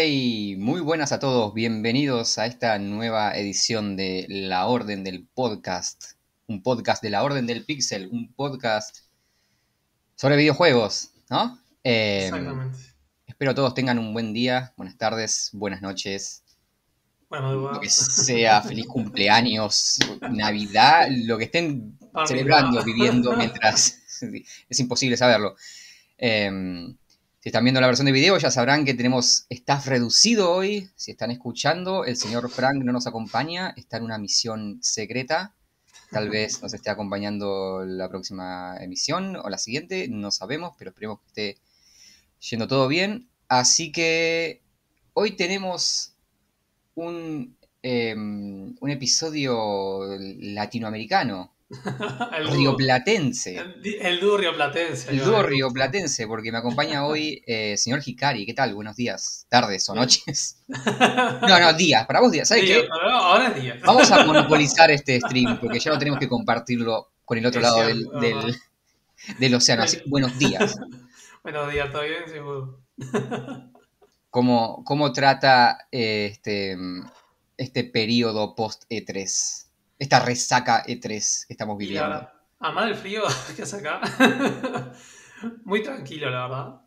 Hey, muy buenas a todos, bienvenidos a esta nueva edición de La Orden del Podcast, un podcast de La Orden del Pixel, un podcast sobre videojuegos, ¿no? Eh, Exactamente. espero todos tengan un buen día, buenas tardes, buenas noches, Bueno, lo que sea, feliz cumpleaños, Navidad, lo que estén celebrando, viviendo mientras... Es imposible saberlo. Eh, si están viendo la versión de video ya sabrán que tenemos staff reducido hoy. Si están escuchando, el señor Frank no nos acompaña, está en una misión secreta. Tal vez nos esté acompañando la próxima emisión o la siguiente, no sabemos, pero esperemos que esté yendo todo bien. Así que hoy tenemos un, eh, un episodio latinoamericano, el dúo. rioplatense. El, el dúo rioplatense. El dúo rioplatense, porque me acompaña hoy eh, señor Hikari. ¿Qué tal? Buenos días, tardes o noches. No, no, días. Para vos días. ¿Sabes qué? ahora es día. Vamos a monopolizar este stream, porque ya no tenemos que compartirlo con el otro Es lado del, del, del océano. Así que buenos días. Buenos días, ¿todo bien? Sí, bueno. ¿Cómo, cómo trata eh, este, este periodo post-E3? Esta resaca E3 que estamos viviendo. ahora, además del frío que hace acá, muy tranquilo, la verdad.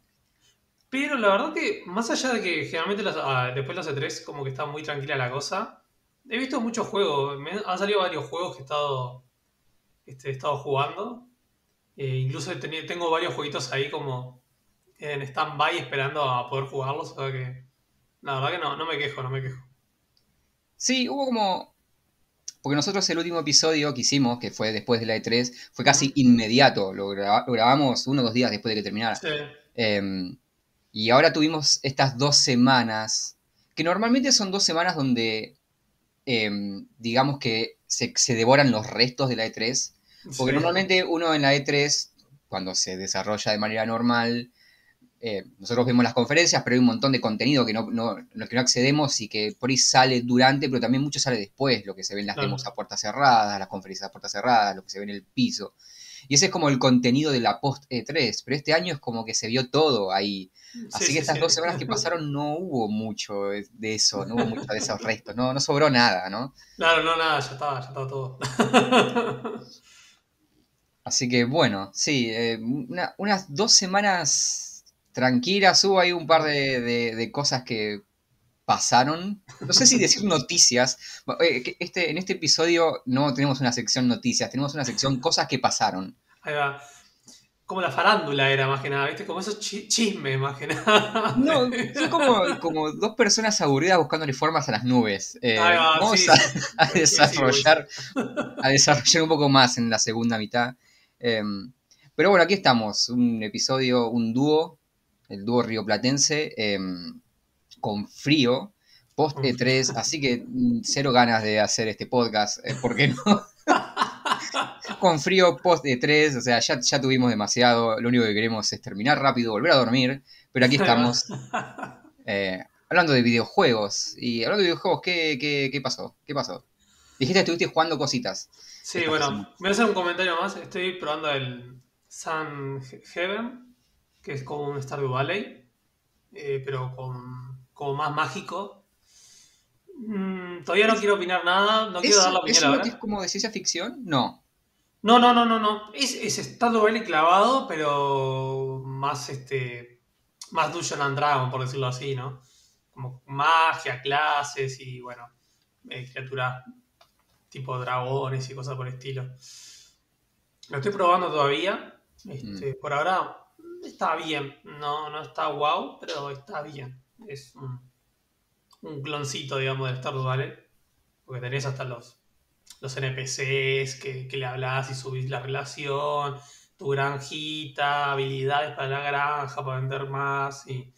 Pero la verdad que, más allá de que generalmente las- ah, después de los E3 como que está muy tranquila la cosa, he visto muchos juegos, me han salido varios juegos que he estado, este, he estado jugando. Eh, incluso he teni- tengo varios jueguitos ahí como en stand-by esperando a poder jugarlos, o sea que la verdad que no, no me quejo, no me quejo. Sí, hubo como. Porque nosotros el último episodio que hicimos, que fue después de la E3, fue casi inmediato. Lo, graba- lo grabamos uno o dos días después de que terminara. Sí, Eh, y ahora tuvimos estas dos semanas, que normalmente son dos semanas donde, eh, digamos que se, se devoran los restos de la E3. Porque sí. normalmente uno en la E3, cuando se desarrolla de manera normal, eh, nosotros vemos las conferencias, pero hay un montón de contenido que no, que no accedemos y que por ahí sale durante, pero también mucho sale después, lo que se ve en las Claro. demos a puertas cerradas, las conferencias a puertas cerradas, lo que se ve en el piso. Y ese es como el contenido de la post E3, pero este año es como que se vio todo ahí. Así Sí, que estas sí. dos semanas que pasaron no hubo mucho de eso, no hubo mucho de esos restos, no, no sobró nada, ¿no? Claro, no, nada, ya estaba, ya estaba todo. Así que bueno, sí, eh, una- unas dos semanas tranquilas, hubo ahí un par de, de- de cosas que pasaron. No sé si decir noticias. Eh, Este, en este episodio no tenemos una sección noticias, tenemos una sección cosas que pasaron. Ahí va. Como la farándula era más que nada, ¿viste? Como esos chi- chismes más que nada. No, son como, como dos personas aburridas buscándole formas a las nubes. Eh, va, vamos sí, a, desarrollar, a desarrollar un poco más en la segunda mitad. Eh, pero bueno, aquí estamos, un episodio, un dúo, el dúo rioplatense, eh, con frío, post Con E3, así que mm, cero ganas de hacer este podcast, eh, ¿por qué no? con frío post E3, o sea, ya, ya tuvimos demasiado, lo único que queremos es terminar rápido, volver a dormir, pero aquí estamos eh, hablando de videojuegos. Y hablando de videojuegos, ¿qué, qué, qué pasó? ¿Qué pasó? Dijiste que estuviste jugando cositas. Sí, bueno, voy a hacer un comentario más. Estoy probando el Sun Heaven, que es como un Stardew Valley, eh, pero con, como más mágico. Mm, todavía no quiero opinar nada, no quiero ¿Es, dar la ¿Es opinión uno ahora. que es como de ciencia ficción? No. No, no, no, no, no. Es, es Stardew Valley clavado, pero más este. Más Dungeon and Dragon, por decirlo así, ¿no? Como magia, clases y bueno. eh, criaturas tipo dragones y cosas por el estilo. Lo estoy probando todavía. Este, Por ahora está bien. No, no está wow, pero está bien. Es un, un cloncito, digamos, del Stardew Valley. Porque tenés hasta los, los NPCs que, que le hablas y subís la relación, tu granjita, habilidades para la granja, para vender más. Y,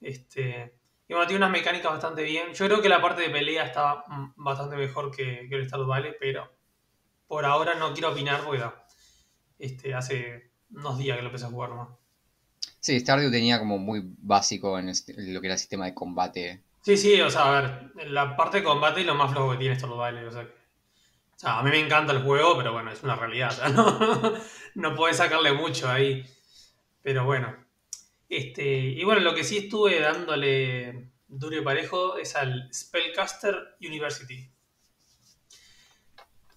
este, y bueno, tiene unas mecánicas bastante bien. Yo creo que la parte de pelea está bastante mejor que, que el Stardew Valley, pero por ahora no quiero opinar porque este, hace unos días que lo empecé a jugar nomás. Sí, Stardew tenía como muy básico en, este- en lo que era el sistema de combate. Sí, sí, o sea, a ver, la parte de combate es lo más flojo que tiene Stardew Valley, o sea, que- o sea, a mí me encanta el juego, pero bueno, es una realidad, o sea, no, no podés sacarle mucho ahí, pero bueno. Este, y bueno, lo que sí estuve dándole duro y parejo, es al Spellcaster University.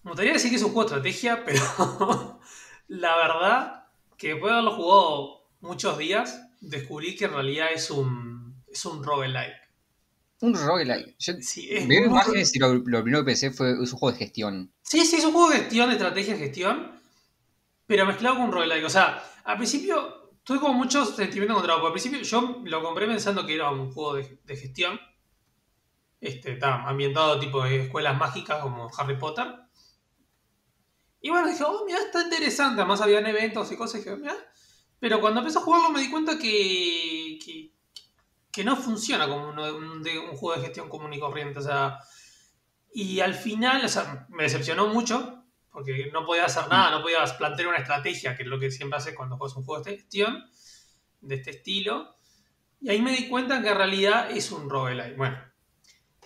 Me gustaría decir que es un juego de estrategia, pero la verdad que después de haberlo jugado muchos días, descubrí que en realidad es un, es un roguelike. Un roguelike. Yo Sí, es imágenes y lo, lo primero que pensé fue es un juego de gestión. Sí, sí, es un juego de gestión, de estrategia, gestión, pero mezclado con un roguelike. O sea, al principio tuve como muchos sentimientos encontrados. porque Al principio yo lo compré pensando que era un juego de, de gestión. Este, está ambientado tipo de escuelas mágicas como Harry Potter. Y bueno, dije, oh, mira, está interesante. Además habían eventos y cosas. Dije, mira. Pero cuando empecé a jugarlo me di cuenta que, que, no funciona como un, juego de gestión común y corriente. O sea, y al final, o sea, me decepcionó mucho, porque no podías hacer nada, no podías plantear una estrategia, que es lo que siempre haces cuando juegas un juego de gestión, de este estilo. Y ahí me di cuenta que en realidad es un roguelike. Bueno,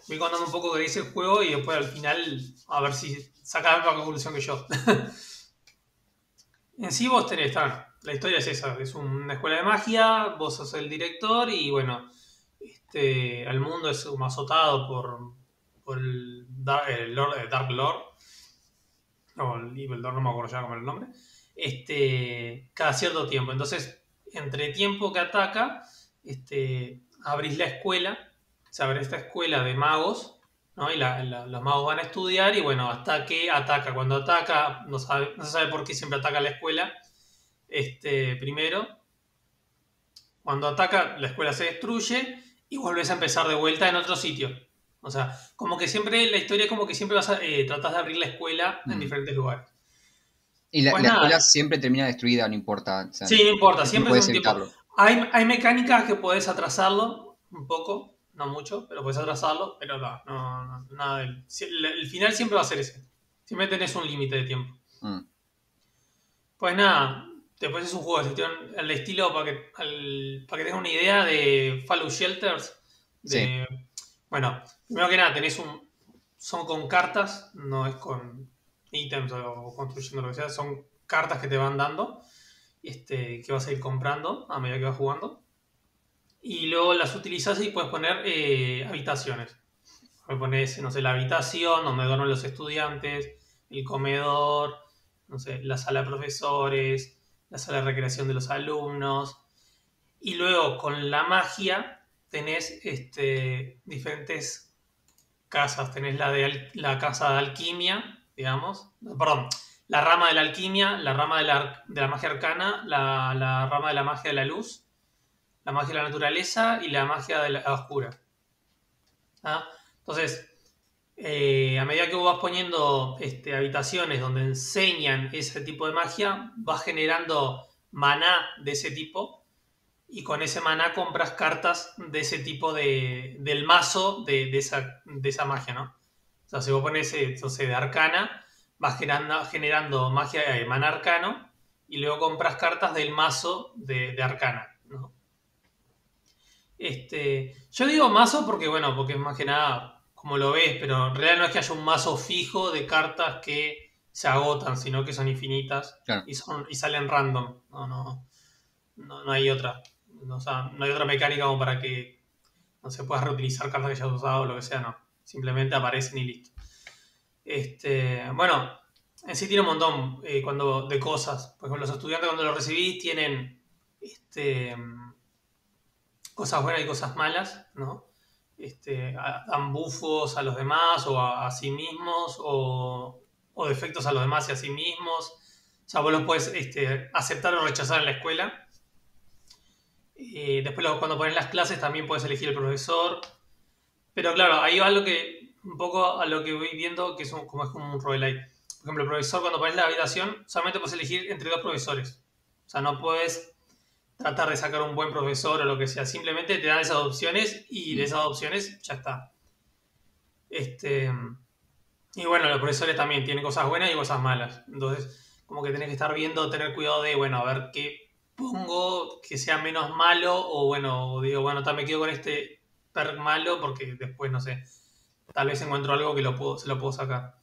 voy contando un poco qué dice el juego y después al final a ver si sacas la misma conclusión que yo. en sí vos tenés, está, la historia es esa, es una escuela de magia, vos sos el director y bueno, este, el mundo es como azotado por, por el, Dar- el Lord- el Dark Lord, o el Evil Lord, no me acuerdo ya cómo era el nombre, este, cada cierto tiempo. Entonces, entre tiempo que ataca, este, abrís la escuela, se abre esta escuela de magos, ¿no? Y la- la- los magos van a estudiar y bueno, hasta que ataca. Cuando ataca, no, sabe- no se sabe por qué siempre ataca la escuela, este, primero. Cuando ataca, la escuela se destruye y vuelves a empezar de vuelta en otro sitio. O sea, como que siempre, la historia es como que siempre vas a eh, de abrir la escuela en Mm. diferentes lugares. Y la, Pues la escuela siempre termina destruida, no importa. o sea, Sí, no importa, siempre es un tiempo. Hay, hay mecánicas que puedes atrasarlo un poco, no mucho, pero puedes atrasarlo, pero no, no, no, nada del- el, el final siempre va a ser ese. Siempre tenés un límite de tiempo. Mm. Pues nada, después es un juego de gestión al estilo para que, al- para que tengas una idea de Fallout Shelters. De, Bueno, primero que nada, tenés un. Son con cartas, no es con ítems o construyendo lo que sea, son cartas que te van dando, este, que vas a ir comprando a medida que vas jugando. Y luego las utilizas y puedes poner eh, habitaciones. Me pones, no sé, la habitación donde duermen los estudiantes, el comedor, no sé, la sala de profesores, la sala de recreación de los alumnos. Y luego con la magia tenés este, diferentes casas. Tenés la, de la casa de alquimia, digamos. Perdón, la rama de la alquimia, la rama de la, de la magia arcana, la, la rama de la magia de la luz, la magia de la naturaleza y la magia de la oscura. ¿Ah? Entonces, eh, a medida que vos vas poniendo este, habitaciones donde enseñan ese tipo de magia, vas generando maná de ese tipo y con ese maná compras cartas de ese tipo de, del mazo de, esa, de esa magia, ¿no? O sea, si vos pones, eh, entonces, de arcana, vas generando, generando magia de maná arcano y luego compras cartas del mazo de, de arcana, ¿no? Este, yo digo mazo porque, bueno, porque es más que nada como lo ves, pero en realidad no es que haya un mazo fijo de cartas que se agotan, sino que son infinitas Claro. y, son, y salen random. No, no, no, no hay otra. No, o sea, no hay otra mecánica como para que no se puedas reutilizar cartas que ya has usado o lo que sea, no. Simplemente aparecen y listo. Este, bueno, en sí tiene un montón eh, cuando, de cosas. Por ejemplo, los estudiantes cuando lo recibís tienen este, cosas buenas y cosas malas, ¿no? Este, dan bufos a los demás o a, sí mismos o, o defectos a los demás y a sí mismos. O sea, vos los puedes este, aceptar o rechazar en la escuela. Eh, después cuando pones las clases también puedes elegir el profesor. Pero claro, ahí va lo que, un poco a lo que voy viendo, que es un- como es como un roguelike. Por ejemplo, el profesor cuando pones la habitación, solamente puedes elegir entre dos profesores. O sea, no puedes tratar de sacar un buen profesor o lo que sea. Simplemente te dan esas opciones y de esas opciones ya está. Este, y bueno, los profesores también tienen cosas buenas y cosas malas. Entonces, como que tenés que estar viendo, tener cuidado de, bueno, a ver qué pongo que sea menos malo o bueno, digo, bueno, me quedo con este perk malo porque después, no sé, tal vez encuentro algo que se lo puedo sacar.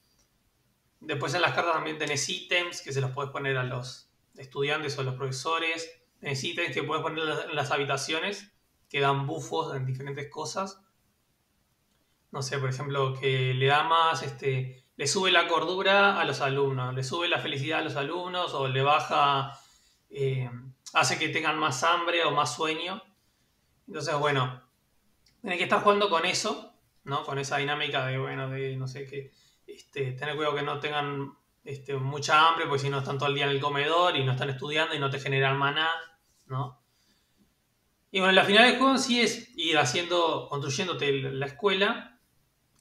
Después en las cartas también tenés ítems que se los puedes poner a los estudiantes o a los profesores. Tenés ítems que puedes poner en las- habitaciones que dan bufos en diferentes cosas. no sé, por ejemplo, que le da más, este, le sube la cordura a los alumnos, le sube la felicidad a los alumnos o le baja, eh, hace que tengan más hambre o más sueño. Entonces, bueno, tenés que estar jugando con eso, ¿no? Con esa dinámica de, bueno, de, no sé, que este, tener cuidado que no tengan este, mucha hambre, porque si no están todo el día en el comedor y no están estudiando y no te generan maná, ¿no? Y bueno, la final del juego sí es ir haciendo, construyéndote la escuela,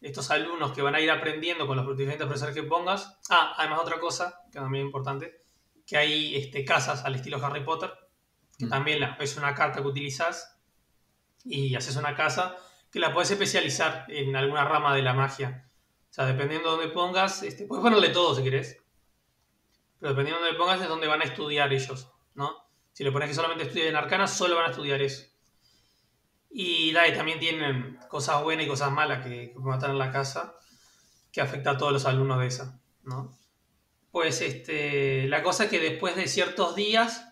estos alumnos que van a ir aprendiendo con los diferentes profesores que pongas. Ah, además otra cosa, que también es importante, que hay este, casas al estilo Harry Potter, que mm. también es una carta que utilizas y haces una casa que la puedes especializar en alguna rama de la magia. O sea, dependiendo de dónde pongas, este, puedes ponerle todo si querés. Pero dependiendo de dónde pongas es donde van a estudiar ellos, ¿no? Si le pones que solamente estudien arcana, solo van a estudiar eso. Y, también tienen cosas buenas y cosas malas que, que estar en la casa, que afecta a todos los alumnos de esa, ¿no? Pues este, la cosa es que después de ciertos días,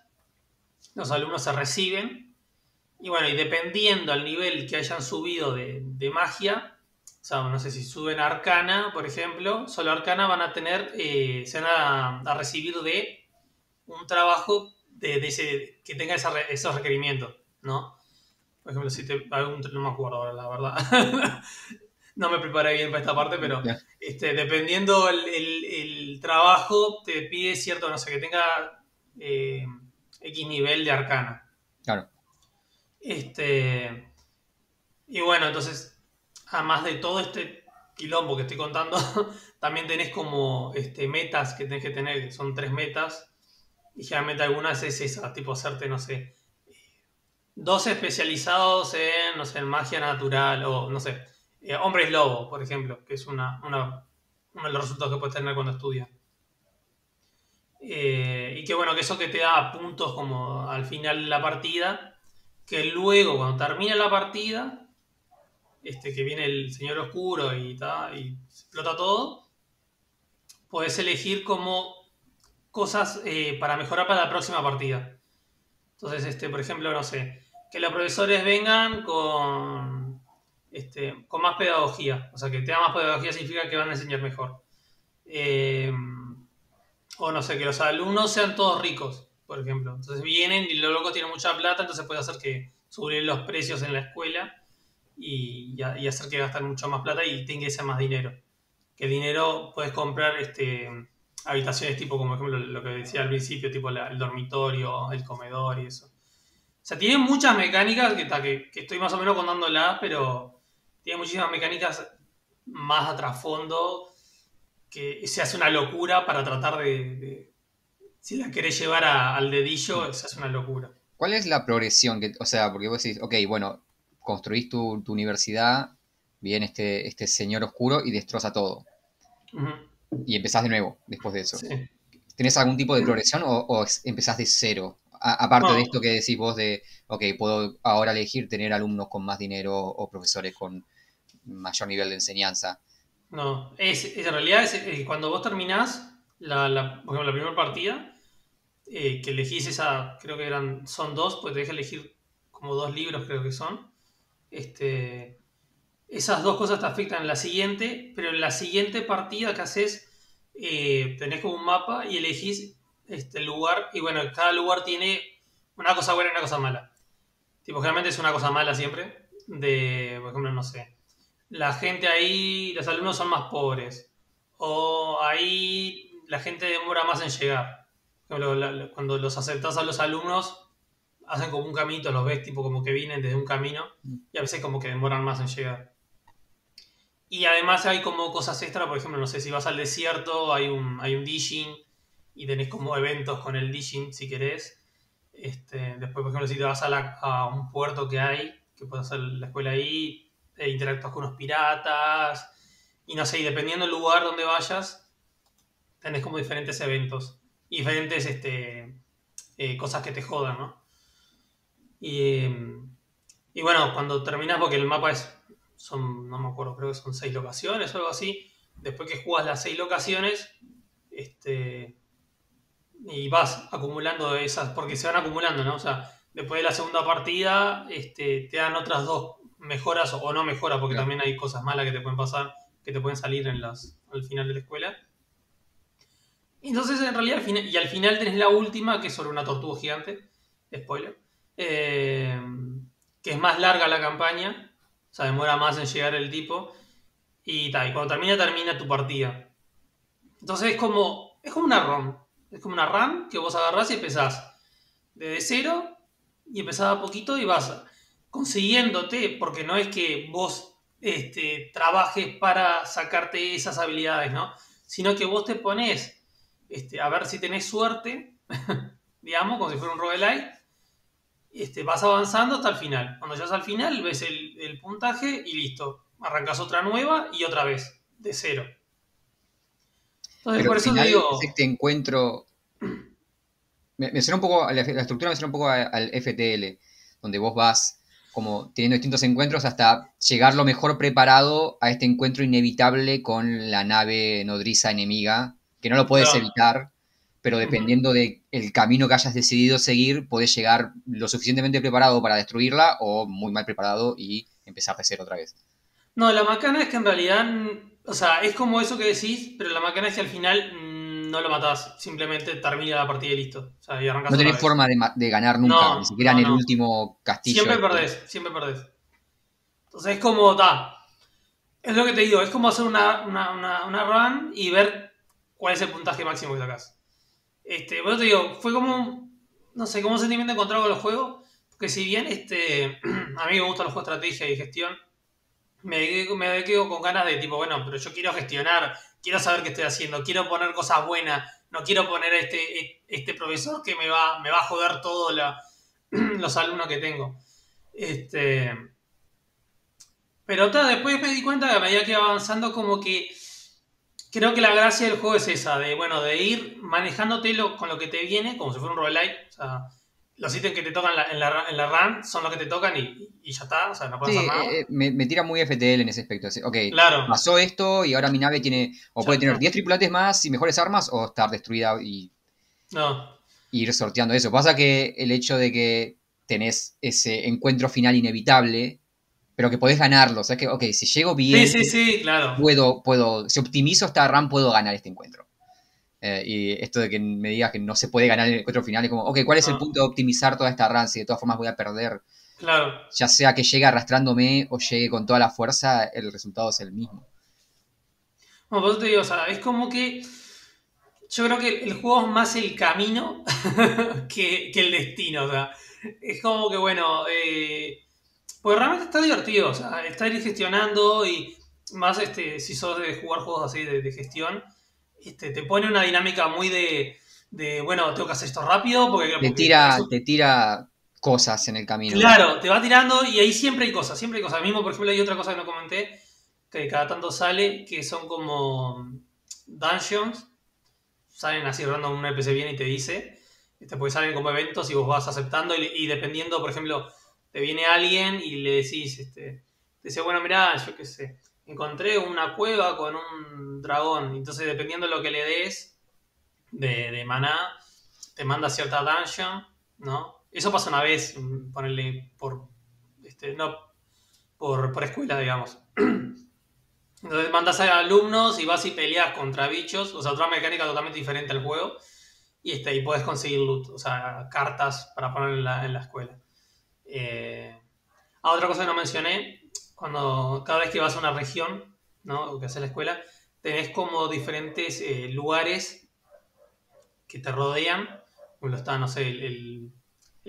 los alumnos se reciben. Y bueno, y dependiendo al nivel que hayan subido de, magia, no sé si suben a Arcana, por ejemplo, solo Arcana van a tener, eh, se van a, recibir de un trabajo de, ese, que tenga esos requerimientos, ¿no? Por ejemplo, si te. no me acuerdo ahora, la verdad. no me preparé bien para esta parte, pero este, dependiendo el, trabajo, te pide cierto, no sé, que tenga eh, X nivel de arcana. Claro. Este. Y bueno, entonces además de todo este quilombo que estoy contando, también tenés como este, metas que tenés que tener, que son tres metas, y generalmente algunas es esa, tipo hacerte, no sé, dos especializados en, no sé, en magia natural, o no sé, eh, hombres lobo, por ejemplo, que es una, uno de los resultados que puedes tener cuando estudias. Eh, y que bueno, que eso que te da puntos como al final de la partida, que luego cuando termina la partida, este, que viene el señor oscuro y, y explota todo, puedes elegir como cosas eh, para mejorar para la próxima partida. Entonces, este, por ejemplo, no sé, que los profesores vengan con, este, con más pedagogía. O sea, que tenga más pedagogía significa que van a enseñar mejor. Eh, o no sé, que los alumnos sean todos ricos, por ejemplo. Entonces vienen y los locos tienen mucha plata, entonces puede hacer que suben los precios en la escuela y, hacer que gasten mucho más plata y tengas más dinero. Que dinero puedes comprar este, habitaciones tipo, como ejemplo lo que decía al principio, tipo el dormitorio, el comedor y eso. O sea, tiene muchas mecánicas que, que, que estoy más o menos contándolas, pero tiene muchísimas mecánicas más a trasfondo que se hace una locura para tratar de, si la querés llevar al dedillo, se hace una locura. ¿Cuál es la progresión? Que, o sea, porque vos decís, ok, bueno, construís tu, universidad, viene este, este señor oscuro y destroza todo. Y empezás de nuevo después de eso. ¿Tenés algún tipo de progresión o, empezás de cero? aparte de esto que decís vos de, ok, puedo ahora elegir tener alumnos con más dinero o profesores con mayor nivel de enseñanza. No, es, en realidad es, eh, cuando vos terminás la, la, la primera partida, eh, que elegís esa, creo que eran, son dos, pues te deja elegir como dos libros, creo que son. Este, esas dos cosas te afectan en la siguiente, pero en la siguiente partida que haces, eh, tenés como un mapa y elegís este lugar, y bueno, cada lugar tiene una cosa buena y una cosa mala. Tipo, generalmente es una cosa mala siempre, de, por ejemplo, no sé, la gente ahí, los alumnos son más pobres, o ahí la gente demora más en llegar. Cuando los aceptas a los alumnos, hacen como un caminito, los ves tipo como que vienen desde un camino mm. y a veces como que demoran más en llegar. Y además hay como cosas extra, por ejemplo, no sé, si vas al desierto, hay un, hay un dishing y tenés como eventos con el dishing si querés. Este, después, por ejemplo, si te vas a, a un puerto que hay, que puedes hacer la escuela ahí, e interactúas con unos piratas, y no sé, y dependiendo del lugar donde vayas, tenés como diferentes eventos, y diferentes este, eh, cosas que te jodan, ¿no? Y, y bueno, cuando terminas, porque el mapa es, son, no me acuerdo, creo que son seis locaciones o algo así. Después que jugas las seis locaciones, este, y vas acumulando esas, porque se van acumulando, ¿no? O sea, después de la segunda partida, este, te dan otras dos mejoras o no mejoras, porque también hay cosas malas que te pueden pasar, que te pueden salir en las, al final de la escuela. Entonces, en realidad, al final, y al final tenés la última, que es sobre una tortuga gigante, spoiler, eh, que es más larga la campaña, o sea, demora más en llegar el tipo, y tal, y cuando termina, termina tu partida. Entonces es como, es como una run, es como una run que vos agarrás y empezás desde cero, y empezás a poquito y vas consiguiéndote, porque no es que vos este, trabajes para sacarte esas habilidades, ¿no? Sino que vos te pones este, a ver si tenés suerte, digamos, como si fuera un roguelike, este, vas avanzando hasta el final. Cuando llegas al final, ves el, puntaje y listo. Arrancas otra nueva y otra vez, de cero. Entonces, por eso te digo. Este encuentro. Me, suena un poco. La, estructura me suena un poco al FTL, donde vos vas como teniendo distintos encuentros hasta llegar lo mejor preparado a este encuentro inevitable con la nave nodriza enemiga que no lo puedes evitar, pero dependiendo del camino que hayas decidido seguir, puedes llegar lo suficientemente preparado para destruirla o muy mal preparado y empezar de cero otra vez. No, la macana es que en realidad, o sea, es como eso que decís, pero la macana es que al final mm, no lo matás, simplemente termina la partida y listo. O sea, y no tenés forma de, ganar nunca, ni siquiera en el último castillo. Siempre perdés, siempre perdés. Entonces es como, da, es lo que te digo, es como hacer una, una, una run y ver cuál es el puntaje máximo que sacas. Este, bueno, te digo, fue como, no sé, como un sentimiento encontrado con los juegos, porque si bien este, a mí me gustan los juegos de estrategia y gestión, me, quedo con ganas de tipo, bueno, pero yo quiero gestionar, quiero saber qué estoy haciendo, quiero poner cosas buenas, no quiero poner este, este profesor que me va, me va a joder todos los alumnos que tengo. Este, pero después me di cuenta que a medida que iba avanzando, como que creo que la gracia del juego es esa, de bueno, de ir manejándote con lo que te viene, como si fuera un roguelike. O sea, los ítems que te tocan en la, en la run son los que te tocan y, ya está, o sea, no puedes hacer nada. Eh, me, tira muy FTL en ese aspecto. Ok, claro. pasó esto y ahora mi nave tiene, o puede tener 10 tripulantes más y mejores armas, o estar destruida y, no. ir sorteando eso. Pasa que el hecho de que tenés ese encuentro final inevitable pero que podés ganarlo. O sea que, ok, si llego bien, sí, sí, sí, claro. puedo, puedo, si optimizo esta RAM, puedo ganar este encuentro. Eh, y esto de que me digas que no se puede ganar el encuentro final, es como, ok, ¿cuál es el ah. punto de optimizar toda esta RAM si de todas formas voy a perder? Claro. Ya sea que llegue arrastrándome o llegue con toda la fuerza, el resultado es el mismo. Bueno, pues te digo, o sea, es como que yo creo que el juego es más el camino que, que, el destino. O sea, es como que, bueno, eh, pues realmente está divertido, o sea, está ir gestionando y más este, si sos de jugar juegos así de, gestión, este, te pone una dinámica muy de, bueno, tengo que hacer esto rápido porque... Te tira, te tira cosas en el camino. Claro, te va tirando y ahí siempre hay cosas, siempre hay cosas. Mismo, por ejemplo, hay otra cosa que no comenté, que cada tanto sale, que son como dungeons, salen así random un NPC viene y te dice, este, porque salen como eventos y vos vas aceptando y dependiendo, por ejemplo, te viene alguien y le decís, este, te dice, bueno, mirá, yo qué sé, encontré una cueva con un dragón. Entonces, dependiendo de lo que le des de, de maná, te manda cierta dungeon, ¿no? Eso pasa una vez, mm, ponerle por, este, no, por, por escuela, digamos. Entonces mandas a alumnos y vas y peleas contra bichos, o sea, otra mecánica totalmente diferente al juego. Y, este, y puedes conseguir loot, o sea, cartas para poner en la, en la escuela. Eh, ah, otra cosa que no mencioné, cuando cada vez que vas a una región, ¿no? O que haces la escuela, tenés como diferentes eh, lugares que te rodean. Como está, no sé, el,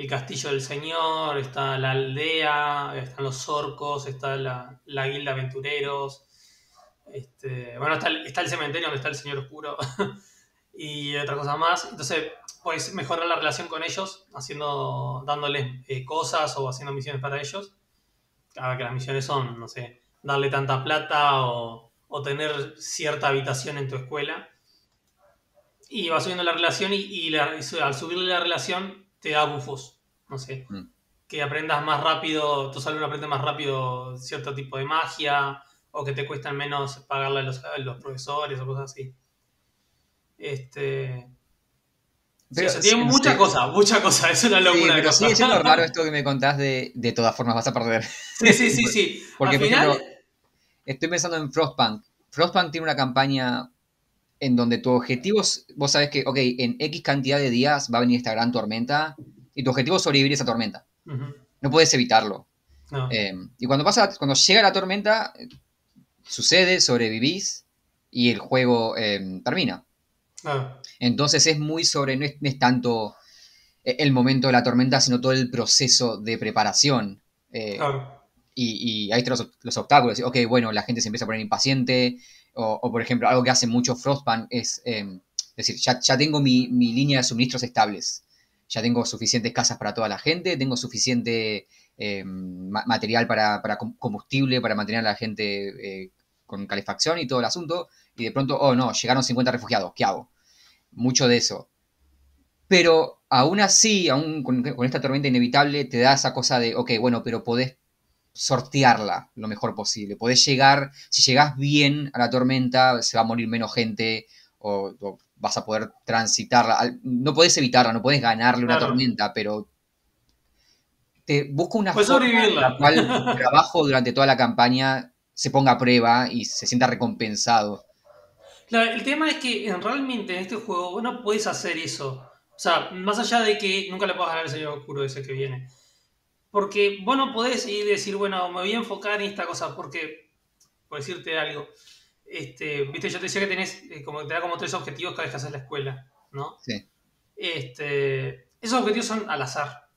castillo del señor, está la aldea, están los orcos, está la, la guilda aventureros. Este, bueno, está el, está el cementerio donde está el señor oscuro y otra cosa más. Entonces, puedes mejorar la relación con ellos, haciendo, dándoles eh, cosas o haciendo misiones para ellos. Cada que las misiones son, no sé, darle tanta plata o, tener cierta habitación en tu escuela. Y vas subiendo la relación y, al subirle la relación te da bufos. No sé. Mm. Que aprendas más rápido, tu alumnos aprende más rápido cierto tipo de magia. O que te cuestan menos pagarle a los, a los profesores o cosas así. Este, Sí, o sea, tiene muchas cosas, muchas cosas, es una locura. Sí, pero sigue siendo raro esto que me contás de de todas formas vas a perder. Sí, sí, sí, sí. Porque, Al por final, ejemplo, estoy pensando en Frostpunk. Frostpunk tiene una campaña en donde tu objetivo, es- vos sabés que, ok, en X cantidad de días va a venir esta gran tormenta y tu objetivo es sobrevivir a esa tormenta. No puedes evitarlo. no. Eh, y cuando pasa, cuando llega la tormenta, eh, sucede, sobrevivís y el juego eh, termina. Claro, Entonces es muy sobre, no es, no es tanto eh, el momento de la tormenta, sino todo el proceso de preparación. Eh, claro. y, y ahí están los, los obstáculos. Ok, bueno, la gente se empieza a poner impaciente. O, o, por ejemplo, algo que hace mucho Frostpunk es eh, decir, ya, ya tengo mi, mi línea de suministros estables. Ya tengo suficientes casas para toda la gente, tengo suficiente eh, ma- material para, para com- combustible, para mantener a la gente eh, con calefacción y todo el asunto. Y de pronto, oh no, llegaron 50 refugiados, ¿qué hago? Mucho de eso. Pero aún así, aún con, con esta tormenta inevitable, te da esa cosa de, ok, bueno, pero podés sortearla lo mejor posible. Podés llegar, si llegás bien a la tormenta, se va a morir menos gente o, o vas a poder transitarla. No podés evitarla, no podés ganarle una Claro. tormenta, pero te busca una forma en la cual tu trabajo durante toda la campaña se ponga a prueba y se sienta recompensado. Claro, el tema es que en- realmente en este juego vos no podés hacer eso. O sea, más allá de que nunca le puedas ganar al señor oscuro ese que viene. Porque vos no podés ir y decir, bueno, me voy a enfocar en esta cosa. Porque, por decirte algo, este, viste, yo te decía que tenés, eh, como te da como tres objetivos cada vez que haces la escuela, ¿no? Sí. Este, esos objetivos son al azar.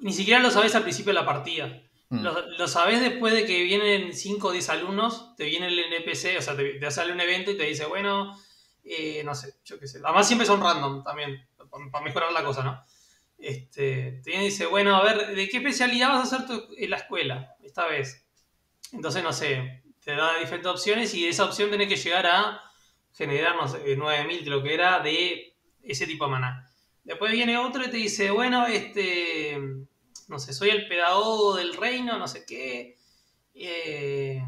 Ni siquiera lo sabés al principio de la partida. Mm. Lo, lo sabés después de que vienen 5 o 10 alumnos, te viene el NPC, o sea, te, sale un evento y te dice, bueno, eh, no sé, yo qué sé. Además siempre son random también, para mejorar la cosa, ¿no? Este, te viene y dice, bueno, a ver, ¿de qué especialidad vas a hacer en la escuela esta vez? Entonces, no sé, te da diferentes opciones y esa opción tenés que llegar a generar, no sé, 9000, creo que era, de ese tipo de maná. Después viene otro y te dice, bueno, este, no sé, soy el pedagogo del reino, no sé qué. eh,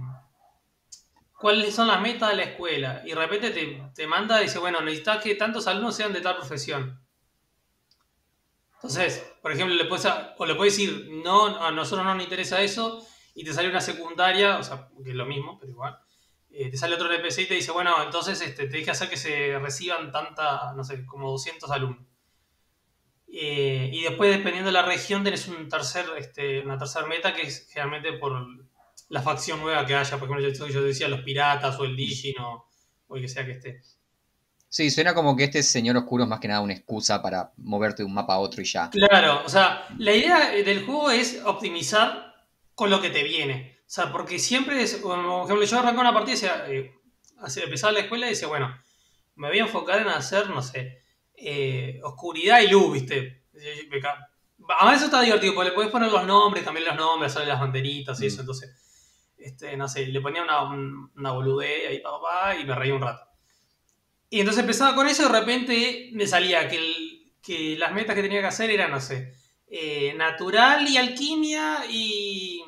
¿Cuáles son las metas de la escuela? Y de repente te, te manda y dice, bueno, necesitas que tantos alumnos sean de tal profesión. Entonces, por ejemplo, le puedes, o le puedes decir, no, a nosotros no nos interesa eso, y te sale una secundaria, o sea, que es lo mismo, pero igual. Eh, te sale otro NPC y te dice, bueno, entonces este, tenés que hacer que se reciban tanta, no sé, como 200 alumnos. Eh, y después, dependiendo de la región, tenés un tercer, este, una tercera meta que es generalmente por la facción nueva que haya. Por ejemplo, yo, yo decía los piratas o el Digin o, o el que sea que esté. Sí, suena como que este señor oscuro es más que nada una excusa para moverte de un mapa a otro y ya. Claro, o sea, la idea del juego es optimizar con lo que te viene. O sea, porque siempre es, como, por ejemplo, yo arranqué una partida y decía, eh, empezaba la escuela y decía, bueno, me voy a enfocar en hacer, no sé, eh, oscuridad y luz, ¿viste? Además eso está divertido, porque le podés poner los nombres, cambiar los nombres, hacer las banderitas y eso, Mm. entonces, este, no sé, le ponía una, un- una boludez ahí, pa, pa, pa, y me reía un rato. Y entonces empezaba con eso y de repente me salía que, el- que las metas que tenía que hacer eran, no sé, eh, natural y alquimia y,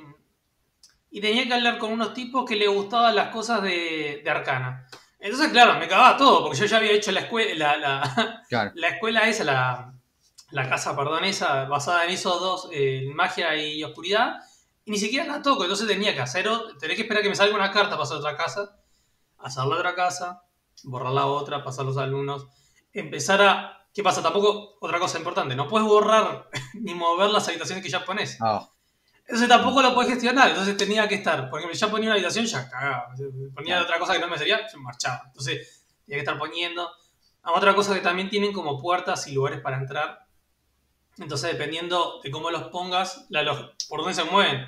y tenía que hablar con unos tipos que le gustaban las cosas de, de arcana. Entonces, claro, me cagaba todo, porque yo ya había hecho la escuela, la, la, Claro. la escuela esa, la, la casa, perdón, esa, basada en esos dos, eh, magia y oscuridad, y ni siquiera la toco, entonces tenía que hacer, tenía que esperar que me salga una carta para hacer otra casa, hacer la otra casa, borrar la otra, pasar los alumnos, empezar a... ¿Qué pasa? Tampoco, otra cosa importante, no puedes borrar ni mover las habitaciones que ya pones. Ah, Entonces tampoco lo puedes gestionar, entonces tenía que estar, por ejemplo, ya ponía una habitación, ya cagaba, ponía otra cosa que no me servía, se marchaba. Entonces tenía que estar poniendo. Ah, Otra cosa que también tienen como puertas y lugares para entrar. Entonces dependiendo de cómo los pongas, la por dónde se mueven.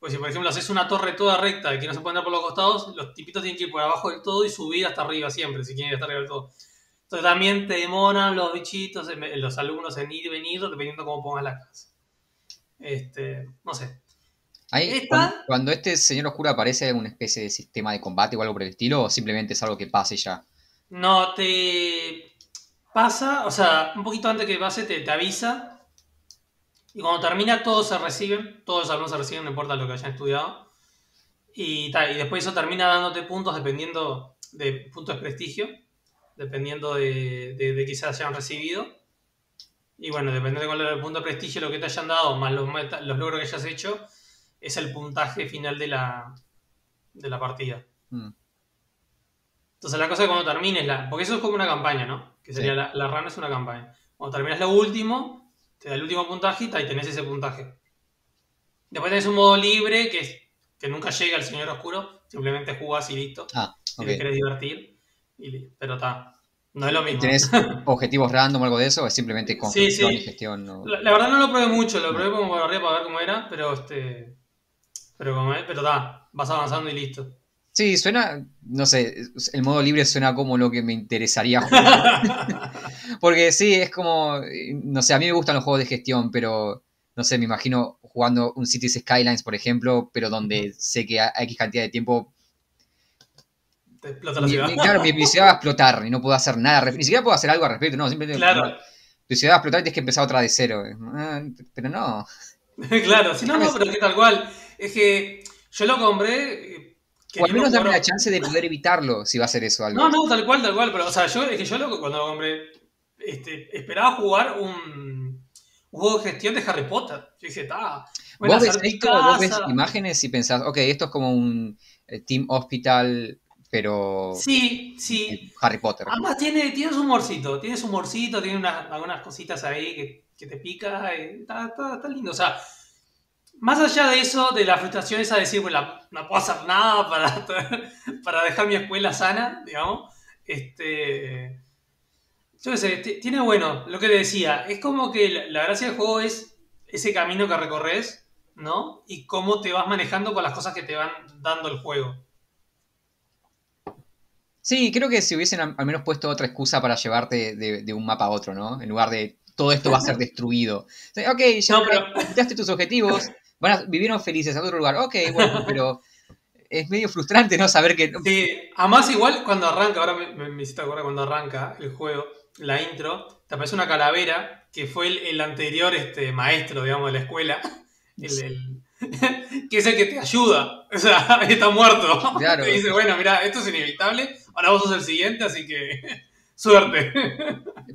Pues si por ejemplo haces una torre toda recta y que no se puede entrar por los costados, los tipitos tienen que ir por abajo del todo y subir hasta arriba siempre, si quieren ir hasta arriba del todo. Entonces también te demoran los bichitos, los alumnos en ir y venir, dependiendo cómo pongas la casa. Este, no sé. ahí, Esta- cuando, cuando este señor oscuro aparece, ¿hay alguna especie de sistema de combate o algo por el estilo? ¿O simplemente es algo que pase ya? No, te pasa, o sea, un poquito antes que pase te, te avisa. Y cuando termina todos se reciben, todos los alumnos se reciben, no importa lo que hayan estudiado. Y, y después eso termina dándote puntos dependiendo de puntos de prestigio. dependiendo de, de, de que se hayan recibido. Y bueno, dependiendo de cuál es el punto de prestigio, lo que te hayan dado, más los, meta- los logros que hayas hecho, es el puntaje final de la, de la partida. Mm. Entonces la cosa es cuando termines la... Porque eso es como una campaña, ¿no? Que sería Sí. la, la run es una campaña. Cuando terminas lo último, te da el último puntaje y y tenés ese puntaje. Después tenés un modo libre que, es- que nunca llega al Señor Oscuro. Simplemente jugás y listo. Ah, Si ok. te querés divertir. y pero está. No es lo mismo. ¿Tenés objetivos random o algo de eso? ¿O es simplemente construcción sí. y gestión? o- La, la verdad no lo probé mucho, lo probé como por arriba para ver cómo era, pero este. Pero como es, pero está, vas avanzando y listo. Sí, suena, no sé, el modo libre suena como lo que me interesaría jugar. Porque sí, es como, no sé, a mí me gustan los juegos de gestión, pero no sé, me imagino jugando un Cities Skylines, por ejemplo, pero donde sé que a X cantidad de tiempo, Te explota la ciudad. mi- claro, mi, mi ciudad va a explotar y no puedo hacer nada, ni siquiera puedo hacer algo al respecto, no, simplemente Claro, tu ciudad va a explotar y tienes que empezar otra de cero. Ah, Pero no. claro, si no, no, pero que tal cual. Es que yo lo compré. eh, O al menos jugar- la chance de poder evitarlo si va a ser eso algo. No, no, tal cual, tal cual. Pero, o sea, yo, es que yo lo, cuando lo compré, este, esperaba jugar un, un juego de gestión de Harry Potter. Yo dije, está. Voy a Vos ves esto, vos ves imágenes y pensás, ok, esto es como un eh, Team Hospital, pero Sí, sí. Harry Potter. Además tiene, tiene su humorcito, tiene su humorcito, tiene unas, algunas cositas ahí que, que te pica, y está, está- está lindo. O sea, más allá de eso, de la frustración esa de decir, bueno, no puedo hacer nada para, para dejar mi escuela sana, digamos, este... Yo qué sé, tiene bueno, lo que te decía, es como que la, la gracia del juego es ese camino que recorres, ¿no? Y cómo te vas manejando con las cosas que te van dando el juego. Sí, creo que si hubiesen al menos puesto otra excusa para llevarte de, de un mapa a otro, ¿no? En lugar de todo esto va a ser destruido. O sea, ok, ya No, pero- tus objetivos, van a, vivieron felices a otro lugar. Ok, bueno, pero es medio frustrante no saber que... Sí, además igual cuando arranca, ahora me, me, me hiciste acordar cuando arranca el juego, la intro, te aparece una calavera que fue el, el anterior este, maestro, digamos, de la escuela, el- el- que es el que te ayuda, o sea, está muerto. Claro. Te dice, bueno, mira, esto es inevitable, ahora vos sos el siguiente, así que suerte.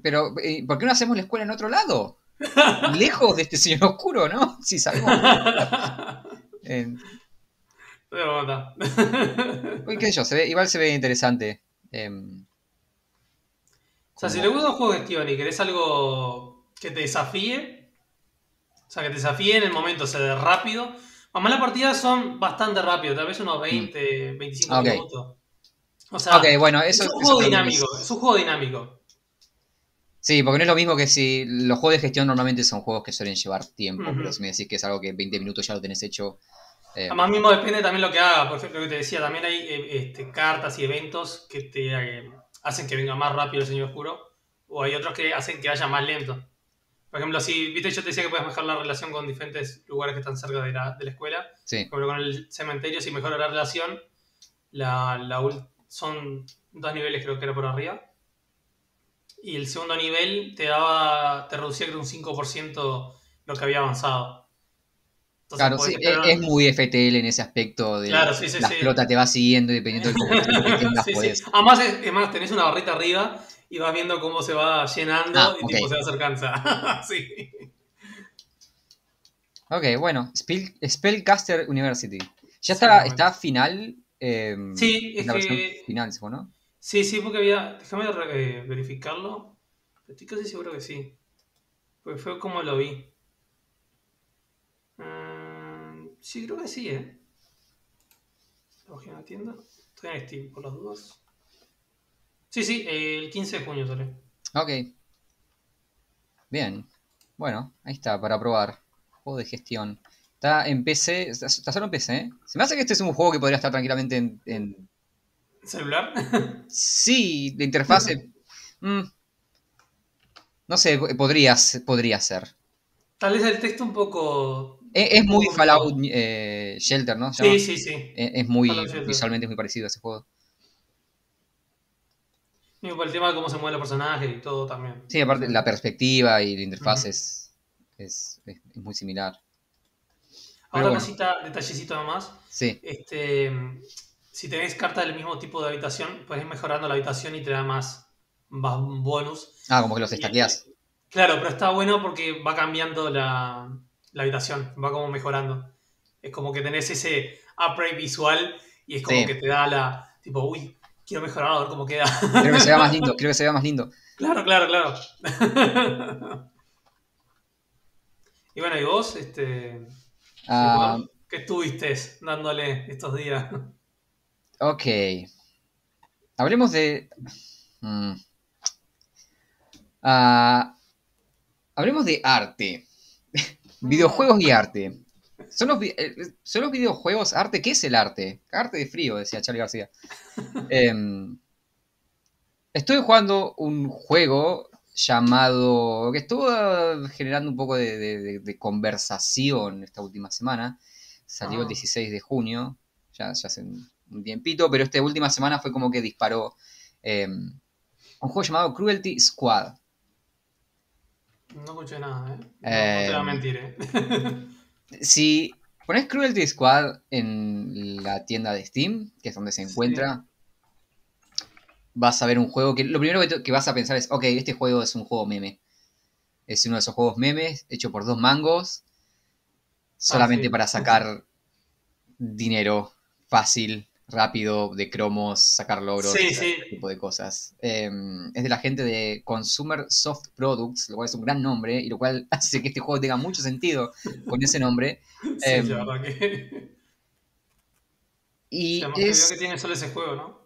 Pero, eh, ¿por qué no hacemos la escuela en otro lado? Lejos de este señor oscuro, ¿no? Si sabemos... eh, Uy, qué sé yo, se ve, igual se ve interesante. Em, O sea, si como- te gusta un juego de gestión y querés algo que te desafíe, o sea, que te desafíe en el momento, o sea, de rápido. Además, las partidas son bastante rápidas, tal vez unos 20, 25 Mm. Ok. minutos. O sea, ok, bueno, es eso un eso juego dinámico, es un juego dinámico. Sí, porque no es lo mismo que si los juegos de gestión normalmente son juegos que suelen llevar tiempo, Ujú. pero si me decís que es algo que en 20 minutos ya lo tenés hecho. eh, Además, mismo depende también lo que haga. Por ejemplo, lo que te decía, también hay eh, este, cartas y eventos que te eh, hacen que venga más rápido el Señor Oscuro, o hay otros que hacen que vaya más lento. Por ejemplo, si, viste, yo te decía que puedes mejorar la relación con diferentes lugares que están cerca de la, de la escuela. sí, ejemplo, con el cementerio, si mejora la relación, la, la son dos niveles creo que era por arriba. Y el segundo nivel te daba, te reducía creo un 5% lo que había avanzado. Entonces, claro, sí, es, muy FTL en ese aspecto de Claro, sí, sí, la flota te va siguiendo y dependiendo del combustible que tengas, Sí, sí. podés. Además, es, es más, tenés una barrita arriba y vas viendo cómo se va llenando Ah, y ok. tipo se va acercando. sí. Ok, bueno, Spell- Spellcaster University. Ya está, está final. Em, Sí, es la que- final, ¿no? Sí, sí, porque había. Déjame eh, verificarlo. Estoy casi seguro que sí. Porque fue como lo vi. Mm, sí, creo que sí, ¿eh? Página de la tienda. Estoy en Steam, por las dudas. Sí, sí, eh, el 15 de junio sale. Ok. Bien. Bueno, ahí está, para probar. Juego de gestión. Está en PC. Está, está solo en PC, ¿eh? Se me hace que este es un juego que podría estar tranquilamente en. en- ¿Celular? Sí, de interfase. mm, no sé, podría, ser- podría ser. Tal vez el texto un poco. Es, es muy Fallout eh, Shelter, ¿no? Sí, sí, sí. Es, es muy. Visualmente es muy parecido a ese juego. Y por el tema de cómo se mueven los personajes y todo también. Sí, aparte la perspectiva y la interfaz es- es muy similar. Ahora, bueno. cosita, detallecito nomás. Sí, Este, si tenés cartas del mismo tipo de habitación, puedes ir mejorando la habitación y te da más, más bonus. Ah, como que los estaqueas. Claro, pero está bueno porque va cambiando la, la habitación, va como mejorando. Es como que tenés ese upgrade visual y es como Sí. que te da la, tipo, uy, quiero mejorar a ver cómo queda. Creo que se vea más lindo, creo que se vea más lindo. claro, claro, claro. y bueno, ¿y vos? Este, Ah, ¿Qué estuviste dándole estos días? ok. Hablemos de... mm. Ah, hablemos de arte. Videojuegos y arte. ¿Son los, vi- eh, ¿Son los videojuegos arte? ¿Qué es el arte? Arte de frío, decía Charlie García. Em, estoy jugando un juego llamado. que estuvo eh, generando un poco de, de- de- de conversación esta última semana. Salió el Ah. 16 de junio, ya, ya hace un, tiempito, pero esta última semana fue como que disparó. em, un juego llamado Cruelty Squad. No escuché nada, ¿eh? No, no Eh, te voy a mentir, ¿eh? Si pones Cruelty Squad en la tienda de Steam, que es donde se Sí. Vas a ver un juego que lo primero que, te- que vas a pensar es, ok, este juego es un juego meme. Es uno de esos juegos memes hecho por dos mangos, solamente sí. para sacar dinero fácil, rápido, de cromos, sacar logros, Sí, ese tipo de cosas. Eh, es de la gente de Consumer Soft Products, lo cual es un gran nombre, y lo cual hace que este juego tenga mucho sentido con ese nombre. Em, que. Y es, que tiene solo ese juego, ¿no?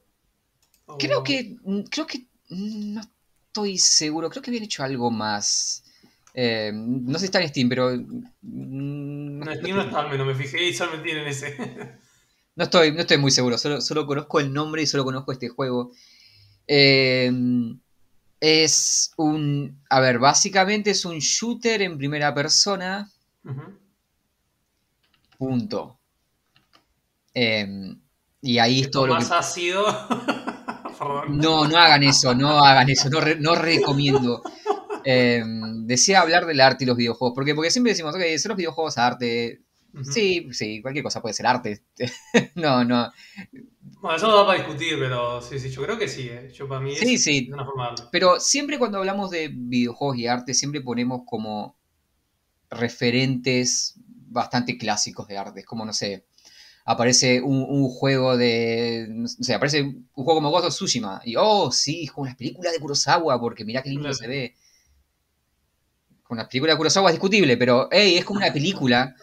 O- creo que, mm, creo que, mm, no estoy seguro, creo que habían hecho algo más. Eh, no sé si está en Steam, pero mm, No, ni no está al menos, me fijé y solo tienen ese. no estoy, no estoy muy seguro, solo, solo conozco el nombre y solo conozco este juego. Eh, es un, a ver, básicamente es un shooter en primera persona, punto. Eh, y ahí es Que todo lo que... Tomás No, no hagan eso, no hagan eso, no, re- no recomiendo. Eh, decía hablar del arte y los videojuegos, porque, porque siempre decimos, ok, son los videojuegos arte. Sí, sí, cualquier cosa puede ser arte. no, no. Bueno, eso no da para discutir, pero sí, sí, yo creo que sí, ¿eh? Yo para mí es, Sí, sí. una forma de arte. Pero siempre cuando hablamos de videojuegos y arte, siempre ponemos como referentes bastante clásicos de arte. Es como, no sé, aparece un, un juego de. No sé, aparece un juego como Ghost of Tsushima. Y, oh, sí, es como las películas de Kurosawa, porque mirá qué lindo Claro. se ve. Con las películas de Kurosawa es discutible, pero, hey, es como una película.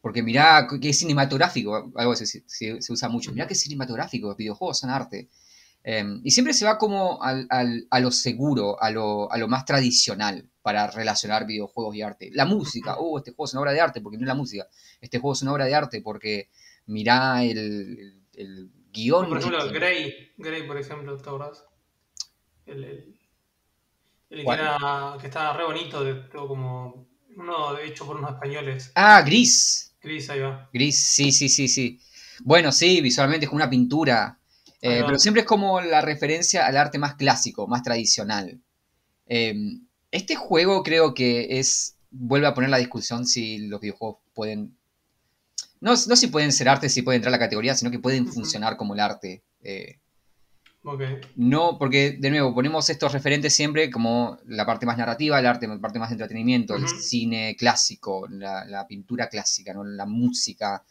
Porque mirá que es cinematográfico, algo que se, se- se usa mucho. Mirá que es cinematográfico, los videojuegos son arte. Eh, y siempre se va como al- al- a lo seguro, a lo, a lo más tradicional para relacionar videojuegos y arte. La música, oh, este juego es una obra de arte porque no es la música. Este juego es una obra de arte porque mirá el, el- el guion. Por ejemplo, tiene. Grey, Grey, por ejemplo, ¿te acordás? El, el, el que, era, que estaba re bonito, de, todo como uno hecho por unos españoles. Ah, Gris. Gris, ahí va. Gris, sí, sí, sí, sí. Bueno, sí, visualmente es como una pintura. Eh, pero siempre es como la referencia al arte más clásico, más tradicional. Eh, este juego creo que es. Vuelve a poner la discusión si los videojuegos pueden. No, no si pueden ser arte, si pueden entrar a la categoría, sino que pueden funcionar como el arte. Eh, Ok. no, porque de nuevo ponemos estos referentes siempre como la parte más narrativa, la arte, la parte más de entretenimiento, el cine clásico, la, la pintura clásica, ¿no? la música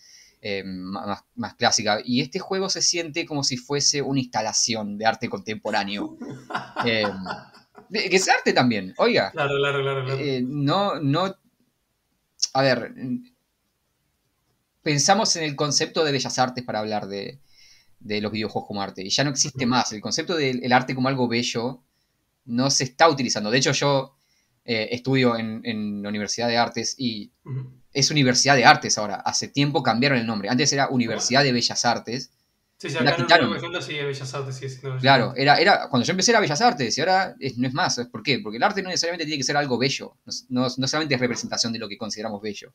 eh, más, más clásica. Y este juego se siente como si fuese una instalación de arte contemporáneo. Eh, que es arte también, oiga. Claro, claro, claro. claro. Eh, no, no. A ver. Pensamos en el concepto de bellas artes para hablar de, de los videojuegos como arte. Y ya no existe más. El concepto del el arte como algo bello no se está utilizando. De hecho, yo eh, estudio en, en la Universidad de Artes y es Universidad de Artes ahora. Hace tiempo cambiaron el nombre. Antes era Universidad de Bellas Artes. Sí, sí, la acá en quitaron. Bellas Artes, Claro, era, era, cuando yo empecé era Bellas Artes y ahora es- no es más. ¿Por qué? Porque el arte no necesariamente tiene que ser algo bello. No, no- no solamente es representación de lo que consideramos bello.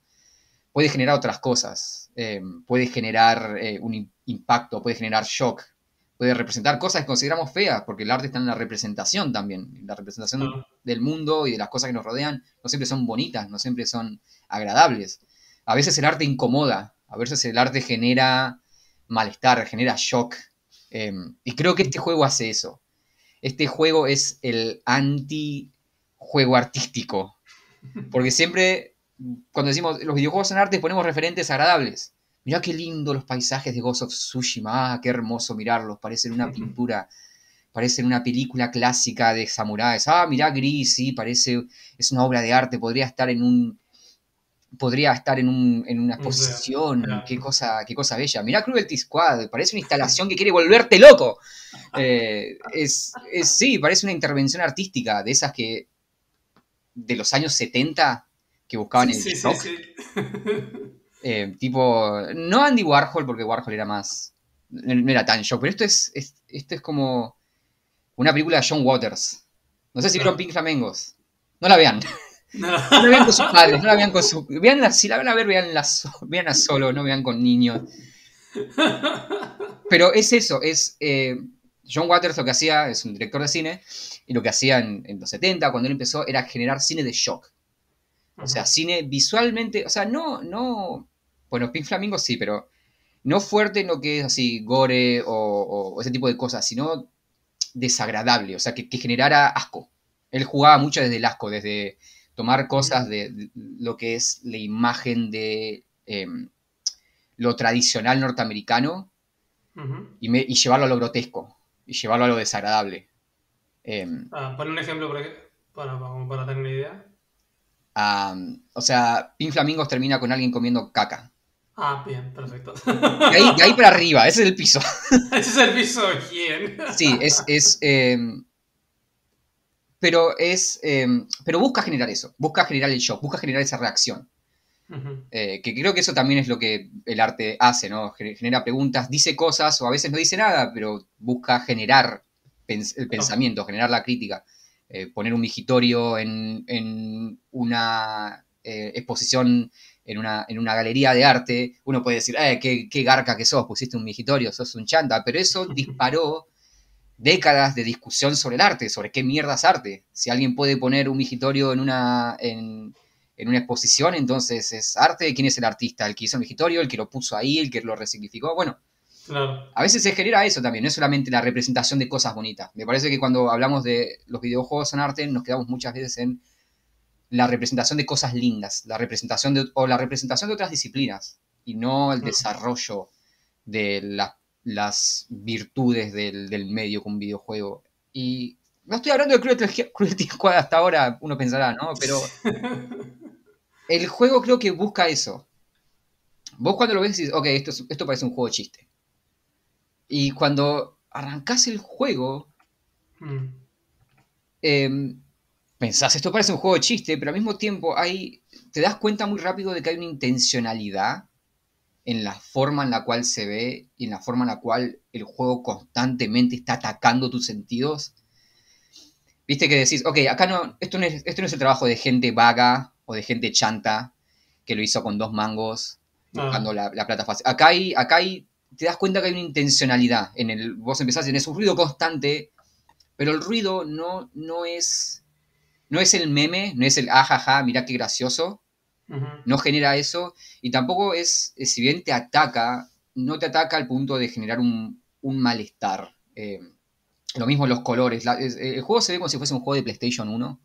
Puede generar otras cosas. eh, puede generar eh, un im- impacto, puede generar shock. Puede representar cosas que consideramos feas, porque el arte está en la representación también. La representación del mundo y de las cosas que nos rodean no siempre son bonitas, no siempre son agradables. A veces el arte incomoda, a veces el arte genera malestar, genera shock. Eh, y creo que este juego hace eso. este juego es el anti-juego artístico. Porque siempre, cuando decimos los videojuegos son arte, ponemos referentes agradables. Mirá qué lindo los paisajes de Ghost of Tsushima, ah, qué hermoso mirarlos, parecen una pintura, parecen una película clásica de samuráis. Ah, mirá gris, sí, parece, es una obra de arte, podría estar en un, podría estar en, un, en una exposición, qué, cosa, qué cosa bella. Mirá Cruelty Squad, parece una instalación que quiere volverte loco. Eh, es, sí, parece una intervención artística de esas que, de los años 70, que buscaban el shock. Eh, tipo, no Andy Warhol, porque Warhol era más, no era tan shock, pero esto es, esto es como una película de John Waters. No sé si vieron Pink Flamengos. No la vean. No. la vean con sus padres, no la vean con sus... Veanla, si la van a ver, veanla, veanla solo, no vean con niños. Pero es eso, es... Eh, John Waters lo que hacía, es un director de cine, y lo que hacía en, los 70, cuando él empezó, era generar cine de shock. O sea, cine visualmente, o sea, no, no, bueno, Pink Flamingo sí, pero no fuerte en lo que es así, gore o, ese tipo de cosas, sino desagradable, o sea, que, que generara asco. Él jugaba mucho desde el asco, desde tomar cosas de, lo que es la imagen de em, lo tradicional norteamericano y, llevarlo a lo grotesco y llevarlo a lo desagradable. Eh, pon un ejemplo para, para, tener una idea. O sea, Pink Flamingos termina con alguien comiendo caca. Ah, bien, perfecto. De ahí, para arriba, ese es el piso. ese es el piso de quién. Sí, es, es em, pero es, em, pero busca generar eso, busca generar el shock, busca generar esa reacción. Eh, que creo que eso también es lo que el arte hace, ¿no? Genera preguntas, dice cosas o a veces no dice nada, pero busca generar el pensamiento, generar la crítica. Eh, poner un vigitorio en, una eh, exposición, en una, en una, galería de arte, uno puede decir, eh, qué, qué garca que sos, pusiste un vigitorio, sos un chanta, pero eso disparó décadas de discusión sobre el arte, sobre qué mierda es arte. Si alguien puede poner un migitorio en una, en, una exposición, entonces es arte. ¿Quién es el artista? ¿El que hizo el migitorio? ¿El que lo puso ahí? ¿El que lo resignificó? Bueno, a veces se genera eso también, no es solamente la representación de cosas bonitas. Me parece que cuando hablamos de los videojuegos en arte, nos quedamos muchas veces en la representación de cosas lindas, la representación de, o la representación de otras disciplinas, y no el desarrollo de las las virtudes del, medio con un videojuego. Y no estoy hablando de Cruelty, Squad hasta ahora, uno pensará, ¿no? Pero el juego creo que busca eso. Vos cuando lo ves dices, ok, esto, esto parece un juego chiste. Y cuando arrancás el juego, mm. em, pensás, esto parece un juego de chiste, pero al mismo tiempo hay, te das cuenta muy rápido de que hay una intencionalidad en la forma en la cual se ve y en la forma en la cual el juego constantemente está atacando tus sentidos. Viste que decís, ok, acá no, esto no es, esto no es el trabajo de gente vaga o de gente chanta que lo hizo con dos mangos ah. buscando la, plata fácil. Acá hay, acá hay, te das cuenta que hay una intencionalidad. En el, vos empezás, tenés un ruido constante, pero el ruido no, no es, no es el meme, no es el ajaja, mira qué gracioso, no genera eso y tampoco es, si bien te ataca, no te ataca al punto de generar un, malestar. Eh, lo mismo los colores. el juego se ve como si fuese un juego de PlayStation 1.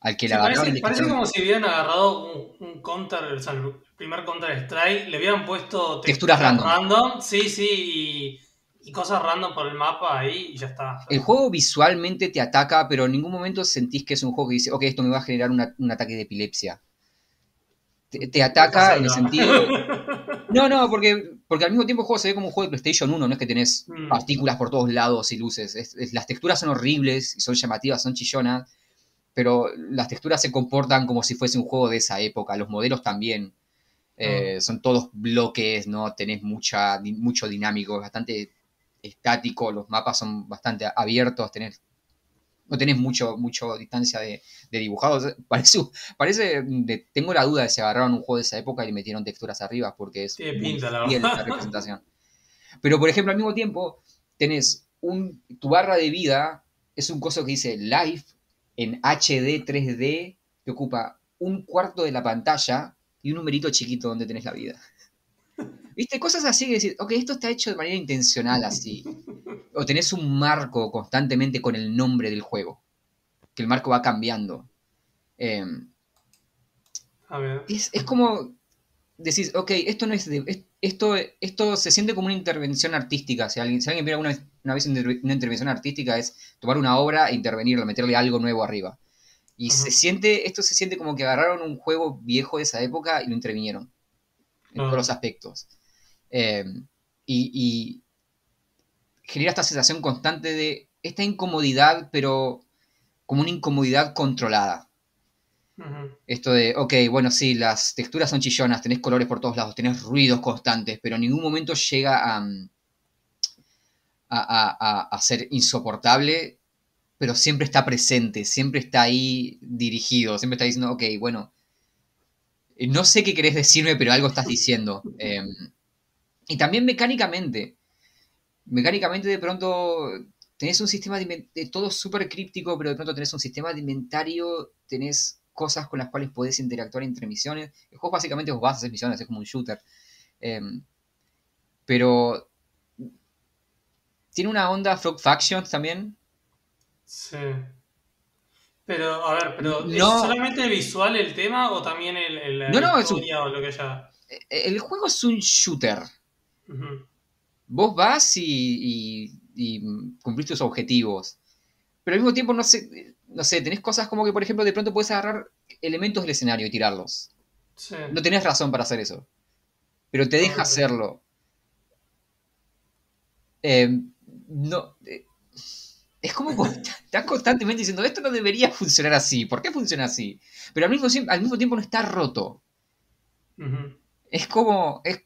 Al que la parece, parece como si hubieran agarrado un, counter, o sea, primer counter strike, le hubieran puesto texturas random. Sí, sí, y, cosas random por el mapa ahí y ya está. El juego visualmente te ataca, pero en ningún momento sentís que es un juego que dice, ok, esto me va a generar un ataque de epilepsia te, ataca en el sentido. No, no, porque, porque al mismo tiempo el juego se ve como un juego de PlayStation 1, no es que tenés mm. partículas por todos lados y luces. las texturas son horribles y son llamativas, son chillonas, pero las texturas se comportan como si fuese un juego de esa época, los modelos también. Eh. Son todos bloques, no tenés mucha, mucho dinámico, bastante estático, los mapas son bastante abiertos, tenés no tenés mucho, mucho distancia de, de dibujados. Parece, parece tengo la duda de si agarraron un juego de esa época y le metieron texturas arriba, porque es pinta, la, representación. Pero, por ejemplo, al mismo tiempo, tenés un, tu barra de vida, es un coso que dice live en HD 3D, que ocupa un cuarto de la pantalla y un numerito chiquito donde tenés la vida. ¿Viste? Cosas así que decir, ok, esto está hecho de manera intencional así. o tenés un marco constantemente con el nombre del juego. Que el marco va cambiando. Em, A ver. es, es como decís, ok, esto no es de- es- esto, esto se siente como una intervención artística. Si alguien, si alguien viera una, vez- una vez una intervención artística es tomar una obra e intervenirla, meterle algo nuevo arriba. Y se siente, esto se siente como que agarraron un juego viejo de esa época y lo intervinieron. En Ah. todos los aspectos. Eh, y, y genera esta sensación constante de esta incomodidad, pero como una incomodidad controlada. Esto de, ok, bueno, sí, las texturas son chillonas, tenés colores por todos lados, tenés ruidos constantes, pero en ningún momento llega a, mm, a, a- a- a ser insoportable, pero siempre está presente, siempre está ahí dirigido, siempre está diciendo, ok, bueno, eh, no sé qué querés decirme, pero algo estás diciendo. Eh, y también mecánicamente, mecánicamente de pronto tenés un sistema de, de todo súper críptico, pero de pronto tenés un sistema de inventario, tenés cosas con las cuales podés interactuar entre misiones. El juego básicamente vos vas a hacer misiones, es como un shooter. Eh, pero tiene una onda Frog Factions también. Sí. Pero, a ver, pero ¿es No. solamente visual el tema o también el, el- No, un- o lo que haya? Eh, El juego es un shooter. Vos vas y, y- y cumplís tus objetivos. Pero al mismo tiempo, no sé, no sé, tenés cosas como que, por ejemplo, de pronto puedes agarrar elementos del escenario y tirarlos. Sí. No tenés razón para hacer eso. Pero te deja hacerlo. Eh, no. eh, es como estás constantemente diciendo, esto no debería funcionar así. ¿Por qué funciona así? Pero al mismo, siem- al mismo tiempo no está roto. Es como. Es,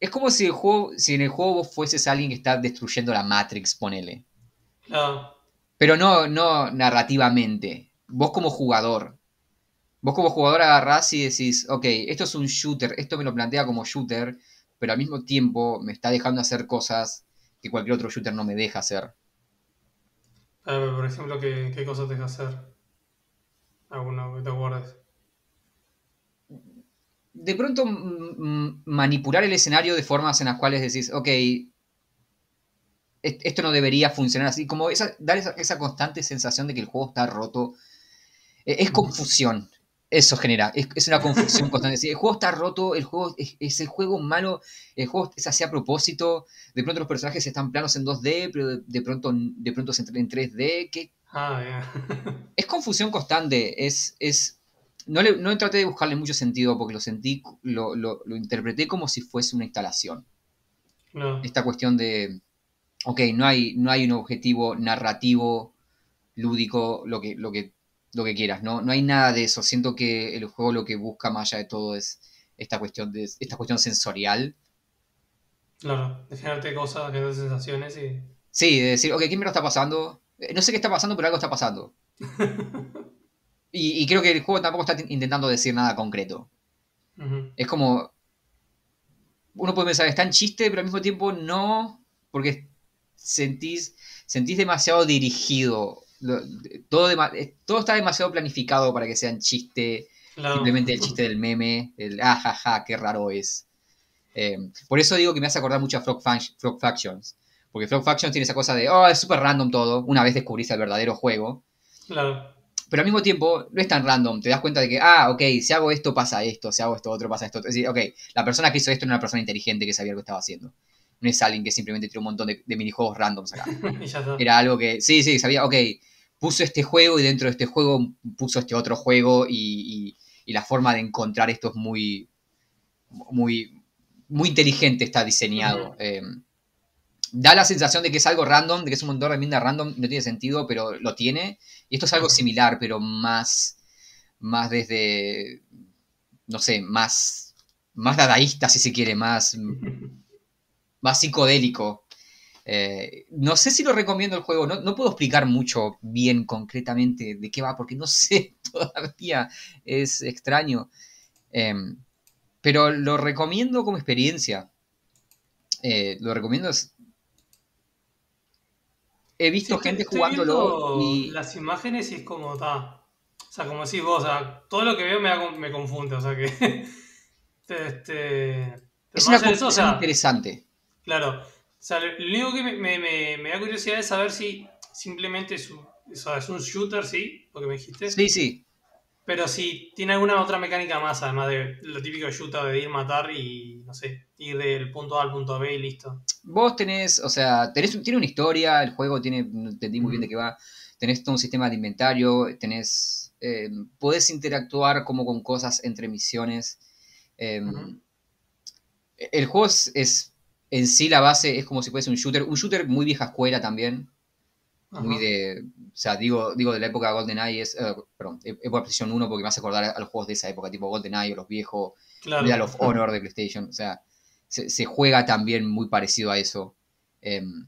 es como si, el juego, si en el juego vos fueses alguien que está destruyendo la Matrix, ponele. Claro. Pero no, no narrativamente. Vos como jugador. Vos como jugador agarrás y decís, ok, esto es un shooter, esto me lo plantea como shooter, pero al mismo tiempo me está dejando hacer cosas que cualquier otro shooter no me deja hacer. A ver, por ejemplo, ¿qué, qué cosas te deja hacer? Alguna que te acuerdes. De pronto manipular el escenario de formas en las cuales decís, ok, est- esto no debería funcionar así, como esa, dar esa, esa constante sensación de que el juego está roto. Eh, Es confusión. Eso genera, es, es una confusión constante. Si el juego está roto, el juego es, es el juego malo, el juego es así a propósito. De pronto los personajes están planos en 2D, pero de, de pronto, de pronto se en 3D. Que bien. es confusión constante. Es, es, no, le, no traté de buscarle mucho sentido porque lo sentí, lo, lo, lo interpreté como si fuese una instalación. No. Esta cuestión de, ok, no hay, no hay un objetivo narrativo, lúdico, lo que, lo que, lo que quieras, ¿no? No hay nada de eso. Siento que el juego lo que busca más allá de todo es esta cuestión, de, esta cuestión sensorial. Claro, de generarte cosas, generarte sensaciones y. Sí, de decir, ok, ¿qué me lo está pasando? Eh, No sé qué está pasando, pero algo está pasando. Y, y creo que el juego tampoco está intentando decir nada concreto. Es como. Uno puede pensar, está en chiste, pero al mismo tiempo no, porque sentís, sentís demasiado dirigido. Lo- Todo, todo está demasiado planificado para que sea en chiste, Claro. simplemente el chiste del meme, el ah, ja, ja, qué raro es. Eh, por eso digo que me hace acordar mucho a Frog, Fac- Frog Factions. Porque Frog Factions tiene esa cosa de, oh, es súper random todo, una vez descubriste el verdadero juego. Claro. Pero al mismo tiempo, no es tan random. Te das cuenta de que, ah, ok, si hago esto pasa esto, si hago esto otro pasa esto. Es decir, ok, la persona que hizo esto era una persona inteligente que sabía lo que estaba haciendo. No es alguien que simplemente tiró un montón de, de minijuegos randoms acá. Era algo que, sí, sí, sabía, ok, puso este juego y dentro de este juego puso este otro juego y, y- y la forma de encontrar esto es muy, muy, muy inteligente, está diseñado. Eh, da la sensación de que es algo random, de que es un montón de herramientas random, no tiene sentido, pero lo tiene. Y esto es algo similar, pero más, más desde, no sé, más, más dadaísta, si se quiere, más, más psicodélico. Eh, no sé si lo recomiendo el juego, no, no puedo explicar mucho bien concretamente de qué va, porque no sé todavía, es extraño. Em, pero lo recomiendo como experiencia. Eh, lo recomiendo. He visto gente estoy jugándolo y. las imágenes y es como está. O sea, como decís vos, o sea, todo lo que veo me, confunde, o sea que. este, pero Es más una eso, o sea, interesante. Claro, sea, lo único que me, me, me, da curiosidad es saber si simplemente es un, es un shooter, ¿sí? Lo que me dijiste. Sí, sí. Pero si tiene alguna otra mecánica más, además de lo típico shooter de ir, matar y, no sé, ir del punto A al punto B y listo. Vos tenés, o sea, tenés, tiene una historia, el juego tiene, no entendí muy bien de qué va, tenés todo un sistema de inventario, tenés, eh, podés interactuar como con cosas entre misiones. Em, el juego es, en sí la base es como si fuese un shooter, un shooter muy vieja escuela también, muy de, o sea, digo, digo de la época de GoldenEye, es, uh, perdón, época PlayStation 1 porque me hace acordar a los juegos de esa época, tipo GoldenEye o los viejos, claro. Medal of Honor de PlayStation, o sea, se, juega también muy parecido a eso. Em,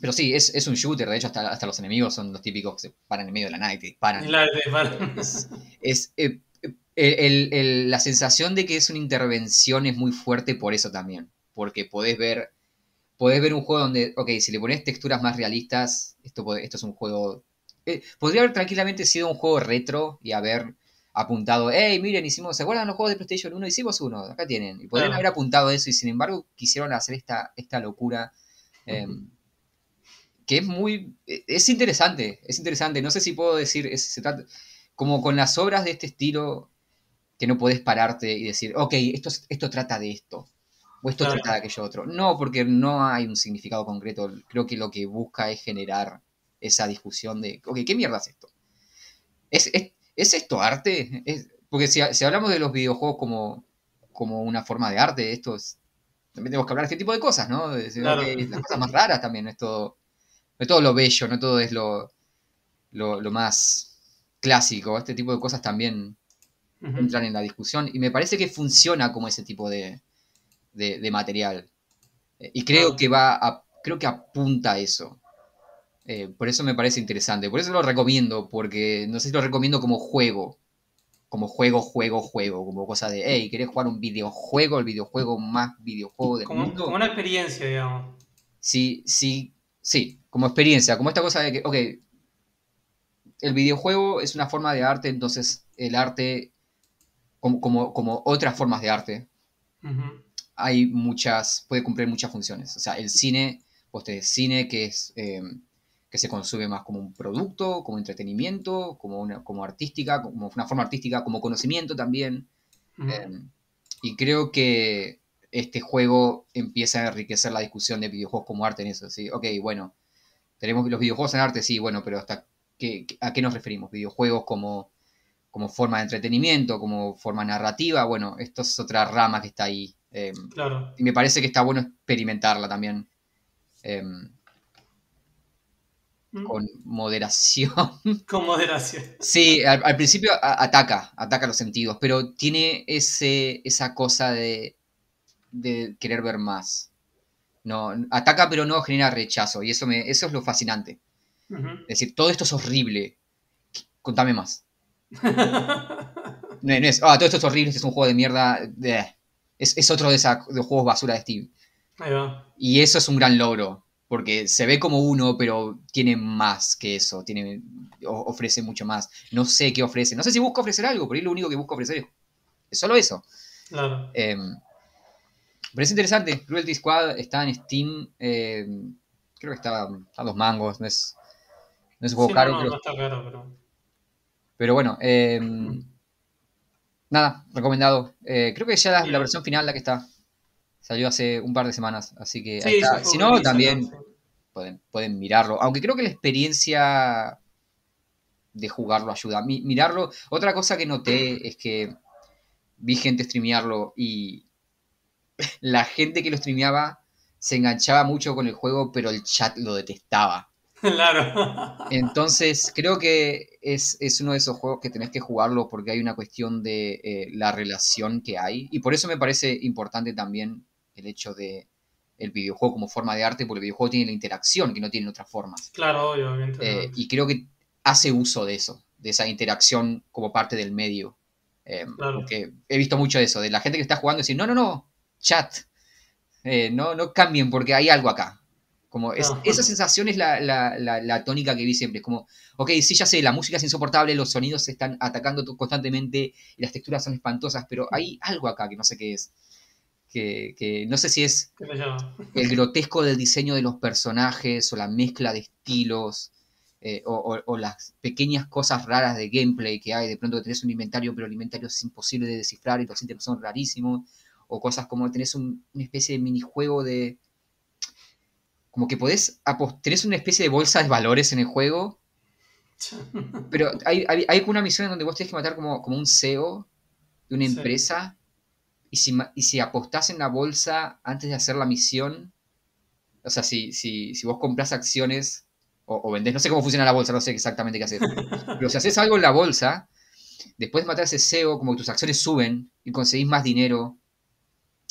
pero sí, es, es, un shooter, de hecho hasta, hasta, los enemigos son los típicos que se paran en medio de la night y disparan. Es, eh, el, el, la sensación de que es una intervención es muy fuerte por eso también, porque podés ver podés ver un juego donde, ok, si le pones texturas más realistas, esto, esto es un juego... Eh, podría haber tranquilamente sido un juego retro y haber apuntado, hey, miren, hicimos, ¿se acuerdan los juegos de PlayStation 1? Hicimos uno, acá tienen. Y podrían haber apuntado eso y sin embargo quisieron hacer esta, esta locura. Em, que es muy... E, es interesante, es interesante. No sé si puedo decir, se trata, como con las obras de este estilo, que no podés pararte y decir, ok, esto, esto trata de esto o esto trata de aquello otro. No, porque no hay un significado concreto. Creo que lo que busca es generar esa discusión de, ok, ¿qué mierda es esto? ¿Es, es, esto arte? porque si, hablamos de los videojuegos como, como una forma de arte, esto es, también tenemos que hablar de este tipo de cosas, ¿no? De, las cosas más raras también, no es todo, no todo lo bello, no todo es lo, lo, más clásico. Este tipo de cosas también entran en la discusión y me parece que funciona como ese tipo de, de, material. Eh, y creo que va a, creo que apunta a eso. Eh, por eso me parece interesante. Por eso lo recomiendo, porque no sé si lo recomiendo como juego. Como juego, juego, juego. Como cosa de, hey, ¿querés jugar un videojuego? El videojuego más videojuego del como, mundo. Como una experiencia, digamos. Sí, sí, sí. Como experiencia. Como esta cosa de que, ok, el videojuego es una forma de arte, entonces el arte, como, como, como otras formas de arte, hay muchas, puede cumplir muchas funciones. O sea, el cine, pues cine que es eh, que se consume más como un producto, como entretenimiento, como una, como artística, como una forma artística, como conocimiento también. Eh, y creo que este juego empieza a enriquecer la discusión de videojuegos como arte en eso. ¿sí? Ok, bueno, tenemos los videojuegos en arte, sí, bueno, pero hasta qué, ¿a qué nos referimos? Videojuegos como, como forma de entretenimiento, como forma narrativa, bueno, esto es otra rama que está ahí Claro. Y me parece que está bueno experimentarla también. Em, mm. con moderación. Con moderación. Sí, al, principio ataca, ataca los sentidos, pero tiene ese, esa cosa de, de querer ver más. No, ataca pero no genera rechazo y eso, me, eso es lo fascinante. Es decir, todo esto es horrible. Contame más. no, es, ah, todo esto es horrible, este es un juego de mierda. Es, otro de, esos juegos basura de Steam. Ahí va. Y eso es un gran logro, porque se ve como uno, pero tiene más que eso, tiene, ofrece mucho más. No sé qué ofrece, no sé si busca ofrecer algo, pero es lo único que busca ofrecer es solo eso. Claro. Em, pero es interesante, Cruelty Squad está en Steam, em, creo que está a dos mangos, no es, no es un juego caro. No, no está caro, pero... Pero bueno, eh, Nada, recomendado. Eh, creo que ya la, la, versión final la que está. Salió hace un par de semanas, así que Si no, también pueden, pueden mirarlo. Aunque creo que la experiencia de jugarlo ayuda. mirarlo. Otra cosa que noté es que vi gente streamearlo y la gente que lo streameaba se enganchaba mucho con el juego, pero el chat lo detestaba. Claro. Entonces, creo que es, uno de esos juegos que tenés que jugarlo porque hay una cuestión de eh, la relación que hay. Y por eso me parece importante también el hecho de el videojuego como forma de arte, porque el videojuego tiene la interacción que no tienen otras formas. Claro, obviamente. Eh, y creo que hace uso de eso, de esa interacción como parte del medio. Eh, porque he visto mucho de eso, de la gente que está jugando y decir, no, no, no, chat, no, no cambien porque hay algo acá. Como esa sensación es la, tónica que vi siempre. Es como, ok, sí, ya sé, la música es insoportable, los sonidos se están atacando constantemente y las texturas son espantosas, pero hay algo acá que no sé qué es. que, que no sé si es el grotesco del diseño de los personajes o la mezcla de estilos eh, o, o- o las pequeñas cosas raras de gameplay que hay. De pronto tenés un inventario, pero el inventario es imposible de descifrar y los ítems son rarísimos. O cosas como tenés un- una especie de minijuego de... Como que podés... Tenés una especie de bolsa de valores en el juego. Pero hay, hay, hay una misión en donde vos tenés que matar como, como un CEO de una Sí. empresa. Y si, y si apostás en la bolsa antes de hacer la misión, o sea, si, si, si vos comprás acciones o, o vendés, no sé cómo funciona la bolsa, no sé exactamente qué hacer. Pero si haces algo en la bolsa, después de matar a ese CEO, como que tus acciones suben y conseguís más dinero.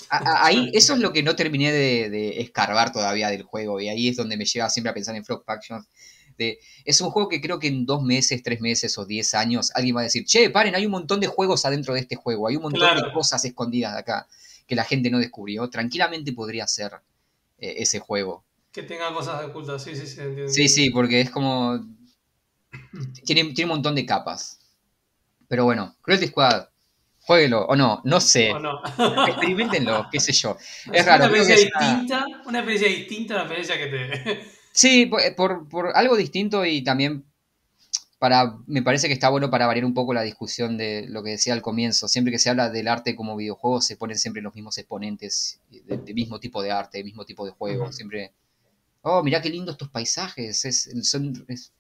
Ahí, eso es lo que no terminé de, de escarbar todavía del juego. Y ahí es donde me lleva siempre a pensar en Frog Factions. De, es un juego que creo que en dos meses, tres meses o diez años alguien va a decir, che, paren, hay un montón de juegos adentro de este juego, hay un montón de cosas escondidas de acá que la gente no descubrió. Tranquilamente podría ser eh, ese juego. Que tenga cosas ocultas, sí, sí, sí. entiendo, Sí, sí, porque es como... Tiene, tiene un montón de capas. Pero bueno, Cruelty Squad, jueguelo, o no, no sé. O no. Experimentenlo, qué sé yo. Es Es raro, Una que experiencia es una- distinta, una experiencia distinta a la experiencia que te. Sí, por, por- por algo distinto y también para, me parece que está bueno para variar un poco la discusión de lo que decía al comienzo. Siempre que se habla del arte como videojuego, se ponen siempre los mismos exponentes del de mismo tipo de arte, del mismo tipo de juego. Ujú. Siempre, oh, mirá qué lindos estos paisajes. Es, son, es-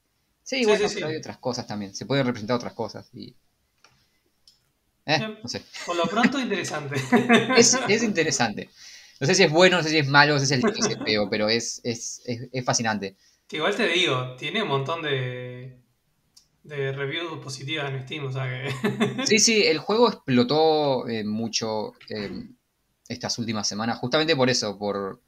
Sí, Sí, bueno, sí, pero sí. hay otras cosas también. Se pueden representar otras cosas. Y... Eh, no sé. Por lo pronto, interesante. Es, es interesante. No sé si es bueno, no sé si es malo, no sé si es es feo, pero es, es, es, fascinante. Que igual te digo, tiene un montón de, de reviews positivas en Steam, o sea que. Sí, sí, el juego explotó eh, mucho eh, estas últimas semanas, justamente por eso, por,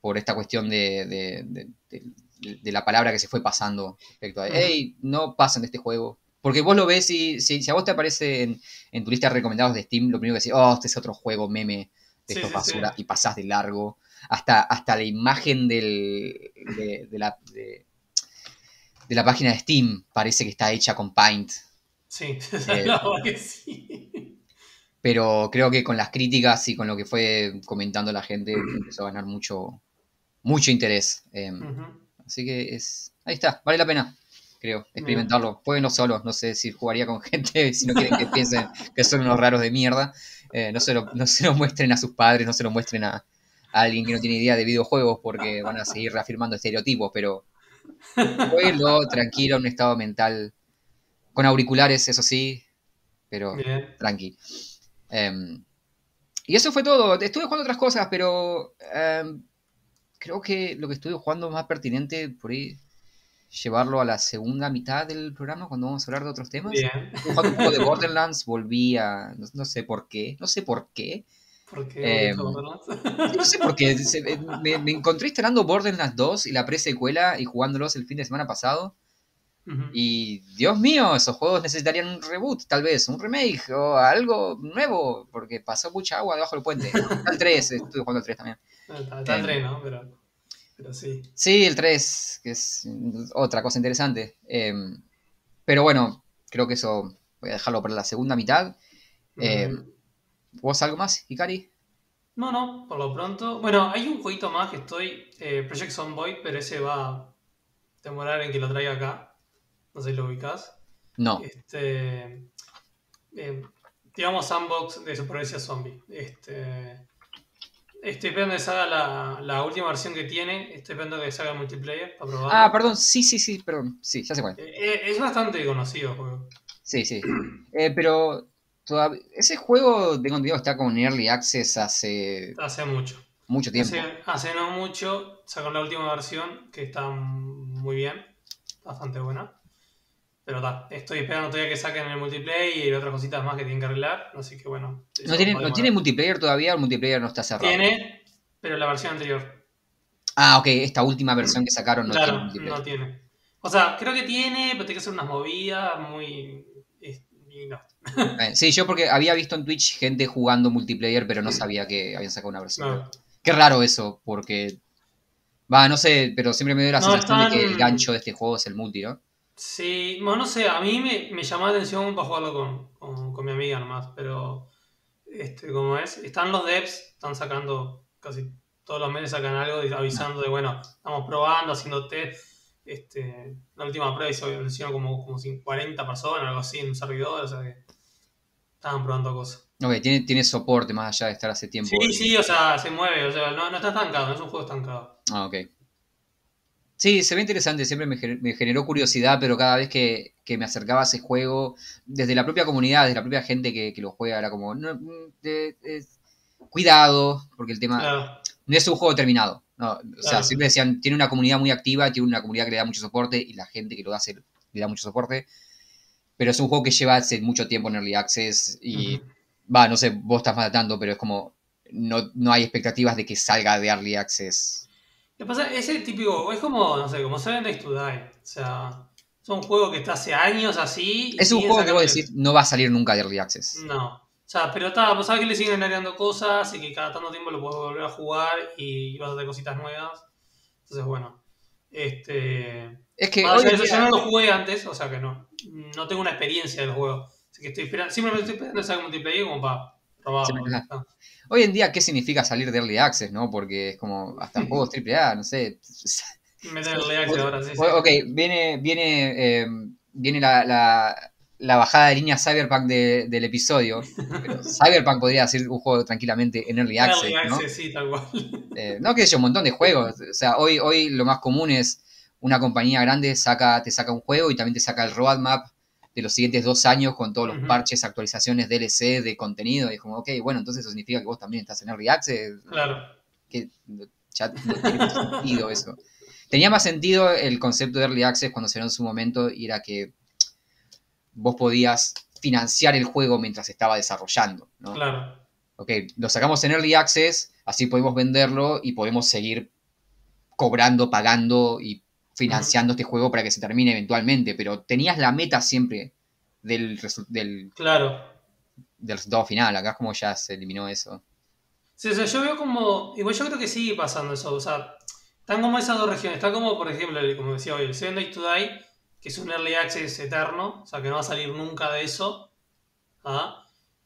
por esta cuestión de, de- de- la palabra que se fue pasando respecto a, hey, no pasen de este juego. Porque vos lo ves y si, si a vos te aparece en, en tu lista de recomendados de Steam, lo primero que decís, oh, este es otro juego meme de Sí, estos sí, basura, sí. y pasás de largo. Hasta, hasta la imagen del, de, de la, de, de la página de Steam parece que está hecha con Paint. Sí, Eh, verdad que sí. Pero creo que con las críticas y con lo que fue comentando la gente empezó a ganar mucho, mucho interés. Eh, Ujú. así que es. Ahí está, vale la pena, creo, experimentarlo. Jueguenlo solos, no sé si jugaría con gente, si no quieren que piensen que son unos raros de mierda. Eh, no, se lo, no se lo muestren a sus padres, no se lo muestren a, a alguien que no tiene idea de videojuegos porque van a seguir reafirmando estereotipos, pero jueguenlo tranquilo, en un estado mental, con auriculares, eso sí, pero Bien. tranqui. Em, y eso fue todo. Estuve jugando otras cosas, pero em, creo que lo que estuve jugando más pertinente por ahí llevarlo a la segunda mitad del programa cuando vamos a hablar de otros temas. Bien. Jugando un poco de Borderlands, volví a... No, no sé por qué, no sé por qué. Porque Em, No sé por qué. se- me, me encontré instalando Borderlands 2 y la pre-secuela y jugándolos el fin de semana pasado. Y Dios mío, esos juegos necesitarían un reboot, tal vez, un remake o algo nuevo, porque pasó mucha agua debajo del puente. Está el 3, estuve jugando el 3 también. Está, está el Em. tren, ¿no? Pero, pero sí. Sí, el 3, que es otra cosa interesante. Em, pero bueno, creo que eso voy a dejarlo para la segunda mitad. Eh, Ujú. ¿Vos algo más, Ikari? No, no, por lo pronto. Bueno, hay un jueguito más que estoy. eh, Project Zomboid, pero ese va a demorar en que lo traiga acá. No sé si lo ubicás. No. Este. eh, digamos, sandbox de supervivencia zombie. Este. Estoy esperando que salga la, la última versión que tiene. Estoy esperando que salga multiplayer para probarlo. Ah, perdón, sí, sí, sí, perdón. Sí, ya sé cuál. Eh, eh, es bastante conocido el juego. Sí, sí. Eh, pero todavía, ese juego, tengo entendido, está con Early Access hace Hace mucho. mucho tiempo. Hace, hace no mucho sacaron la última versión que está muy bien, bastante buena. Pero está, estoy esperando todavía que saquen el multiplayer y otras cositas más que tienen que arreglar. Así que bueno. ¿No tiene, va a ¿No demorar. tiene multiplayer todavía? El multiplayer no está cerrado. Tiene, pero la versión anterior. Ah, ok, esta última versión que sacaron no tiene claro, multiplayer. no tiene. O sea, creo que tiene, pero tiene que hacer unas movidas muy. y no. Eh, sí, yo porque había visto en Twitch gente jugando multiplayer, pero no sabía que habían sacado una versión. No. Qué raro eso, porque. Va, no sé, pero siempre me dio la No, sensación de que el gancho de este juego es el multi, ¿no? Sí, bueno, no sé, a mí me, me llamó la atención para jugarlo con, con, con mi amiga nomás, pero este, como es, están los devs, están sacando casi todos los meses sacan algo avisando de, bueno, estamos probando, haciendo test. Este, la última prueba hizo, hicieron como, como 40 personas, algo así, en un servidor, o sea que estaban probando cosas. Ok, tiene, tiene soporte más allá de estar hace tiempo. Sí, sí, o sea, se mueve, o sea, no, no está estancado, no es un juego estancado. Ah, ok. Sí, se ve interesante, siempre me, generó curiosidad, pero cada vez que, me acercaba a ese juego, desde la propia comunidad, desde la propia gente que, lo juega, era como, no, cuidado, porque el tema no es un juego terminado. o sea, siempre decían, tiene una comunidad muy activa, tiene una comunidad que le da mucho soporte y la gente que lo hace le da mucho soporte, pero es un juego que lleva hace mucho tiempo en Early Access y, va, no sé, vos estás matando, pero es como, no, no hay expectativas de que salga de Early Access ¿Qué pasa? Ese típico, es como, no sé, como Seven Days to Die. O sea, es un juego que está hace años así. Es un juego que vos decís no va a salir nunca de Early Access. No. O sea, pero está, vos sabés que le siguen agregando cosas y que cada tanto tiempo lo puedes volver a jugar y vas a hacer cositas nuevas. Entonces, bueno. Este. Es que. Yo no lo jugué antes, o sea que no. No tengo una experiencia del juego. Así que estoy esperando. Simplemente estoy esperando ese multiplayer como para probarlo. Hoy en día, ¿qué significa salir de Early Access, no? Porque es como hasta juegos AAA, no sé. Early Access ahora, sí, Ok, viene, viene, eh, viene la, la, bajada de línea Cyberpunk del episodio. Pero Cyberpunk podría ser un juego tranquilamente en Early Access. Early Access, sí, tal cual. Eh, no, que sé un montón de juegos. O sea, hoy, hoy lo más común es una compañía grande saca, te saca un juego y también te saca el roadmap de los siguientes dos años con todos los parches, actualizaciones, DLC de contenido. Y es como, ok, bueno, entonces eso significa que vos también estás en Early Access. Claro. Que ya no tiene sentido eso. Tenía más sentido el concepto de Early Access cuando se dio en su momento y era que vos podías financiar el juego mientras estaba desarrollando. ¿no? Claro. Ok, lo sacamos en Early Access, así podemos venderlo y podemos seguir cobrando, pagando y financiando este juego para que se termine eventualmente, pero tenías la meta siempre del, del, claro. del resultado final. Acá es como ya se eliminó eso. Sí, o sea, yo veo como. Igual yo creo que sigue pasando eso. O sea, están como esas dos regiones. Está como, por ejemplo, como decía hoy, el Seven Days to Die, que es un early access eterno. O sea, que no va a salir nunca de eso. ¿ah?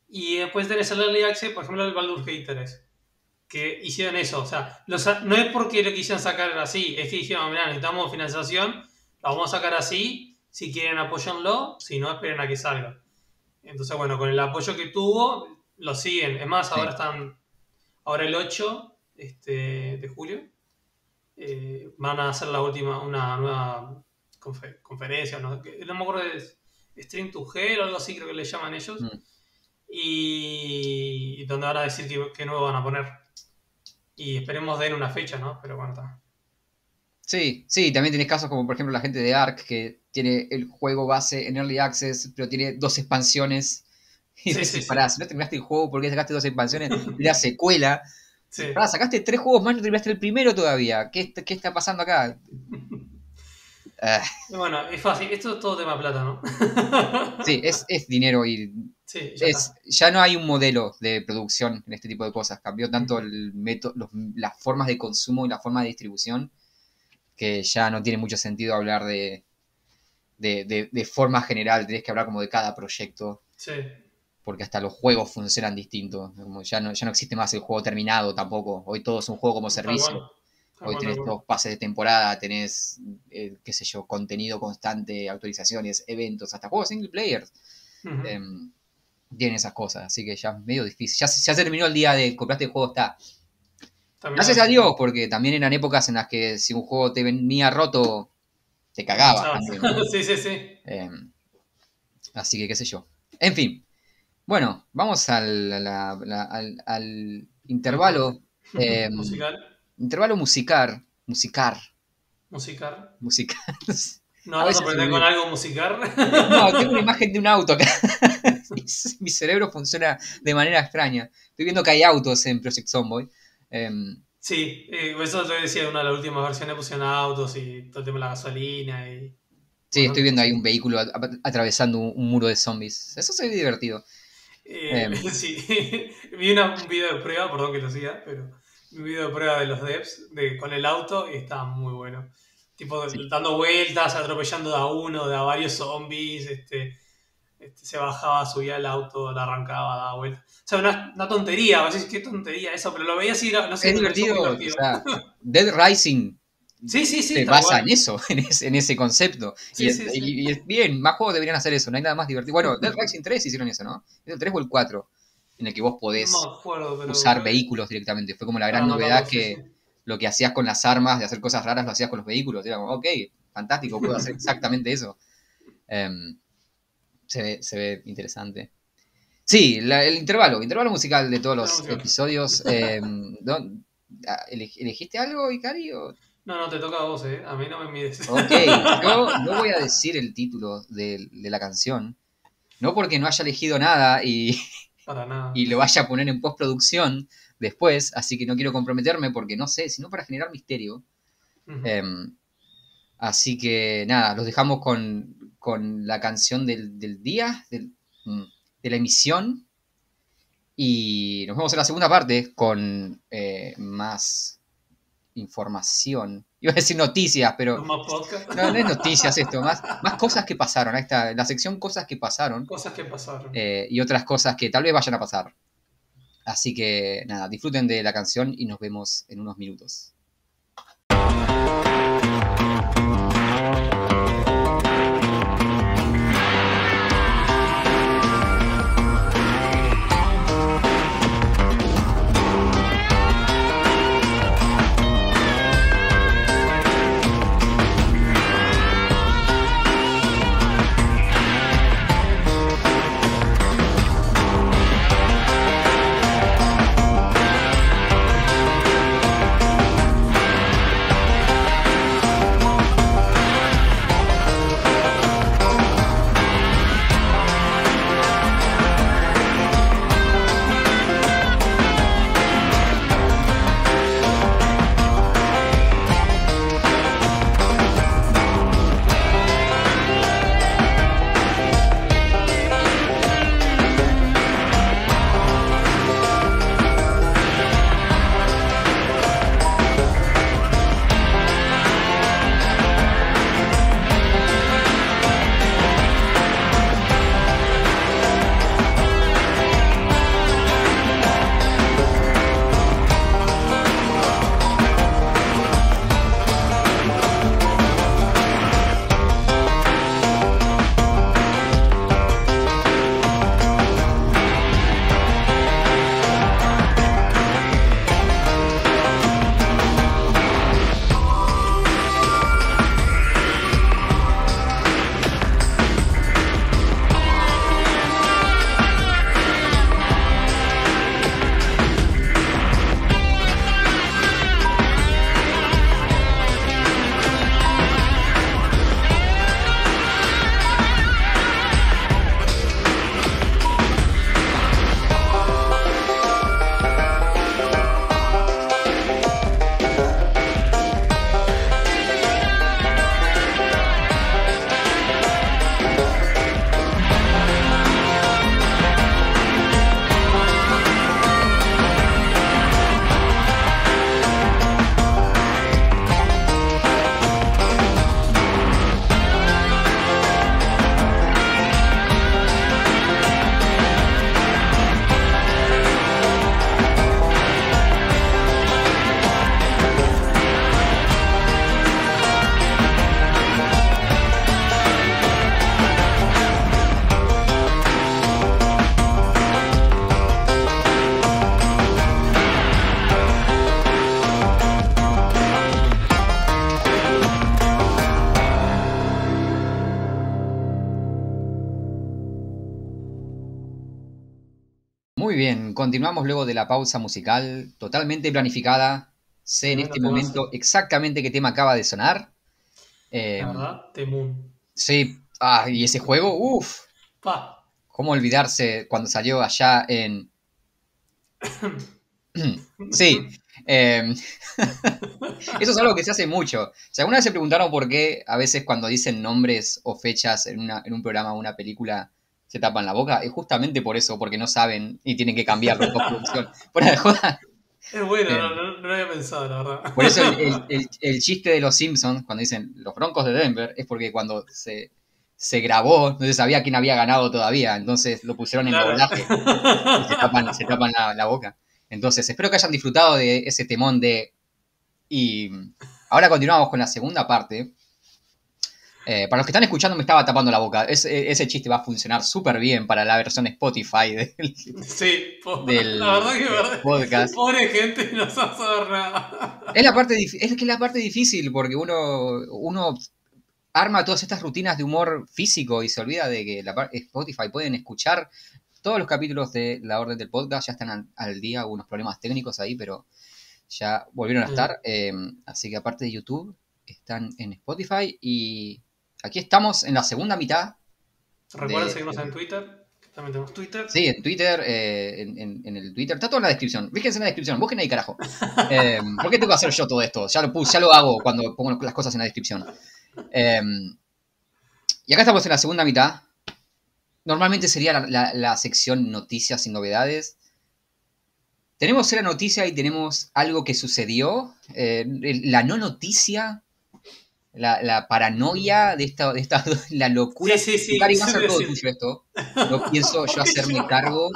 Y después tenés el early access, por ejemplo, el Baldur's Gate 3 que hicieron eso. O sea, no es porque lo quisieran sacar así, es que dijeron, mira, necesitamos financiación, lo vamos a sacar así, si quieren apoyanlo, si no, esperen a que salga. Entonces, bueno, con el apoyo que tuvo, lo siguen. Es más, ahora están, ahora el 8 este, de julio, eh, van a hacer la última, una nueva conferencia, no, no, me acuerdo de Stream to Hell o algo así, creo que le llaman ellos. Mm. Y, donde van a decir que nuevo van a poner. Y esperemos den una fecha, ¿no? Pero bueno, está. Sí, sí, también tienes casos como por ejemplo la gente de Ark que tiene el juego base en Early Access, pero tiene dos expansiones. Y sí, sí, pará, si no terminaste el juego, ¿por qué sacaste dos expansiones? Y la secuela. Sí. Pará, sacaste tres juegos más, no terminaste el primero todavía. ¿Qué, qué está pasando acá? Ah. Bueno, es fácil, esto es todo tema plata, ¿no? sí, es, es dinero y Sí, ya, es, ya no hay un modelo de producción en este tipo de cosas. Cambió tanto el método, las formas de consumo y la forma de distribución que ya no tiene mucho sentido hablar de, de, forma general. Tienes que hablar como de cada proyecto. Sí. Porque hasta los juegos funcionan distintos. Como ya, no, ya no existe más el juego terminado tampoco. Hoy todo es un juego como servicio. Hoy tenés dos pases de temporada, tenés, eh, qué sé yo, contenido constante, actualizaciones, eventos, hasta juegos single player tienen esas cosas, así que ya es medio difícil. Ya, ya se terminó el día de compraste el juego, está. Gracias a Dios, porque también eran épocas en las que si un juego te venía roto, te cagaba. sí, sí, sí. Em, así que qué sé yo. En fin. Bueno, vamos al, al, intervalo. Em, musical. Intervalo musical. Musicar. Musicar. Musical. ¿No vas a aprender con algo musical? No, tengo una imagen de un auto acá. mi cerebro funciona de manera extraña. Estoy viendo que hay autos en Project Zomboy. Em, sí, eh, eso te decía una de las últimas versiones pusieron autos y todo el tema de la gasolina y... Sí, estoy viendo ahí un vehículo atravesando un, muro de zombies. Eso se ve divertido. Eh, em. Sí, vi un video de prueba, perdón que lo siga, pero un video de prueba de los devs de, con el auto y está muy bueno. Tipo, dando vueltas, atropellando a uno, de a varios zombies, este, este, se bajaba, subía el auto, la arrancaba, daba vuelta. O sea, una, una tontería, qué tontería eso, pero lo veía así, no sé. Es divertido. muy o sea, Dead Rising sí, sí, sí. se basa en eso, en ese, en ese concepto. Sí, y, sí, es- sí. y- y es bien, más juegos deberían hacer eso, no hay nada más divertido. Bueno, Dead Rising 3 hicieron eso, ¿no? ¿Es el 3 o el 4? En el que vos podés No me acuerdo, pero. usar vehículos directamente. Fue como la gran Ah, no novedad que lo que hacías con las armas, de hacer cosas raras, lo hacías con los vehículos. Era como, ok, fantástico, puedo hacer exactamente eso. Em, se, ve, se ve interesante. Sí, la- el intervalo, intervalo musical de todos los episodios. ¿dó- ah, ele- ¿Elegiste algo, Ikari? o- No, no, te toca a vos, ¿eh? A mí no me mides. Ok, yo no voy a decir el título de, de la canción. No porque no haya elegido nada y, Para nada. y lo vaya a poner en postproducción después, así que no quiero comprometerme porque no sé, sino para generar misterio. Em, así que nada, los dejamos con, con la canción del, del día, del- mm, de la emisión. Y nos vemos en la segunda parte con eh, más información. Iba a decir noticias, pero más podcast. no, no es noticias esto, más, más cosas que pasaron. Ahí está, la sección cosas que pasaron Cosas que pasaron. eh, y otras cosas que tal vez vayan a pasar. Así que nada, disfruten de la canción y nos vemos en unos minutos. Continuamos luego de la pausa musical, totalmente planificada. Sé en este momento exactamente qué tema acaba de sonar. Eh, La verdad, Temun. sí, ah, y ese juego, uff. ¿cómo olvidarse cuando salió allá en... sí, eh, eso es algo que se hace mucho. Si alguna vez se preguntaron por qué a veces cuando dicen nombres o fechas en, una- en un programa o una película se tapan la boca, es justamente por eso, porque no saben y tienen que cambiarlo en postproducción. Fuera de joda, Es bueno, no, no, no lo había pensado, la verdad. Por eso el, el- el- el chiste de los Simpsons, cuando dicen los Broncos de Denver, es porque cuando se se grabó, no se sabía quién había ganado todavía, entonces lo pusieron en Claro. doblaje y se tapan, se tapan la, la boca. Entonces, espero que hayan disfrutado de ese temón de... Y ahora continuamos con la segunda parte. Eh, para los que están escuchando me estaba tapando la boca. Ese, ese chiste va a funcionar súper bien para la versión Spotify del, Sí, del- la verdad que verdad. podcast. Pobre gente, no sabe nada. Es la parte es que es la parte difícil porque uno, uno arma todas estas rutinas de humor físico y se olvida de que la Spotify pueden escuchar todos los capítulos de la orden del podcast, ya están al, al día, unos problemas técnicos ahí, pero ya volvieron a Mm. estar. eh, así que aparte de YouTube, están en Spotify y aquí estamos en la segunda mitad. Recuerden De- seguirnos en Twitter, también tenemos Twitter. Sí, en Twitter, eh, en, en- en el Twitter, está todo en la descripción. Fíjense en la descripción, busquen ahí, carajo. Eh, ¿Por qué tengo que hacer yo todo esto? Ya lo, puse, ya lo hago cuando pongo las cosas en la descripción. Eh, y acá estamos en la segunda mitad. Normalmente sería la, la- la sección noticias y novedades. Tenemos la noticia y tenemos algo que sucedió. la no noticia, la, la paranoia de esta, de esta la locura. Sí, sí, sí. Cari, va a ser todo sí. tuyo esto. No pienso yo hacerme cargo.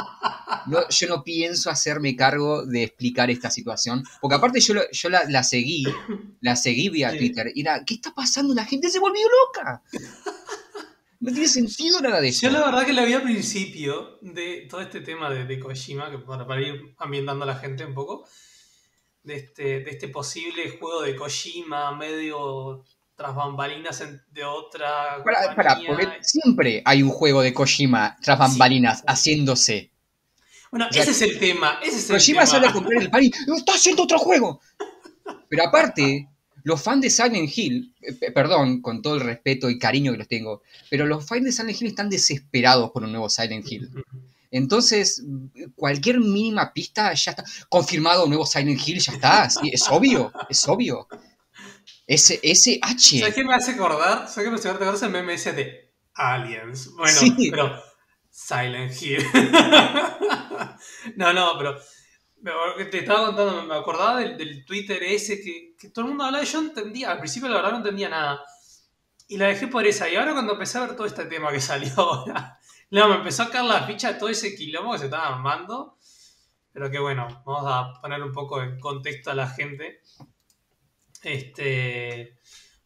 No, yo no pienso hacerme cargo de explicar esta situación. Porque aparte yo, yo la, la seguí, la seguí vía Sí. Twitter. Y era, ¿qué está pasando? La gente se volvió loca. No tiene sentido nada de eso. Yo la verdad que la vi al principio de todo este tema de, de Kojima, que para, para ir ambientando a la gente un poco, de este, de este posible juego de Kojima medio tras bambalinas de otra Para, porque siempre hay un juego de Kojima tras bambalinas haciéndose. Bueno, o sea, ese es el tema, ese es el Kojima tema. sale a comprar el pan y "No, está haciendo otro juego. Pero aparte, los fans de Silent Hill, eh, pe- perdón, con todo el respeto y cariño que los tengo, pero los fans de Silent Hill están desesperados por un nuevo Silent Hill. Entonces, cualquier mínima pista ya está. Confirmado un nuevo Silent Hill, ya está. sí, es obvio, es obvio. Ese, ese H. ¿Sabes qué me hace acordar? ¿Sabes qué me hace acordar? Es el meme ese de Aliens. Bueno, Sí. pero Silent Hill. no, no, pero te estaba contando, me acordaba del, del Twitter ese que, que todo el mundo hablaba y yo no entendía, al principio la verdad no entendía nada. Y la dejé por esa. Y ahora cuando empecé a ver todo este tema que salió ahora, no, me empezó a caer la ficha de todo ese quilombo que se estaba armando. Pero que bueno, vamos a poner un poco en contexto a la gente. Este,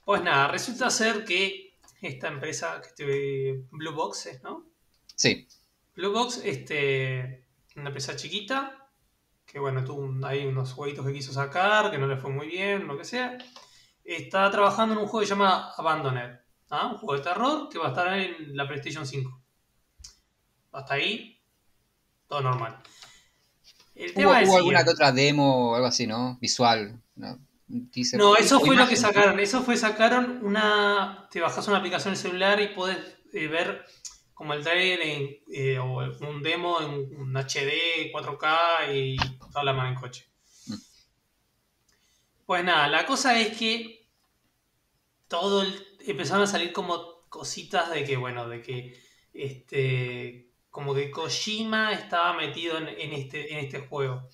pues nada, resulta ser que esta empresa, que este, Blue Box, ¿no? Sí, Blue Box, este, una empresa chiquita, que bueno, tuvo ahí unos jueguitos que quiso sacar, que no le fue muy bien, lo que sea. Está trabajando en un juego que se llama Abandoned, ¿ah? un juego de terror que va a estar en la PlayStation 5. Hasta ahí, todo normal. El hubo, tema es hubo alguna que otra demo o algo así, ¿no? Visual. ¿no? No, eso fue lo que sacaron. Eso fue sacaron una. Te bajas una aplicación en el celular y puedes eh, ver como el trailer en, eh, o un demo en un HD, 4K y toda la mano en coche. Mm. Pues nada, la cosa es que todo el- empezaron a salir como cositas de que, bueno, de que este. Como que Kojima estaba metido en, en este, en este juego.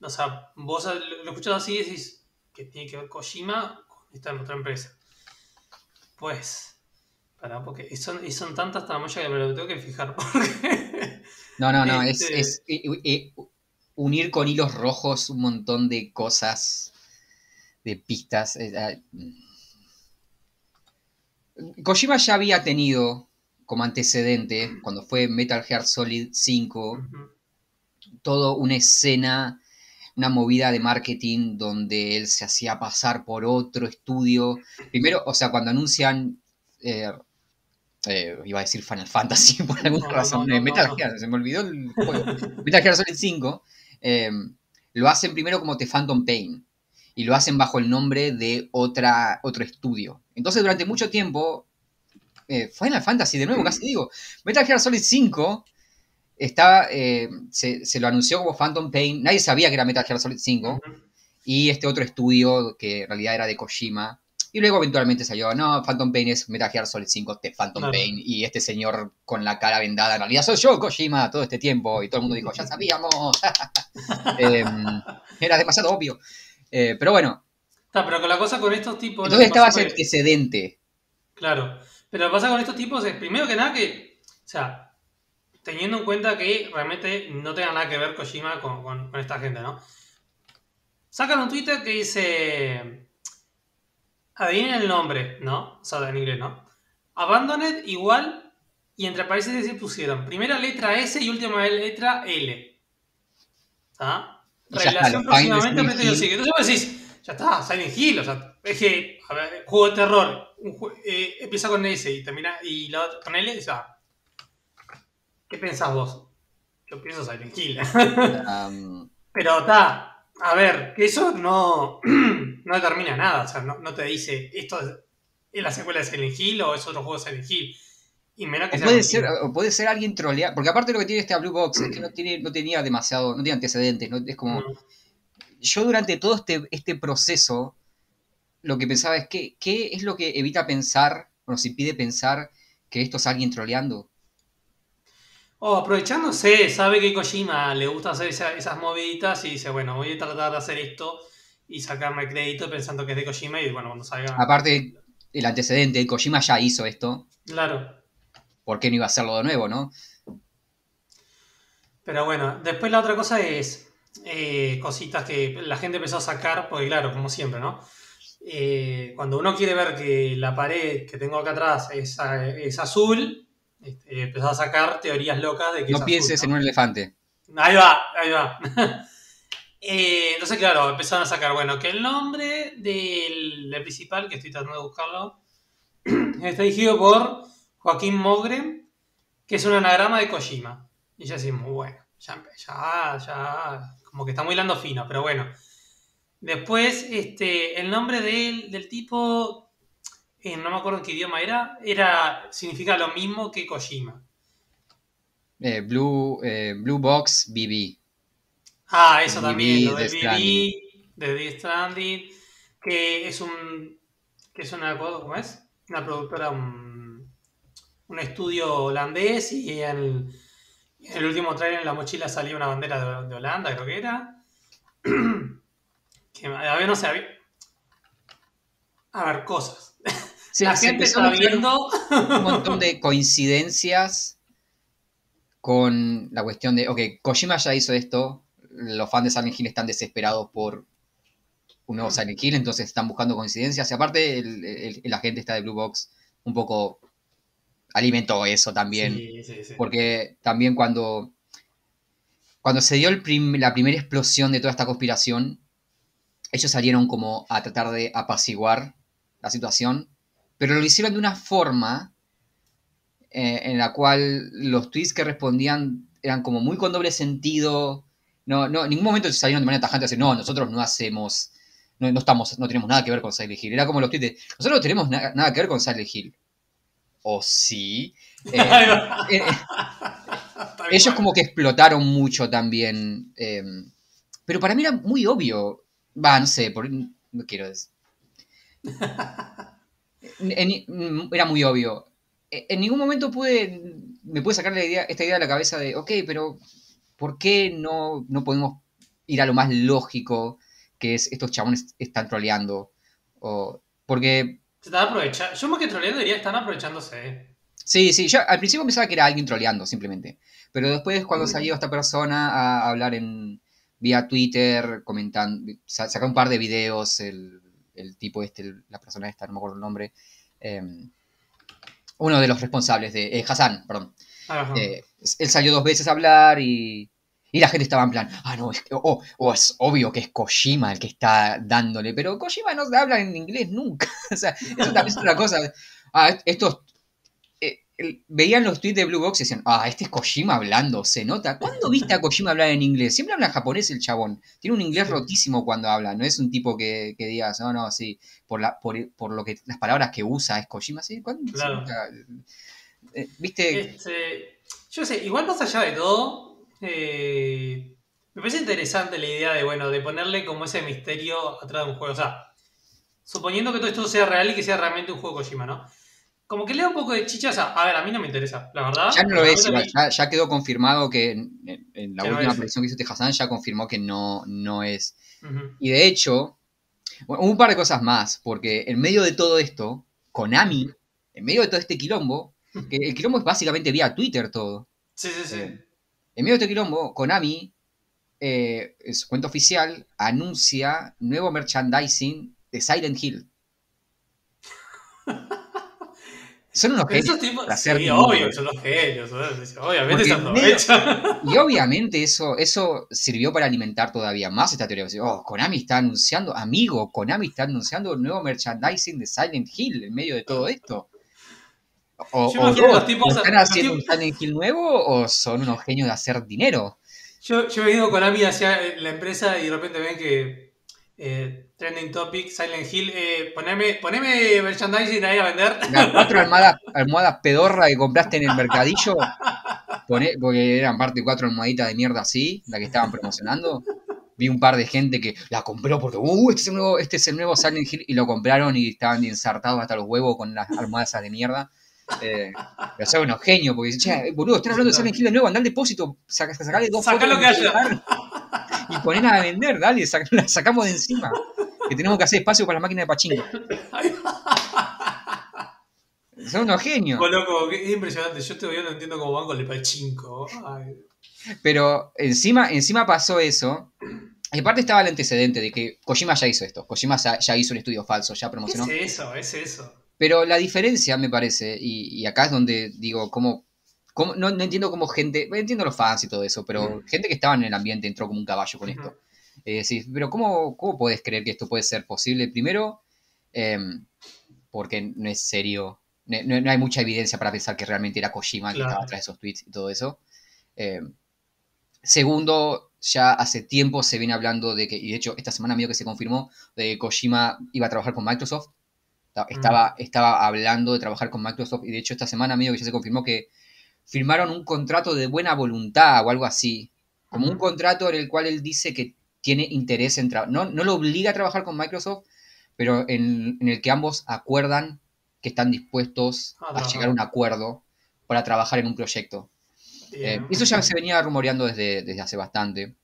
O sea, vos lo escuchás así y decís que tiene que ver Kojima con esta otra empresa. Pues, para, porque son, y son tantas tramoyas que me lo tengo que fijar. Porque, No, no, no, es, Este- es, eh, eh, unir con hilos rojos un montón de cosas, de pistas. eh, ah, Kojima ya había tenido como antecedente, cuando fue Metal Gear Solid 5, Ujú. todo una escena, una movida de marketing donde él se hacía pasar por otro estudio. Primero, o sea, cuando anuncian, eh, eh, iba a decir Final Fantasy por alguna No, razón, no, eh, no, Metal. Gear, se me olvidó el juego. Metal Gear Solid 5, eh, lo hacen primero como The Phantom Pain y lo hacen bajo el nombre de otra, otro estudio. Entonces, durante mucho tiempo, Final Fantasy, de nuevo, casi digo, Metal Gear Solid 5 estaba, eh, se, se lo anunció como Phantom Pain, nadie sabía que era Metal Gear Solid 5, Ujú. y este otro estudio que en realidad era de Kojima. Y luego eventualmente salió, no, Phantom Pain es Metal Gear Solid 5, de Phantom Claro. Pain, y este señor con la cara vendada, en realidad soy yo, Kojima, todo este tiempo, y todo el mundo dijo, ya sabíamos. Em, era demasiado obvio. Eh, pero bueno, Está, pero con la cosa con estos tipos. entonces estaba ese antecedente. Claro. Pero lo que pasa con estos tipos es, primero que nada, que, o sea, teniendo en cuenta que realmente no tenga nada que ver Kojima con, con- con esta gente, ¿no? Sacan un Twitter que dice, adivinen el nombre, ¿no? O sea, en inglés, ¿no? Abandoned igual, y entre paréntesis se pusieron primera letra S y última letra L. Fines de próximamente a. Entonces vos decís, ya está, Silent Hill, o sea, es que, a ver, juego de terror, un jue- eh, empieza con S y termina y la otra con L, o sea, ¿qué pensás vos? Yo pienso Silent Hill. Am, Pero está, a ver, que eso no, no determina nada, o sea, no, no te dice esto es, es la secuela de Silent Hill o es otro juego de Silent Hill. Y menos que o puede ser, o puede ser alguien trolear, porque aparte lo que tiene este Blue Box es que no tiene, no tenía demasiado, no tiene antecedentes, ¿no? es como, No. yo durante todo este, este proceso, lo que pensaba es que, ¿qué es lo que evita pensar, o nos impide pensar que esto es alguien troleando? O aprovechándose, sabe que Kojima le gusta hacer esa- esas moviditas y dice, bueno, voy a tratar de hacer esto y sacarme crédito pensando que es de Kojima y bueno, cuando salga... Aparte, el antecedente, Kojima ya hizo esto, Claro. ¿por qué no iba a hacerlo de nuevo, no? Pero bueno, después la otra cosa es eh, cositas que la gente empezó a sacar, porque claro, como siempre, ¿no? Eh, cuando uno quiere ver que la pared que tengo acá atrás es, a- es azul, este, empezó a sacar teorías locas de que No es pienses azul, en un elefante. Ahí va, ahí va. Eh, entonces, claro, empezaron a sacar, bueno, que el nombre del, del principal, que estoy tratando de buscarlo, está dirigido por Joaquín Mogre, que es un anagrama de Kojima. Y ya decimos, bueno, ya, ya, ya, como que está muy lando fino, pero bueno. Después, este, el nombre del, del tipo, eh, no me acuerdo en qué idioma era, era, significa lo mismo que Kojima. Eh, Blue, eh, Blue Box BB. Ah, eso BB, también, lo Stranding. BB, de Death Stranding, que es un, que es una, ¿cómo es? Una productora, un, un estudio holandés y en, el último trailer en la mochila salía una bandera de, de Holanda, creo que era. que, a ver, no sé, a ver, cosas. La gente está viendo... un montón de coincidencias con la cuestión de, ok, Kojima ya hizo esto, los fans de Silent Hill están desesperados por un nuevo Silent Hill, entonces están buscando coincidencias, y aparte el, el- el agente está de Blue Box un poco alimentó eso también, Sí, sí, sí. porque también cuando, cuando se dio el prim- la primera explosión de toda esta conspiración, ellos salieron como a tratar de apaciguar la situación, pero lo hicieron de una forma eh, en la cual los tweets que respondían eran como muy con doble sentido. No, no, en ningún momento salieron de manera tajante a decir, no, nosotros no hacemos, no, no estamos, no tenemos nada que ver con Silent Hill. Era como los tweets de, nosotros no tenemos na- nada que ver con Silent Hill. O sí. Eh, eh, Tal ellos como que explotaron mucho también. eh, pero para mí era muy obvio. Va, no sé, por- no quiero decir. En- en- era muy obvio. E- En ningún momento pude, me pude sacar la idea, esta idea de la cabeza de, ok, pero ¿por qué no, no podemos ir a lo más lógico que es estos chabones están troleando? O, porque, Se están aprovechando. Yo más que troleando diría están aprovechándose. sí, sí, yo al principio pensaba que era alguien troleando simplemente. Pero después cuando salió esta persona a hablar en vía Twitter, comentando, sa- sacó un par de videos, el, el tipo este, el- la persona esta, no me acuerdo el nombre, eh, uno de los responsables de, eh, Hassan, perdón, eh, él salió dos veces a hablar y, y la gente estaba en plan, ah, no, es, que- oh, oh, es obvio que es Kojima el que está dándole, pero Kojima no habla en inglés nunca. o sea, eso también es otra cosa. Ah, estos... veían los tweets de Blue Box y decían, ah, este es Kojima hablando, se nota. ¿Cuándo viste a Kojima hablar en inglés? Siempre habla en japonés el chabón. Tiene un inglés rotísimo cuando habla, no es un tipo que, que digas, no, no, sí, por, la, por, por lo que las palabras que usa es Kojima, sí, ¿cuándo? Claro. Eh, ¿Viste? Este, yo sé, igual más allá de todo, eh, me parece interesante la idea de, bueno, de ponerle como ese misterio atrás de un juego. O sea, suponiendo que todo esto sea real y que sea realmente un juego Kojima, ¿no? Como que le da un poco de chicha, o sea, a ver, a mí no me interesa, la verdad. Ya no lo es, igual, ya, ya quedó confirmado que en, la no última predicción que hizo este Hassan ya confirmó que no, no es. Y de hecho, bueno, un par de cosas más, porque en medio de todo esto, Konami en medio de todo este quilombo, que el quilombo es básicamente vía Twitter todo. Sí, sí, sí. Eh, en medio de este quilombo, Konami, eh, en su cuenta oficial, anuncia nuevo merchandising de Silent Hill. Son unos Pero esos genios. tipos, sí, dinero. obvio, son los genios. Obviamente se. Y obviamente eso, eso sirvió para alimentar todavía más esta teoría. Oh, Konami está anunciando, amigo, Konami está anunciando nuevo merchandising de Silent Hill en medio de todo esto. O, Yo o imagino dos, los tipos- ¿están haciendo un Silent Hill nuevo o son unos genios de hacer dinero? Yo, yo he ido con Ami hacia la empresa y de repente ven que eh, Trending Topic, Silent Hill, eh, poneme, poneme merchandising ahí a vender. Las cuatro almohadas, almohadas pedorra que compraste en el mercadillo, poné- porque eran parte cuatro almohaditas de mierda así, la que estaban promocionando. Vi un par de gente que la compró porque, uh, este es el nuevo, este es el nuevo Silent Hill, y lo compraron y estaban ensartados hasta los huevos con las almohadas de mierda. Eh, pero son unos genios, porque dicen, che, boludo, están hablando de Silent Hill de nuevo, anda al depósito, saca, sacale dos Sacá lo que haya. Ponela a vender, dale, sac- la sacamos de encima. Que tenemos que hacer espacio para la máquina de pachinko. Son unos genios. Loco, que es impresionante. Yo todavía no entiendo cómo van con el pachinko. Ay. Pero encima, encima pasó eso. Y aparte estaba el antecedente de que Kojima ya hizo esto. Kojima ya, hizo un estudio falso, ya ¿Qué promocionó. es eso? Es eso. Pero la diferencia, me parece, y, y acá es donde digo, cómo, cómo- no, no entiendo cómo gente, entiendo los fans y todo eso, pero gente que estaba en el ambiente entró como un caballo con esto. Eh, decís, pero ¿cómo, ¿cómo podés creer que esto puede ser posible? Primero, em, porque no es serio, no, no- hay mucha evidencia para pensar que realmente era Kojima el que Claro. estaba atrás de esos tweets y todo eso. Em, segundo, ya hace tiempo se viene hablando de que, y de hecho esta semana medio que se confirmó, de que Kojima iba a trabajar con Microsoft. Ta- Estaba, estaba hablando de trabajar con Microsoft y de hecho esta semana medio que ya se confirmó que firmaron un contrato de buena voluntad o algo así. Como un contrato en el cual él dice que tiene interés en trabajar. No, no lo obliga a trabajar con Microsoft, pero en, en el que ambos acuerdan que están dispuestos A llegar a un acuerdo para trabajar en un proyecto. Eh, eso ya se venía rumoreando desde, desde hace bastante.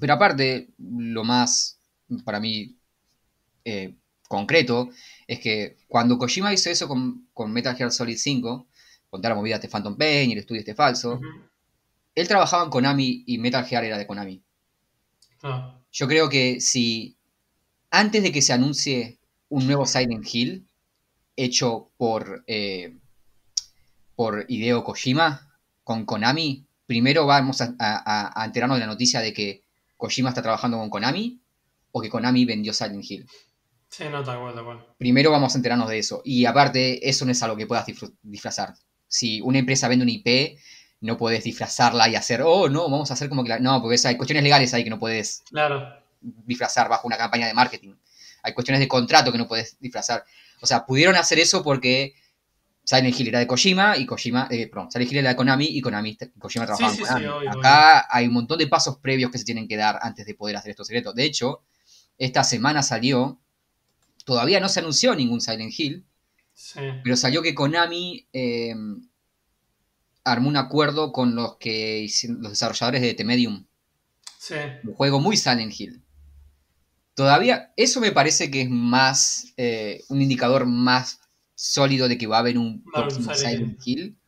Pero aparte, lo más, para mí, eh, concreto, es que cuando Kojima hizo eso con, con Metal Gear Solid 5, con toda la movida de Phantom Pain y el estudio este falso, él trabajaba en Konami y Metal Gear era de Konami. Ah, Yo creo que si antes de que se anuncie un nuevo Silent Hill hecho por, eh, por Hideo Kojima con Konami, primero vamos a, a- a enterarnos de la noticia de que Kojima está trabajando con Konami o que Konami vendió Silent Hill. sí, no, tal cual, tal cual. Primero vamos a enterarnos de eso. Y aparte, eso no es algo que puedas disfr- disfrazar. Si una empresa vende una IP, no puedes disfrazarla y hacer, oh, no, vamos a hacer como que la... No, porque hay cuestiones legales ahí que no puedes Claro. disfrazar bajo una campaña de marketing. Hay cuestiones de contrato que no puedes disfrazar. O sea, pudieron hacer eso porque Silent Hill era de Kojima y Kojima, eh, perdón, Silent Hill era de Konami y Konami Kojima trabajaban sí, sí, Konami. obvio, Acá hay un montón de pasos previos que se tienen que dar antes de poder hacer estos secretos. De hecho, esta semana salió, todavía no se anunció ningún Silent Hill, Sí. pero salió que Konami eh, armó un acuerdo con los que los desarrolladores de The Medium Sí. un juego muy Silent Hill. Todavía, eso me parece que es más, eh, un indicador más sólido de que va a haber un próximo Silent Silent Hill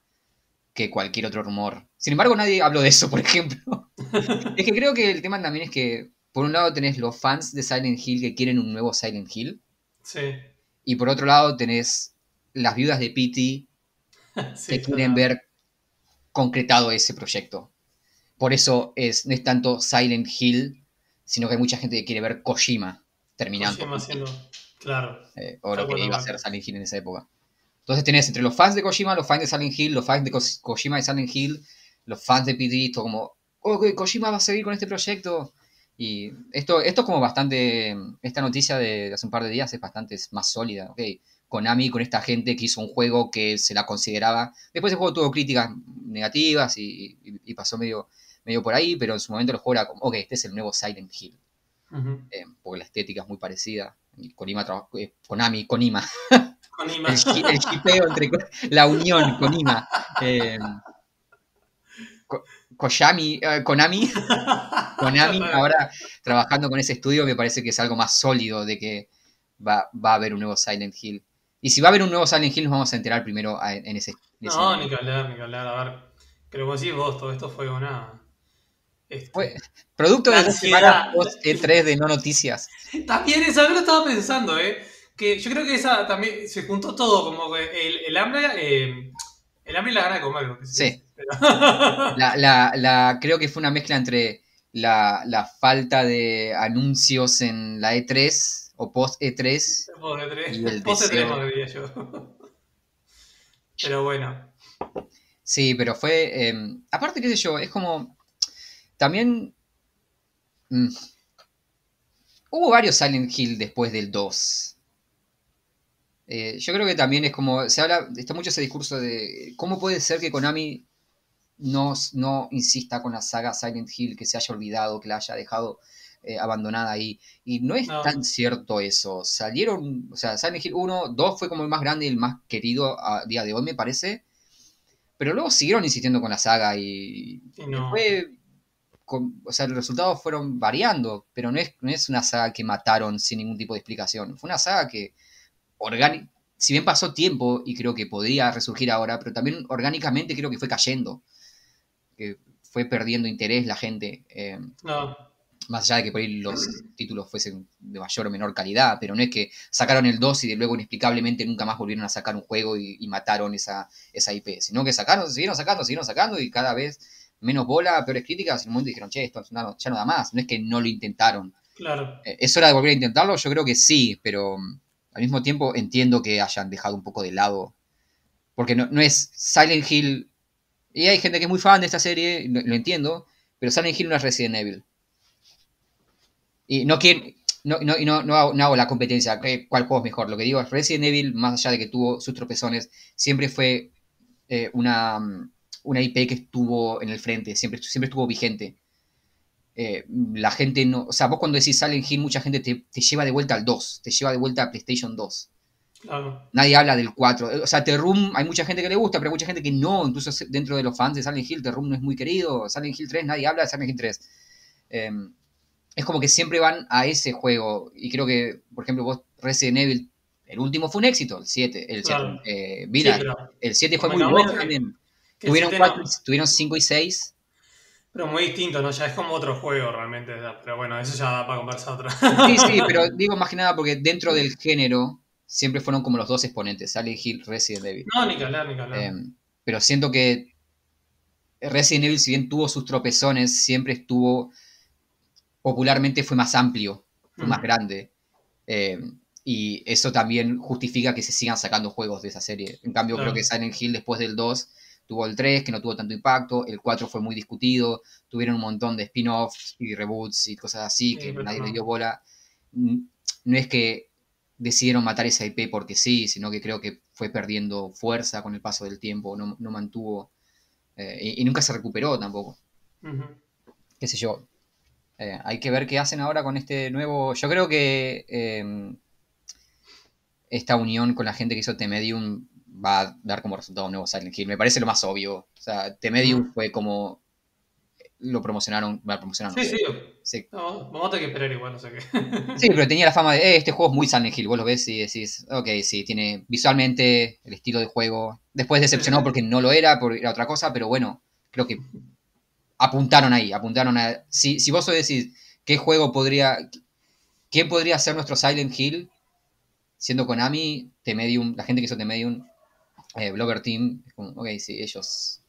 que cualquier otro rumor. Sin embargo, nadie habló de eso, por ejemplo. es que creo que el tema también es que, por un lado, tenés los fans de Silent Hill que quieren un nuevo Silent Hill, Sí. y por otro lado, tenés las viudas de Pity Sí, que quieren ver concretado ese proyecto. Por eso es, no es tanto Silent Hill, sino que hay mucha gente que quiere ver Kojima terminando. Kojima haciendo- Claro. eh, o lo que iba a ser Silent Hill en esa época. Entonces tenés entre los fans de Kojima, los fans de Silent Hill, los fans de Ko- Kojima y Silent Hill, los fans de PD, todo como, oh, Kojima va a seguir con este proyecto. Y esto, esto es como bastante, esta noticia de hace un par de días es bastante más sólida. ok. Konami con esta gente que hizo un juego que se la consideraba. Después el juego tuvo críticas negativas y, y- y pasó medio, medio por ahí, pero en su momento el juego era como, ok, este es el nuevo Silent Hill eh, porque la estética es muy parecida. Konima eh, Konami, Konima. Konima. El, el shipeo entre la unión, Konima. Eh, Ko- Koyami, eh, Konami, Konami, ahora trabajando con ese estudio me parece que es algo más sólido de que va, va a haber un nuevo Silent Hill. Y si va a haber un nuevo Silent Hill, nos vamos a enterar primero en, ese. no, ni que hablar, ni que hablar. A ver, pero como decís vos, todo esto fue una. Este, producto de la semana post E3 de no noticias. También eso lo estaba pensando, ¿eh? Que yo creo que esa también se juntó todo, como que el, el hambre. Eh, el hambre y la gana de comer. Sí. La, la, la, creo que fue una mezcla entre la, la, falta de anuncios en la E3 o post E3. Post E3. Y el post E3 diría yo. Pero bueno. Sí, pero fue. Eh, aparte, qué sé yo, es como. También. Mm, hubo varios Silent Hill después del 2. Eh, yo creo que también es como, se habla, está mucho ese discurso de cómo puede ser que Konami no, no insista con la saga Silent Hill, que se haya olvidado, que la haya dejado eh, abandonada ahí. Y no es tan cierto eso. Salieron, o sea, Silent Hill 1, 2 fue como el más grande y el más querido a día de hoy, me parece. Pero luego siguieron insistiendo con la saga y, o sea, los resultados fueron variando, pero no es, no es una saga que mataron sin ningún tipo de explicación. Fue una saga que si bien pasó tiempo y creo que podría resurgir ahora, pero también orgánicamente creo que fue cayendo, que fue perdiendo interés la gente. Eh, más allá de que por ahí los títulos fuesen de mayor o menor calidad, pero no es que sacaron el 2 y de luego inexplicablemente nunca más volvieron a sacar un juego y, mataron esa, esa IP, sino que sacaron, siguieron sacando, siguieron sacando y cada vez menos bola, peores críticas, en un momento dijeron, che, esto ya no da más, no es que no lo intentaron. Claro. Eh, ¿Es hora de volver a intentarlo? Yo creo que sí, pero al mismo tiempo entiendo que hayan dejado un poco de lado. Porque no, es Silent Hill. Y hay gente que es muy fan de esta serie, lo, entiendo. Pero Silent Hill no es Resident Evil. Y no quiero. No, no, no, no, hago, la competencia, cuál juego es mejor. Lo que digo es Resident Evil, más allá de que tuvo sus tropezones, siempre fue eh, una, una IP que estuvo en el frente, siempre, siempre estuvo vigente. Eh, la gente no. O sea, vos cuando decís Silent Hill, mucha gente te, lleva de vuelta al 2, te lleva de vuelta a PlayStation 2. Nadie habla del 4. O sea, The Room, hay mucha gente que le gusta, pero hay mucha gente que no. Incluso dentro de los fans de Silent Hill, The Room no es muy querido. Silent Hill 3, nadie habla de Silent Hill 3. Em, es como que siempre van a ese juego. Y creo que, por ejemplo, vos, Resident Evil, el último fue un éxito, el 7. El 7, eh, el 7 fue muy bueno también. Tuvieron, 4, tuvieron 5 y 6 pero muy distinto, ¿no? Ya es como otro juego realmente. Pero bueno, eso ya da para conversar otra. Sí, sí, pero digo más que nada porque dentro del género siempre fueron como los dos exponentes, Silent Hill, Resident Evil. No, ni que hablar, ni que hablar. Em, pero siento que Resident Evil, si bien tuvo sus tropezones, siempre estuvo, popularmente fue más amplio, fue más grande. Em, y eso también justifica que se sigan sacando juegos de esa serie. En cambio, creo que Silent Hill después del 2 Tuvo el 3, que no tuvo tanto impacto, el 4 fue muy discutido, tuvieron un montón de spin-offs y reboots y cosas así que nadie le dio bola. No es que decidieron matar esa IP porque sí, sino que creo que fue perdiendo fuerza con el paso del tiempo, no, mantuvo eh, y, nunca se recuperó tampoco. Qué sé yo. Eh, hay que ver qué hacen ahora con este nuevo. Yo creo que em, esta unión con la gente que hizo T-Medium va a dar como resultado un nuevo Silent Hill. Me parece lo más obvio. O sea, The Medium fue como lo promocionaron, lo promocionaron. Sí, sí. sí. vamos a tener que esperar igual, no sí, pero tenía la fama de, eh, este juego es muy Silent Hill. Vos lo ves y decís, ok, sí, tiene visualmente el estilo de juego. Después decepcionó porque no lo era, por era otra cosa, pero bueno, creo que apuntaron ahí, apuntaron a... Si, si vos decís, ¿qué juego podría... ¿Quién podría ser nuestro Silent Hill? Siendo Konami, The Medium, la gente que hizo The Medium eh, Blogger Team, ok, sí, ellos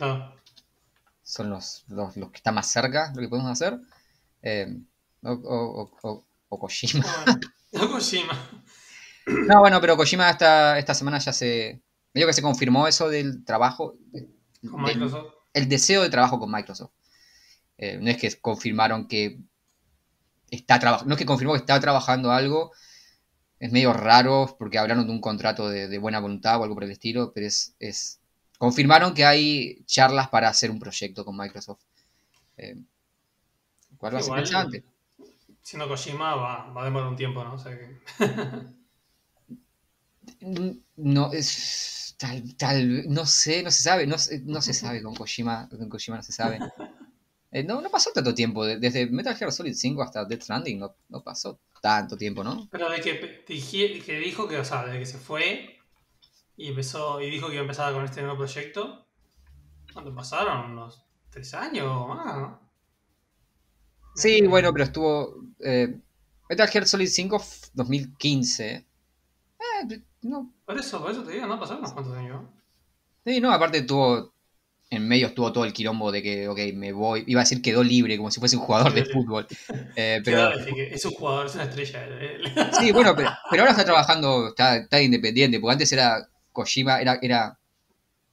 ah. son los, los, que están más cerca lo que podemos hacer. Eh, o, o, o, Kojima. No, Kojima. No, bueno, pero Kojima esta, esta semana ya se. Medio que se confirmó eso del trabajo. Con Microsoft. El deseo de trabajo con Microsoft. Eh, no es que confirmaron que está trabajando. No es que confirmó que está trabajando algo, es medio raro porque hablaron de un contrato de, buena voluntad o algo por el estilo, pero es, es, Confirmaron que hay charlas para hacer un proyecto con Microsoft. Eh, ¿Cuál va a ser interesante? Siendo Kojima va, va, a demorar un tiempo, ¿no? O sea que... no, es... Tal, tal, no sé, no se sabe, no, no se sabe con Kojima, con Kojima no se sabe. Eh, no, no pasó tanto tiempo. de- Desde Metal Gear Solid 5 hasta Death Stranding no, no pasó tanto tiempo, ¿no? Pero de que, dije- que dijo que, o sea, de que se fue y empezó y dijo que iba a empezar con este nuevo proyecto. ¿Cuánto pasaron? ¿Unos tres años o más? ¿no? Sí, bueno, pero estuvo. eh, Metal Gear Solid 5 f- 2015. Eh, no, Por eso, por eso te digo, no pasaron unos cuantos años. sí, no, aparte tuvo. En medio estuvo todo el quilombo de que, ok, me voy. Iba a decir quedó libre, como si fuese un jugador de fútbol. Eh, Pero es un jugador, es una estrella. Sí, bueno, pero, pero ahora está trabajando, está, está independiente, porque antes era Kojima, era, era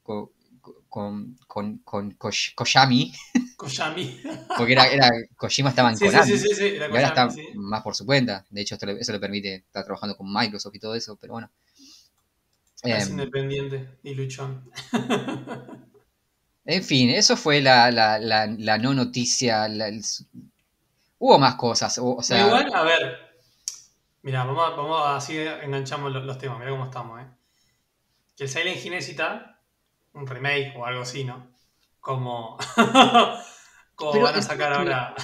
co- co- con, con, con Kosh- Koyami, Koyami. porque era, era Kojima estaba en Sí, sí, Konami, sí, sí, sí, era y ahora está más por su cuenta. De hecho, esto eso le permite estar trabajando con Microsoft y todo eso, pero bueno. Es Eh, independiente y luchón. en fin, eso fue la, la, la, la no noticia. el- hubo más cosas, o, o sea, Pero igual, a ver. Mira, vamos, a- vamos a así enganchamos los, los temas. Mira cómo estamos, ¿eh? Que el Silent Hill necesita un remake o algo así, ¿no? Como. como Pero van a sacar ahora.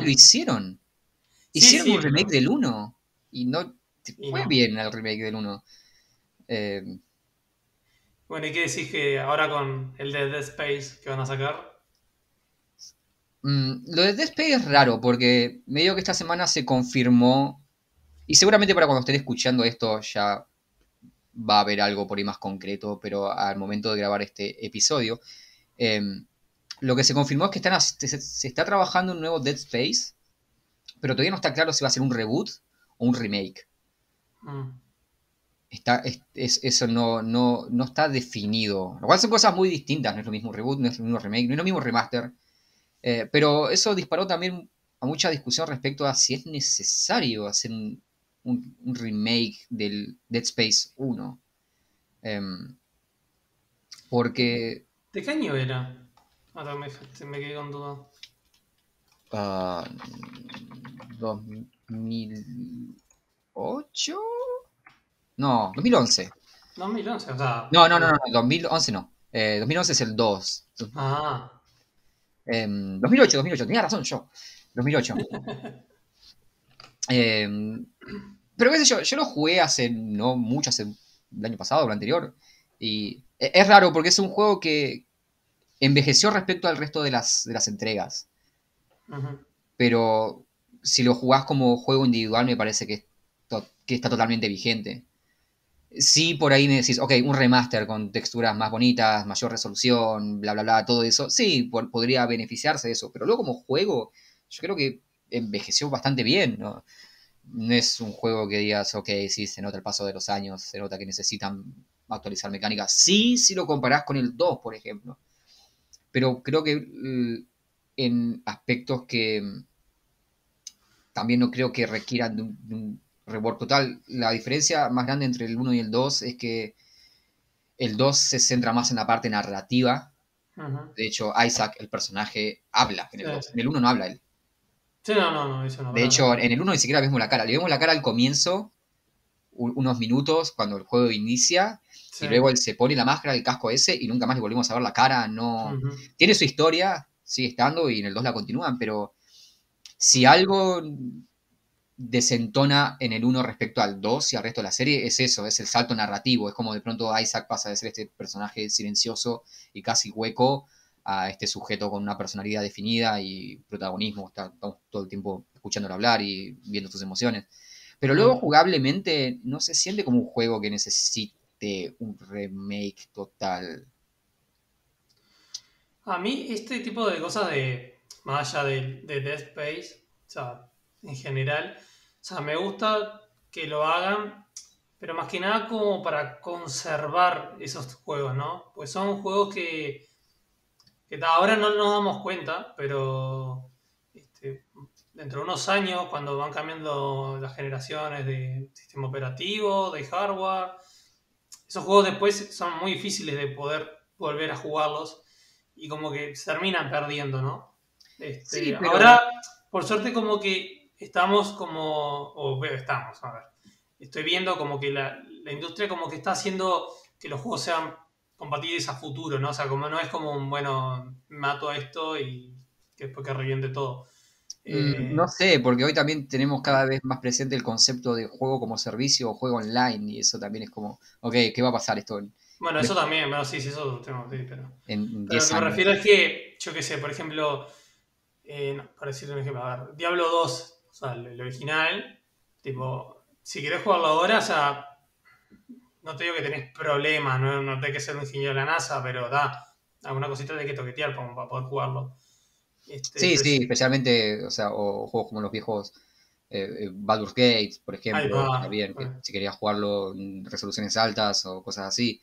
lo hicieron. Hicieron sí, un remake pero- del 1 y no Y fue no. bien el remake del 1. Eh, Bueno, ¿y qué decís que ahora con el de Dead Space que van a sacar? mm, lo de Dead Space es raro porque medio que esta semana se confirmó y seguramente para cuando estén escuchando esto ya va a haber algo por ahí más concreto, pero al momento de grabar este episodio, eh, lo que se confirmó es que están, se, se está trabajando un nuevo Dead Space, pero todavía no está claro si va a ser un reboot o un remake. Mm. Está, es- es- eso no, no, no está definido. Lo cual son cosas muy distintas. No es lo mismo un reboot, no es lo mismo remake, no es lo mismo remaster. Eh, pero eso disparó también a mucha discusión respecto a si es necesario hacer un, un- un remake del Dead Space 1. Em, porque ¿De qué año era? Ahora me, me quedé con duda. ah, 2008? No, 2011. 2011, o sea. No, no, no, no, 2011 no. Eh, 2011 es el 2. Ah, Em, 2008, 2008, tenía razón yo. 2008. Em, pero qué sé yo, yo lo jugué hace no mucho, hace el año pasado o el anterior. Y e- es raro porque es un juego que envejeció respecto al resto de las, de las entregas. ujú. Pero si lo jugás como juego individual me parece que, que está totalmente vigente. Sí, por ahí me decís, ok, un remaster con texturas más bonitas, mayor resolución, bla, bla, bla, todo eso. Sí, podría beneficiarse de eso. Pero luego como juego, yo creo que envejeció bastante bien, ¿no? Es un juego que digas, ok, sí, se nota el paso de los años, se nota que necesitan actualizar mecánicas. Sí, si lo comparás con el 2, por ejemplo. Pero creo que eh, en aspectos que mm, también no creo que requieran de un rework total. La diferencia más grande entre el 1 y el 2 es que el 2 se centra más en la parte narrativa. De hecho, Isaac, el personaje, habla en el Sí, 2. sí. En el 1 no habla él. Sí, no, no, no, eso no. De hecho, en el 1 ni siquiera vemos la cara. Le vemos la cara al comienzo, unos minutos, cuando el juego inicia. Sí. Y luego él se pone la máscara, el casco ese, y nunca más le volvemos a ver la cara. No, tiene su historia, sigue estando y en el 2 la continúan, pero si algo desentona en el 1 respecto al 2 y al resto de la serie, es eso, es el salto narrativo, es como de pronto Isaac pasa de ser este personaje silencioso y casi hueco a este sujeto con una personalidad definida y protagonismo, está, estamos todo el tiempo escuchándolo hablar y viendo sus emociones. Pero luego Mm. jugablemente no se siente como un juego que necesite un remake total. A mí, este tipo de cosas de. Más allá de, de Dead Space, o sea, en general, o sea, me gusta que lo hagan, pero más que nada como para conservar esos juegos, ¿no? Pues son juegos que, que ahora no nos damos cuenta, pero este, dentro de unos años, cuando van cambiando las generaciones de sistema operativo, de hardware, esos juegos después son muy difíciles de poder volver a jugarlos y como que se terminan perdiendo, ¿no? Este, Sí, pero- Ahora, por suerte, como que estamos como, o veo, estamos, a ver, estoy viendo como que la, la industria como que está haciendo que los juegos sean compatibles a futuro, ¿no? O sea, como no es como un, bueno, mato a esto y que después que reviente todo. Mm, Eh, No sé, porque hoy también tenemos cada vez más presente el concepto de juego como servicio o juego online, y eso también es como, ok, ¿qué va a pasar esto en, bueno, eso también, bueno, sí, sí, eso tengo, sí, pero... en Pero lo 10 que me refiero es que, yo qué sé, por ejemplo, eh, no, para decirte un ejemplo, a ver, Diablo 2, o sea, el, original, tipo, si querés jugarlo ahora, o sea, no te digo que tenés problemas, no, no tenés que ser un ingeniero de la NASA, pero da, alguna cosita hay que toquetear como para poder jugarlo. Este, Sí, sí, especialmente, o sea, o juegos como los viejos eh, eh, Baldur's Gate, por ejemplo, también, bueno. si querías jugarlo en resoluciones altas o cosas así.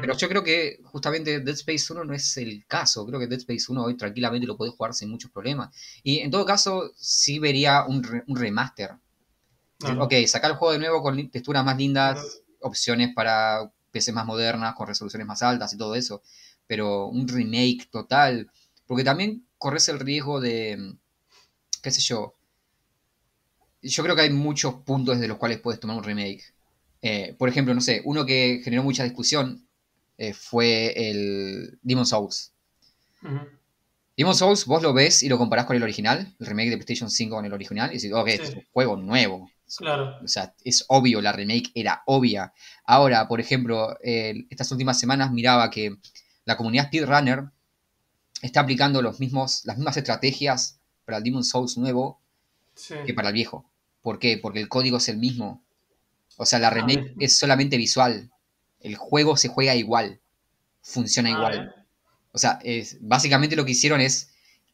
Pero yo creo que justamente Dead Space 1 no es el caso. Creo que Dead Space 1 hoy tranquilamente lo puedes jugar sin muchos problemas. Y en todo caso, sí vería un, re- un remaster. Ok, sacar el juego de nuevo con texturas más lindas, opciones para PCs más modernas, con resoluciones más altas y todo eso. Pero un remake total. Porque también corres el riesgo de, qué sé yo. Yo creo que hay muchos puntos desde los cuales puedes tomar un remake. Eh, por ejemplo, no sé, uno que generó mucha discusión eh, fue el Demon Souls. Ujú. Demon Souls, vos lo ves y lo comparás con el original, el remake de PlayStation 5 con el original, y decís, ok, Sí. es un juego nuevo. Claro. O sea, es obvio, la remake era obvia. Ahora, por ejemplo, eh, estas últimas semanas miraba que la comunidad speedrunner está aplicando los mismos, las mismas estrategias para el Demon Souls nuevo Sí. que para el viejo. ¿Por qué? Porque el código es el mismo. O sea, la remake bien. es solamente visual. El juego se juega igual. Funciona Ah, igual. O sea, es, básicamente lo que hicieron es,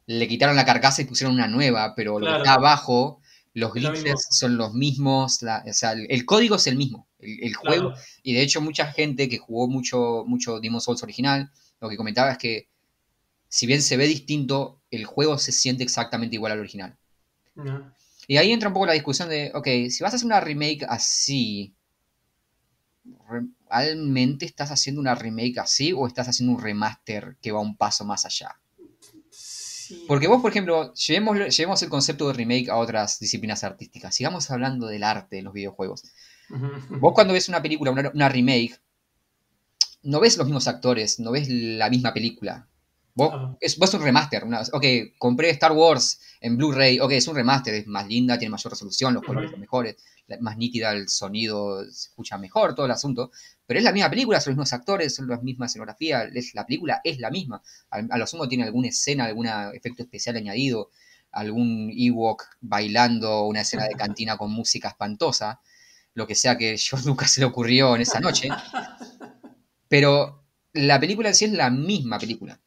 le quitaron la carcasa y pusieron una nueva, pero lo que está abajo, los Es lo glitches son los mismos, la- o sea, el, el código es el mismo, el, el juego, y de hecho mucha gente que jugó mucho, mucho Demon Souls original, lo que comentaba es que, si bien se ve distinto, el juego se siente exactamente igual al original. Ya. Y ahí entra un poco la discusión de, ok, si vas a hacer una remake así, ¿realmente estás haciendo una remake así o estás haciendo un remaster que va un paso más allá? Sí. Porque vos, por ejemplo, llevemos, llevemos el concepto de remake a otras disciplinas artísticas. Sigamos hablando del arte de los videojuegos. Vos cuando ves una película, una, una remake, no ves los mismos actores, no ves la misma película. Vos, es, vos un remaster. una- ok, compré Star Wars en Blu-ray. Ok, es un remaster, es más linda, tiene mayor resolución, los colores son mejores, más nítida el sonido, se escucha mejor, todo el asunto. Pero es la misma película, son los mismos actores, son la misma escenografía, es, la película es la misma. A, a lo sumo tiene alguna escena, algún efecto especial añadido, algún Ewok bailando, una escena de cantina con música espantosa, lo que sea que yo nunca se le ocurrió en esa noche. Pero la película en sí es la misma película.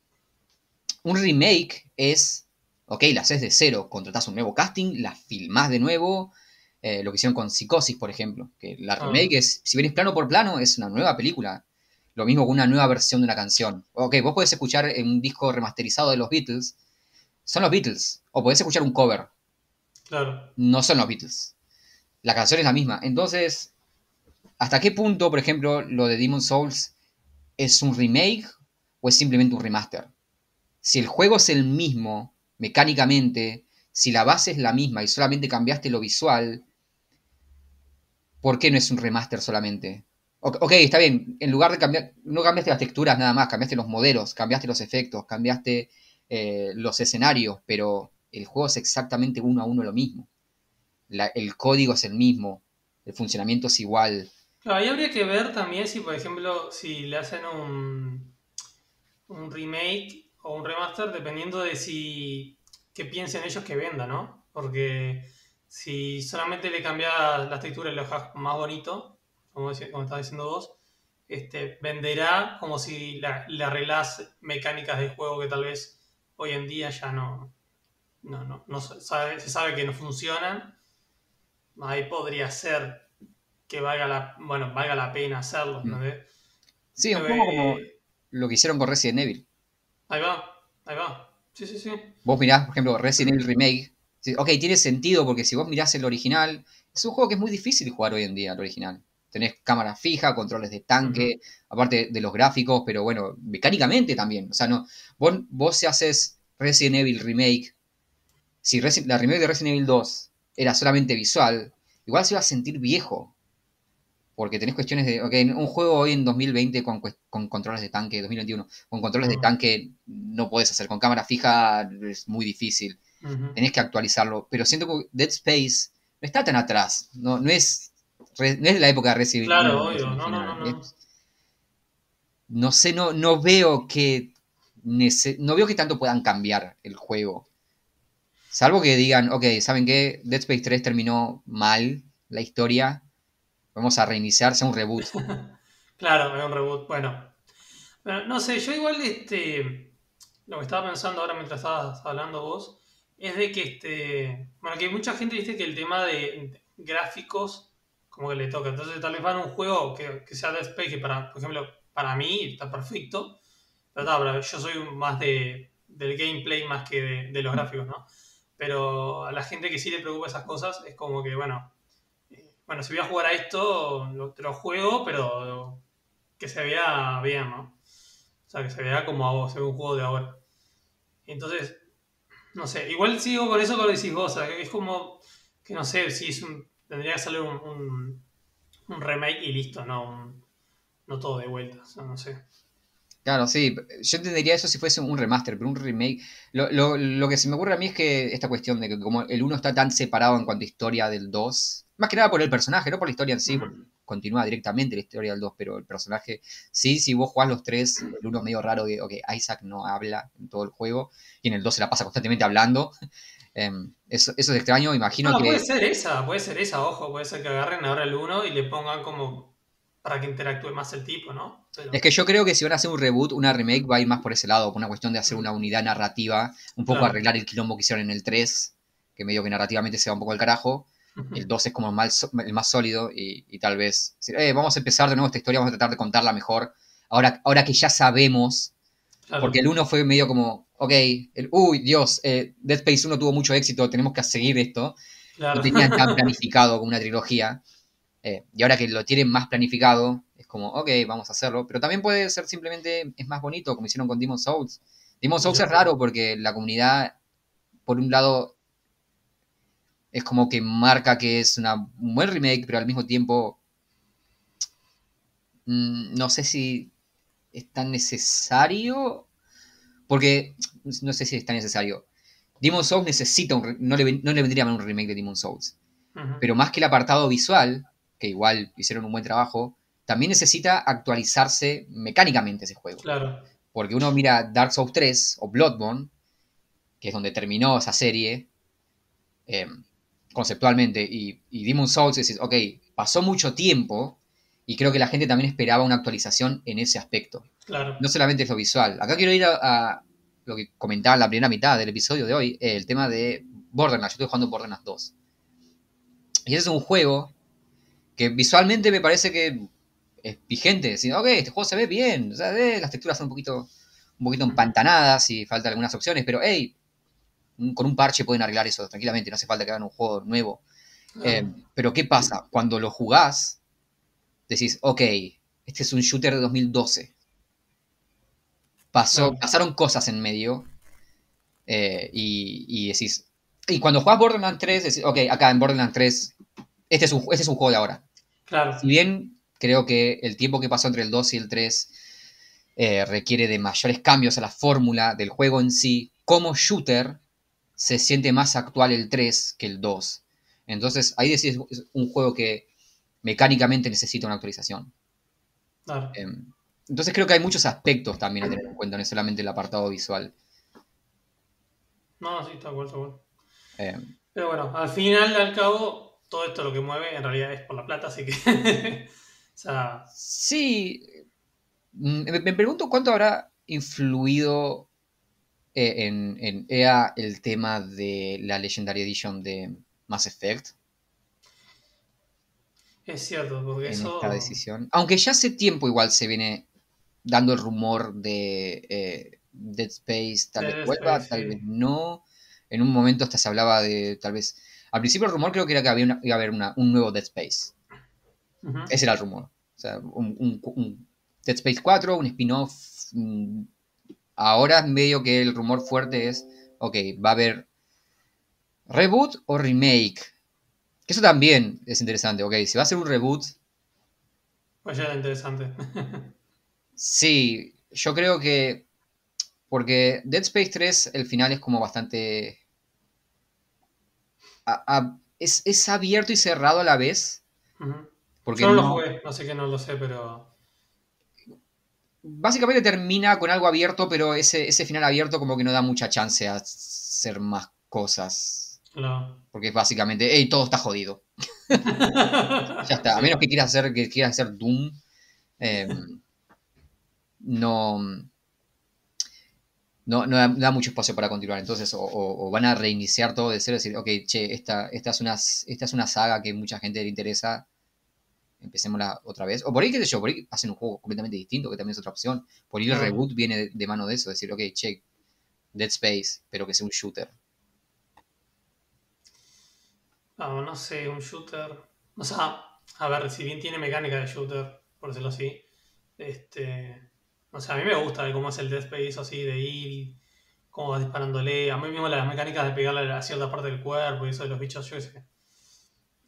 Un remake es, ok, la haces de cero, contratás un nuevo casting, la filmás de nuevo, eh, lo que hicieron con Psicosis, por ejemplo, que la Ah. remake es, si bien es plano por plano, es una nueva película. Lo mismo con una nueva versión de una canción. Ok, vos podés escuchar un disco remasterizado de los Beatles, son los Beatles, o podés escuchar un cover, Claro. no son los Beatles. La canción es la misma. Entonces, ¿hasta qué punto, por ejemplo, lo de Demon Souls es un remake o es simplemente un remaster? Si el juego es el mismo mecánicamente, si la base es la misma y solamente cambiaste lo visual, ¿por qué no es un remaster solamente? Ok, está bien, en lugar de cambiar, no cambiaste las texturas nada más, cambiaste los modelos, cambiaste los efectos, cambiaste eh, los escenarios, pero el juego es exactamente uno a uno lo mismo. El código es el mismo, el funcionamiento es igual. Ahí habría que ver también si, por ejemplo, si le hacen un remake o un remaster, dependiendo de si qué piensen ellos que venda, ¿no? Porque si solamente le cambias las texturas y lo dejas más bonito, como, decí- como estás diciendo vos, este, venderá como si le arreglás mecánicas del juego que tal vez hoy en día ya no, no, no, no se sabe, se sabe que no funcionan. Ahí podría ser que valga la, bueno, valga la pena hacerlo, Mm. ¿no? Sí, un poco como lo que hicieron con Resident Evil. Ahí va, ahí va. Sí, sí, sí. Vos mirás, por ejemplo, Resident Evil Remake. Ok, tiene sentido porque si vos mirás el original, es un juego que es muy difícil jugar hoy en día, el original. Tenés cámara fija, controles de tanque, aparte de los gráficos, pero bueno, mecánicamente también. O sea, no, vos, vos si haces Resident Evil Remake, si Resi- la remake de Resident Evil 2 era solamente visual, igual se iba a sentir viejo. Porque tenés cuestiones de, ok, un juego hoy en 2020 con, con controles de tanque, 2021, con controles de tanque no puedes hacer, con cámara fija es muy difícil, tenés que actualizarlo, pero siento que Dead Space no está tan atrás, no, no, es, no es la época de Resident. Claro, obvio, no, no, no, no. sé, no, no veo que no veo que tanto puedan cambiar el juego. Salvo que digan, ok, ¿saben qué? Dead Space 3 terminó mal la historia. Vamos a reiniciarse un reboot. claro, un reboot. Bueno. no sé, yo igual este. Lo que estaba pensando ahora mientras estabas hablando vos. Es de que este. Bueno, que mucha gente dice que el tema de gráficos como que le toca. Entonces tal vez van a un juego que, que sea Dead Space, que para, por ejemplo, para mí está perfecto. Pero, yo soy más de, del gameplay más que de, de los gráficos, ¿no? Pero a la gente que sí le preocupa esas cosas es como que, bueno, bueno, si voy a jugar a esto, lo, te lo juego, pero que se vea bien, ¿no? O sea, que se vea como a vos, un juego de ahora. Entonces, no sé, igual sigo con eso que lo decís vos, o sea, es como que no sé si es un, tendría que salir un, remake y listo, no, no todo de vuelta, o sea, no sé. Claro, sí, yo entendería eso si fuese un remaster, pero un remake. Lo, lo, lo, que se me ocurre a mí es que esta cuestión de que como el 1 está tan separado en cuanto a historia del 2, más que nada por el personaje, no por la historia en sí, porque continúa directamente la historia del 2, pero el personaje, sí, si vos jugás los tres, el uno es medio raro que, ok, Isaac no habla en todo el juego, y en el 2 se la pasa constantemente hablando. Em, eso, eso, es extraño, imagino no, que... Puede ser esa, puede ser esa, ojo, puede ser que agarren ahora el 1 y le pongan como para que interactúe más el tipo, ¿no? Es que yo creo que si van a hacer un reboot, una remake va a ir más por ese lado, por una cuestión de hacer una unidad narrativa, un poco arreglar el quilombo que hicieron en el 3, que medio que narrativamente se va un poco al carajo, el 2 es como el más, el más sólido y, tal vez eh, vamos a empezar de nuevo esta historia, vamos a tratar de contarla mejor. Ahora, ahora que ya sabemos, porque el 1 fue medio como, ok, el, uy, Dios, eh, Dead Space 1 tuvo mucho éxito, tenemos que seguir esto. Lo tenían tan planificado como una trilogía. Eh, y ahora que lo tienen más planificado, es como, ok, vamos a hacerlo. Pero también puede ser simplemente, es más bonito, como hicieron con Demon Souls. Demon Souls es raro porque la comunidad, por un lado, es como que marca que es una, un buen remake, pero al mismo tiempo mm, no sé si es tan necesario, porque no sé si es tan necesario. Demon Souls necesita un, no le, no le vendría mal un remake de Demon Souls, pero más que el apartado visual, que igual hicieron un buen trabajo, también necesita actualizarse mecánicamente ese juego. Claro. Porque uno mira Dark Souls 3 o Bloodborne, que es donde terminó esa serie, eh, conceptualmente y, y Demon Souls, es ok, pasó mucho tiempo y creo que la gente también esperaba una actualización en ese aspecto. Claro. No solamente es lo visual. Acá quiero ir a, lo que comentaba en la primera mitad del episodio de hoy, el tema de Borderlands. Yo estoy jugando Borderlands 2. Y ese es un juego que visualmente me parece que es vigente. ok, este juego se ve bien. O sea, las texturas son un poquito, un poquito empantanadas y faltan algunas opciones, pero hey, con un parche pueden arreglar eso tranquilamente, no hace falta que hagan un juego nuevo. Eh, pero ¿qué pasa? Cuando lo jugás, decís, ok, este es un shooter de 2012. Pasó, Pasaron cosas en medio. Eh, y, decís. Y cuando jugás Borderlands 3, decís, ok, acá en Borderlands 3, este es un, este es un juego de ahora. Claro. Si bien creo que el tiempo que pasó entre el 2 y el 3 eh, requiere de mayores cambios a la fórmula del juego en sí, como shooter, se siente más actual el 3 que el 2. Entonces ahí decís, es un juego que mecánicamente necesita una actualización. Em, entonces creo que hay muchos aspectos también a tener en cuenta, no solamente el apartado visual. No, sí, está bueno, está bueno. Em. Pero bueno, al final, al cabo, todo esto lo que mueve en realidad es por la plata, así que... o sea... Sí, mm, me pregunto cuánto habrá influido eh, en, EA el tema de la Legendary Edition de Mass Effect. Es cierto, porque en eso... esta decisión. Aunque ya hace tiempo igual se viene dando el rumor de eh, Dead Space, tal vez vuelva, tal vez no. En un momento hasta se hablaba de tal vez... Al principio el rumor creo que era que había iba a haber un nuevo Dead Space. Ese era el rumor. O sea, un, Dead Space 4, un spin-off Ahora medio que el rumor fuerte es, ok, va a haber reboot o remake. Eso también es interesante, ok, si va a ser un reboot, Pues ya era interesante. sí, yo creo que. Porque Dead Space 3, el final es como bastante. es, abierto y cerrado a la vez. Porque Yo no, lo jugué, no sé que no lo sé, pero. Básicamente termina con algo abierto, pero ese, ese final abierto como que no da mucha chance a hacer más cosas. No. Porque es básicamente, hey, todo está jodido. ya está. A menos que quieras hacer, que quieras hacer Doom. Em, no, no, no da, mucho espacio para continuar. Entonces, o, van a reiniciar todo de cero, decir, ok, che, esta, esta, es una, esta es una saga que mucha gente le interesa, empecémosla otra vez. O por ahí, qué sé yo, por ahí hacen un juego completamente distinto, que también es otra opción. Por ahí el reboot viene de, mano de eso, decir, ok, che, Dead Space, pero que sea un shooter. No, no sé, un shooter. O sea, a ver, si bien tiene mecánica de shooter, por decirlo así, este. O sea, a mí me gusta cómo es el Dead Space así, de ir, cómo vas disparándole. A mí mismo las mecánicas de pegarle a cierta parte del cuerpo y eso de los bichos, yo sé.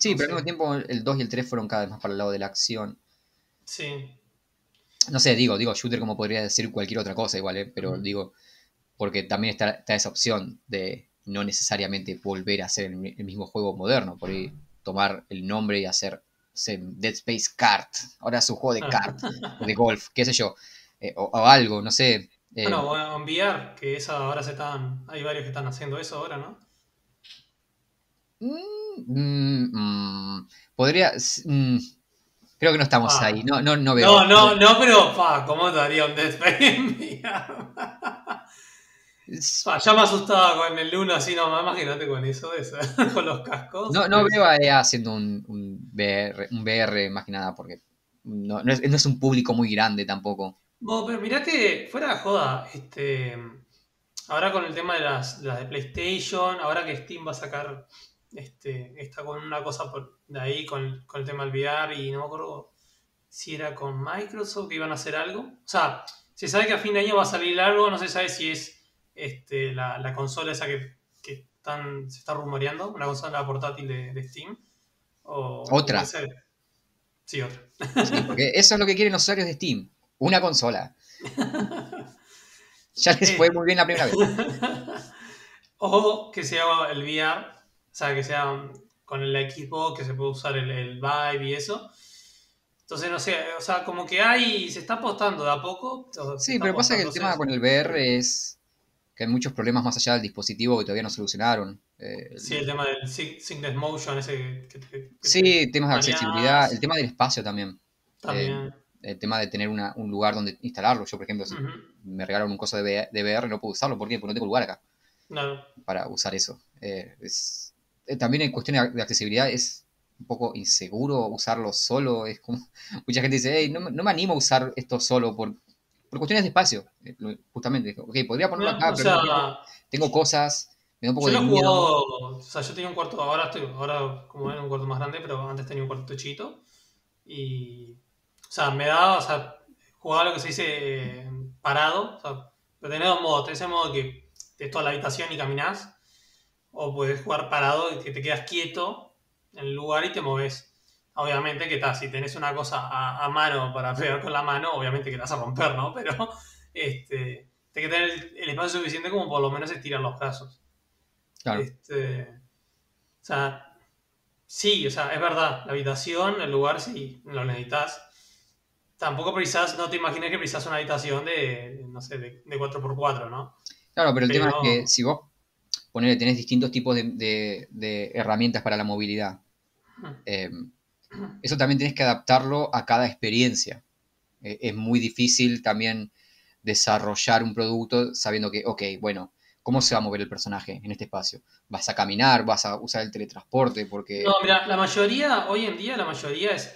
Sí, pero al mismo tiempo el 2 y el 3 fueron cada vez más para el lado de la acción. Sí. No sé, digo, digo shooter como podría decir cualquier otra cosa igual, ¿eh? pero digo, porque también está, esa opción de no necesariamente volver a hacer el, mismo juego moderno, por ahí tomar el nombre y hacer Dead Space Kart, ahora es un juego de ah. kart, de golf, qué sé yo, eh, o, algo, no sé. Eh. Bueno, enviar, que esa ahora se están, hay varios que están haciendo eso ahora, ¿no? Mm, mm, podría. Mm, creo que no estamos ah. ahí. No, no, no veo. No, no, no, pero pa, ¿cómo te haría un Dead Space ya me asustaba con el 1 así, no, imagínate con eso, con los cascos. No, no veo a EA haciendo un, un, VR, un VR más que nada, porque no, no, es, un público muy grande tampoco. pero mirá que, fuera de joda, este, ahora con el tema de las, de las de PlayStation, ahora que Steam va a sacar este, está con una cosa por de ahí con, el tema del VR y no me acuerdo si era con Microsoft que iban a hacer algo. O sea, se sabe que a fin de año va a salir algo, no se sabe si es este, la, consola esa que, que están, se está rumoreando, una consola portátil de, Steam. O, otra. Sí, otra. porque eso es lo que quieren los usuarios de Steam, una consola. ya les fue muy bien la primera vez. o que sea el VR o sea, que sea con el equipo, que se puede usar el, el Vive y eso. Entonces, no sé, o sea, como que hay, se está apostando de a poco. Sí, pero pasa que el tema con el VR es que hay muchos problemas más allá del dispositivo que todavía no solucionaron. Eh, sí, el tema del Sickness Motion, ese que, Sí, temas de accesibilidad, el tema del espacio también. También. Eh, el tema de tener un lugar donde instalarlo. Yo, por ejemplo, si me regalaron un coso de VR, no puedo usarlo. ¿Por qué? Porque no tengo lugar acá. Claro. Para usar eso. Eh, es, también en cuestión de accesibilidad es un poco inseguro usarlo solo. Es como, mucha gente dice, hey, no, me animo a usar esto solo por, por cuestiones de espacio. Eh, justamente, ok, podría ponerlo acá, pero tengo, cosas, me da un poco de miedo. o sea, yo tenía un cuarto, ahora estoy, ahora como en un cuarto más grande, pero antes tenía un cuarto chiquito. Y, o sea, me da, o sea, jugaba lo que se dice eh, parado, o sea, pero tenés dos modos, tenés el modo que te toda la habitación y caminás, o puedes jugar parado y que te quedas quieto en el lugar y te moves. Obviamente que tal, si tenés una cosa a, mano para pegar con la mano, obviamente que la vas a romper, ¿no? Pero este, te que tener el, espacio suficiente como por lo menos estirar los brazos. Claro. Este, o sea, sí, o sea, es verdad, la habitación, el lugar, sí, lo necesitas. Tampoco precisas, no te imagines que precisas una habitación de, no sé, de, 4x4, ¿no? Claro, pero el tema es que si vos ponerle, tenés distintos tipos de, herramientas para la movilidad. Eh, eso también tienes que adaptarlo a cada experiencia. Eh, es muy difícil también desarrollar un producto sabiendo que, ok, bueno, ¿cómo se va a mover el personaje en este espacio? ¿Vas a caminar? ¿Vas a usar el teletransporte? Porque... No, mira, la mayoría, hoy en día, la mayoría es...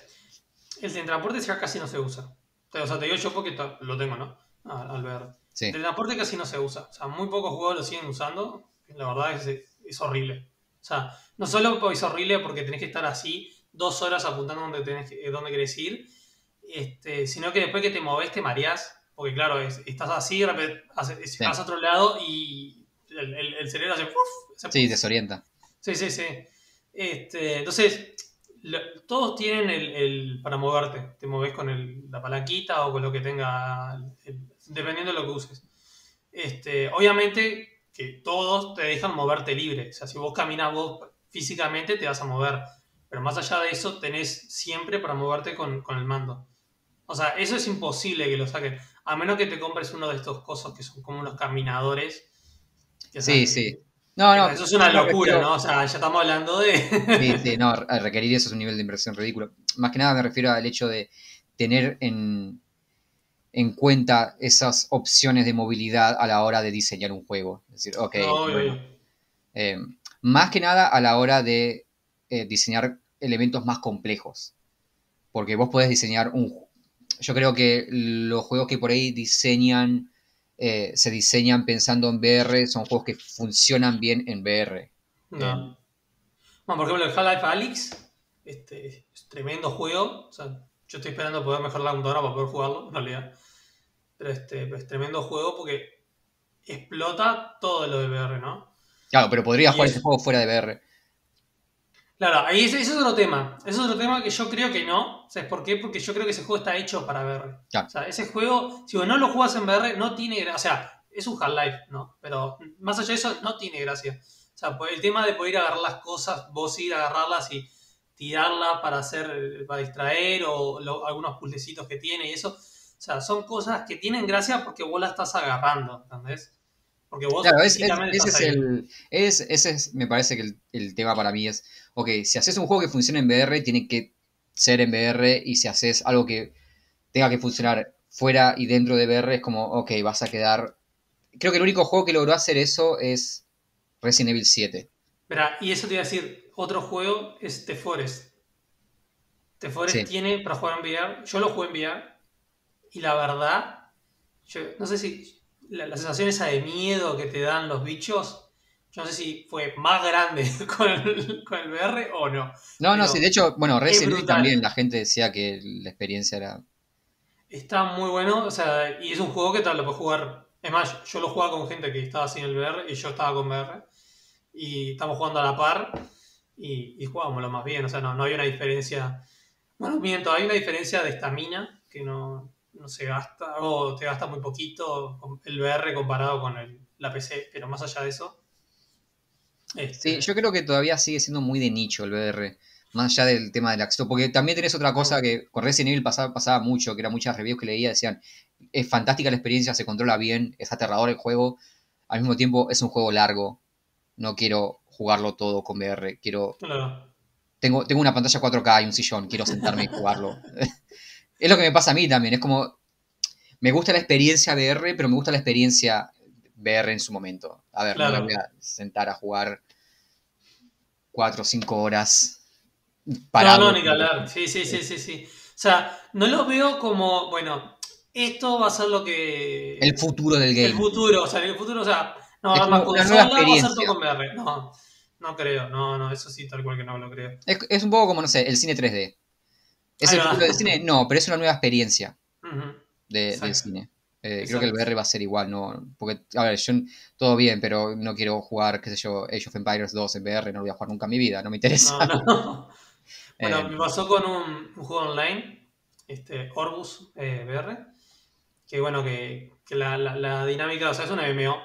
El teletransporte ya casi no se usa. O sea, te digo yo porque lo tengo, ¿no? Al, ver. El teletransporte casi no se usa. O sea, muy pocos juegos lo siguen usando la verdad es, es horrible. O sea, no solo es horrible porque tenés que estar así dos horas apuntando donde, tenés, eh, donde querés ir, este, sino que después que te moves te mareás, porque claro, estás así, vas a otro lado y el, cerebro hace... sí, desorienta. Sí, sí, sí. Este, entonces, lo- todos tienen el, el- para moverte. Te moves con el- la palanquita o con lo que tenga, dependiendo de lo que uses. Este, obviamente que todos te dejan moverte libre. O sea, si vos caminas vos físicamente te vas a mover. Pero más allá de eso, tenés siempre para moverte con, con el mando. O sea, eso es imposible que lo saquen. A menos que te compres uno de estos cosos que son como unos caminadores. que Sí, sí. No, no. Eso es una locura, refiero- ¿no? O sea, ya estamos hablando de... Sí, sí, no, requerir eso es un nivel de inversión ridículo. Más que nada me refiero al hecho de tener en, en cuenta esas opciones de movilidad a la hora de diseñar un juego. Es decir, ok, No, bueno, eh, más que nada a la hora de eh, diseñar elementos más complejos. Porque vos podés diseñar un... Yo creo que los juegos que por ahí diseñan, eh, se diseñan pensando en VR, son juegos que funcionan bien en VR. No. Bueno, por ejemplo, el Half-Life Alyx, este, es tremendo juego. O sea, yo estoy esperando poder mejorar la computadora para poder jugarlo, en realidad. Pero este, es tremendo juego porque explota todo lo de VR, ¿no? Claro, pero podría Y jugar es- ese juego fuera de VR. Claro, ahí ese, es otro tema. Ese es otro tema que yo creo que no. ¿Sabes por qué? Porque yo creo que ese juego está hecho para VR. Claro. O sea, ese juego, si vos no lo juegas en VR, no tiene gracia. O sea, es un Half-Life, ¿no? Pero más allá de eso, no tiene gracia. O sea, pues, el tema de poder agarrar las cosas, vos ir a agarrarlas y tirarlas para hacer, para distraer o lo- algunos puzzlecitos que tiene y eso. O sea, son cosas que tienen gracia porque vos la estás agarrando, ¿entendés? Porque vos Claro, es- es- físicamente ese es el. es- ese es, me parece que el, el tema para mí es. Ok, si haces un juego que funcione en VR, tiene que ser en VR. Y si haces algo que tenga que funcionar fuera y dentro de VR, es como, ok, vas a quedar. Creo que el único juego que logró hacer eso es Resident Evil 7. Verá, y eso te iba a decir, otro juego es The Forest. The Forest Sí. tiene para jugar en VR, yo lo jugué en VR, y la verdad, yo no sé si la, la sensación esa de miedo que te dan los bichos, yo no sé si fue más grande con el, con el VR o no. No, no, sí, de hecho, bueno, Resident Evil también la gente decía que la experiencia era. Está muy bueno, o sea, y es un juego que tal lo puedes jugar. Es más, yo lo jugaba con gente que estaba sin el VR y yo estaba con VR. Y estamos jugando a la par y, y jugábamos lo más bien, o sea, no, no había una diferencia. Bueno, miento, hay una diferencia de estamina que no, no se gasta, o te gasta muy poquito el VR comparado con el, la PC, pero más allá de eso. este, Sí, yo creo que todavía sigue siendo muy de nicho el VR. Más allá del tema del acceso. Porque también tenés otra cosa que con Resident Evil pasaba, pasaba mucho, que eran muchas reviews que leía, decían, es fantástica la experiencia, se controla bien, es aterrador el juego. Al mismo tiempo es un juego largo. No quiero jugarlo todo con VR. Quiero. claro. Tengo, tengo una pantalla 4K y un sillón, quiero sentarme y jugarlo. es lo que me pasa a mí también. Es como. Me gusta la experiencia VR, pero me gusta la experiencia VR en su momento. A ver, no me voy a sentar a jugar 4 o 5 horas parado. No, no, ni que hablar. Sí, sí, sí, sí, sí. O sea, no lo veo como, bueno, esto va a ser lo que... El futuro del game. El futuro, o sea, el futuro, o sea, no Es como una nueva va a ser experiencia. todo con VR. No, no creo, no, no, eso sí, tal cual que no lo creo. Es, es un poco como, no sé, el cine 3D. ¿Es el futuro del cine? No, pero es una nueva experiencia de- del cine. Eh, creo que el. VR va a ser igual, ¿no? Porque, a ver, yo todo bien, pero no quiero jugar, qué sé yo, Age of Empires 2 en VR, no lo voy a jugar nunca en mi vida, no me interesa. No, no. Bueno, Eh, me pasó con un, un juego online, este, Orbus eh, VR, que bueno, que, que la, la- la dinámica, o sea, es un MMO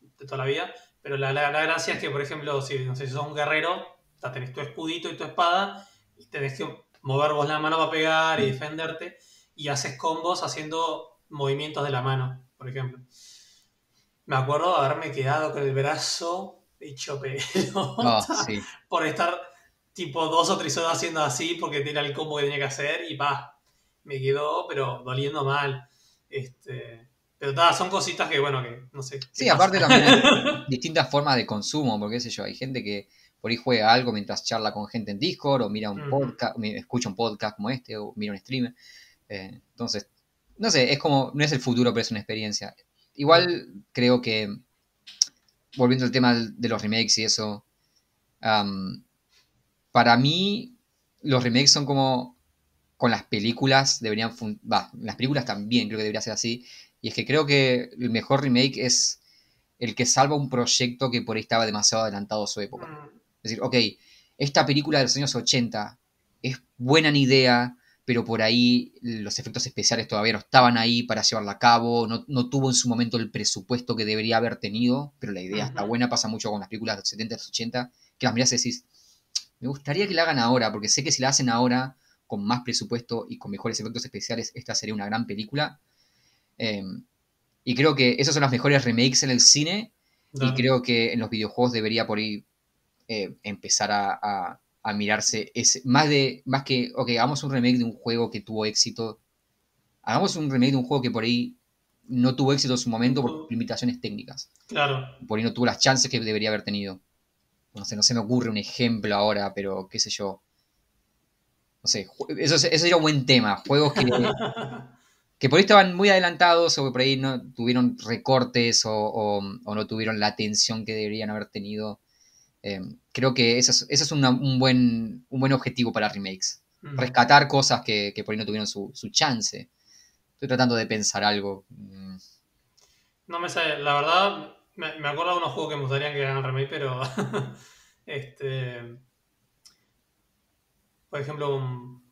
de toda la vida, pero la, la- la gracia es que, por ejemplo, si, no sé, si sos un guerrero, o sea, tenés tu escudito y tu espada, y tenés que mover vos la mano para pegar y defenderte, y haces combos haciendo movimientos de la mano, por ejemplo. Me acuerdo de haberme quedado con el brazo hecho pelo sí. por estar tipo dos o tres horas haciendo así porque era el combo que tenía que hacer y pa, me quedó pero doliendo mal. Este, pero ta, son cositas que bueno, que no sé. Sí, aparte también hay distintas formas de consumo, porque qué sé yo, hay gente que por ahí juega algo mientras charla con gente en Discord, o mira un podcast, escucha un podcast como este, o mira un streamer. Eh, entonces, no sé, es como, no es el futuro, pero es una experiencia. Igual creo que, volviendo al tema de los remakes y eso, para mí los remakes son como con las películas deberían va, las películas también creo que debería ser así y es que creo que el mejor remake es el que salva un proyecto que por ahí estaba demasiado adelantado a su época. Mm, Es decir, ok, esta película de los años 80 es buena en idea, pero por ahí los efectos especiales todavía no estaban ahí para llevarla a cabo, no, no tuvo en su momento el presupuesto que debería haber tenido, pero la idea está buena, pasa mucho con las películas de los 70, de los 80, que las mirás y decís, me gustaría que la hagan ahora, porque sé que si la hacen ahora, con más presupuesto y con mejores efectos especiales, esta sería una gran película. Eh, y creo que esas son las mejores remakes en el cine, y creo que en los videojuegos debería por ahí eh, empezar a, a- a mirarse ese, más de más que ok hagamos un remake de un juego que tuvo éxito. Hagamos un remake de un juego que por ahí no tuvo éxito en su momento por limitaciones técnicas. Claro. por ahí no tuvo las chances que debería haber tenido. No sé no se me ocurre un ejemplo ahora pero qué sé yo. No sé eso, eso sería un buen tema. Juegos que que por ahí estaban muy adelantados o que por ahí no tuvieron recortes o, o- o no tuvieron la atención que deberían haber tenido. Eh, creo que ese es, ese es una- un, buen, un buen objetivo para remakes. Rescatar cosas que, que por ahí no tuvieron su, su chance. Estoy tratando de pensar algo. Mm, No me sale, la verdad, me, me acuerdo de unos juegos que me gustaría que hagan remake, pero. este. Por ejemplo, un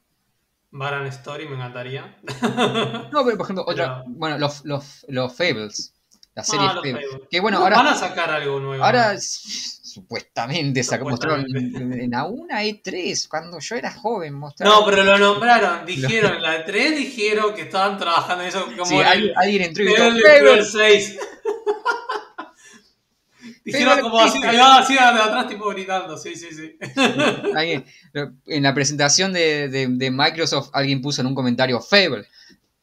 Baran Story me encantaría. No, pero por ejemplo, otra. Pero- Bueno, los, los, los Fables. La serie Ah, Fables. Fables. Que bueno, No, ahora. Van a sacar algo nuevo. Ahora supuestamente sacó, mostraron en, en a una E3, cuando yo era joven, mostraron. No, pero lo nombraron. Dijeron, en la 3 dijeron que estaban trabajando en eso como Sí, el alguien entró y gritó, Elder "Fables". Scrolls 6. Dijeron como así, existe. ahí va, así de atrás, tipo gritando. Sí, sí, sí. Alguien- en la presentación de, de- de Microsoft alguien puso en un comentario Fable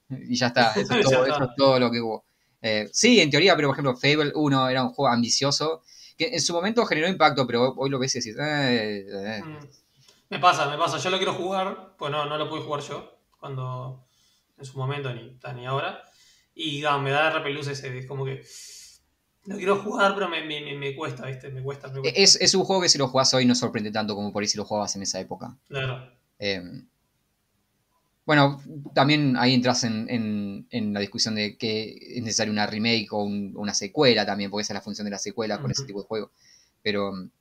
y ya está, eso es todo, eso es todo lo que hubo. Eh, sí, en teoría, pero por ejemplo Fable 1 era un juego ambicioso que en su momento generó impacto, pero hoy lo ves y decís, eh, eh. Mm. Me pasa, me pasa. Yo lo quiero jugar, pues no, no lo pude jugar yo cuando en su momento ni, ni ahora. Y ah, me da repelús ese, es como que lo quiero jugar, pero me, me, me, me cuesta, ¿viste? Me cuesta, me cuesta. es, es un juego que si lo jugás hoy no sorprende tanto como por ahí si lo jugabas en esa época. Claro. Eh, bueno, también ahí entras en, en- en la discusión de que es necesaria una remake o un- una secuela también, porque esa es la función de la secuela con ese tipo de juego. Pero mm,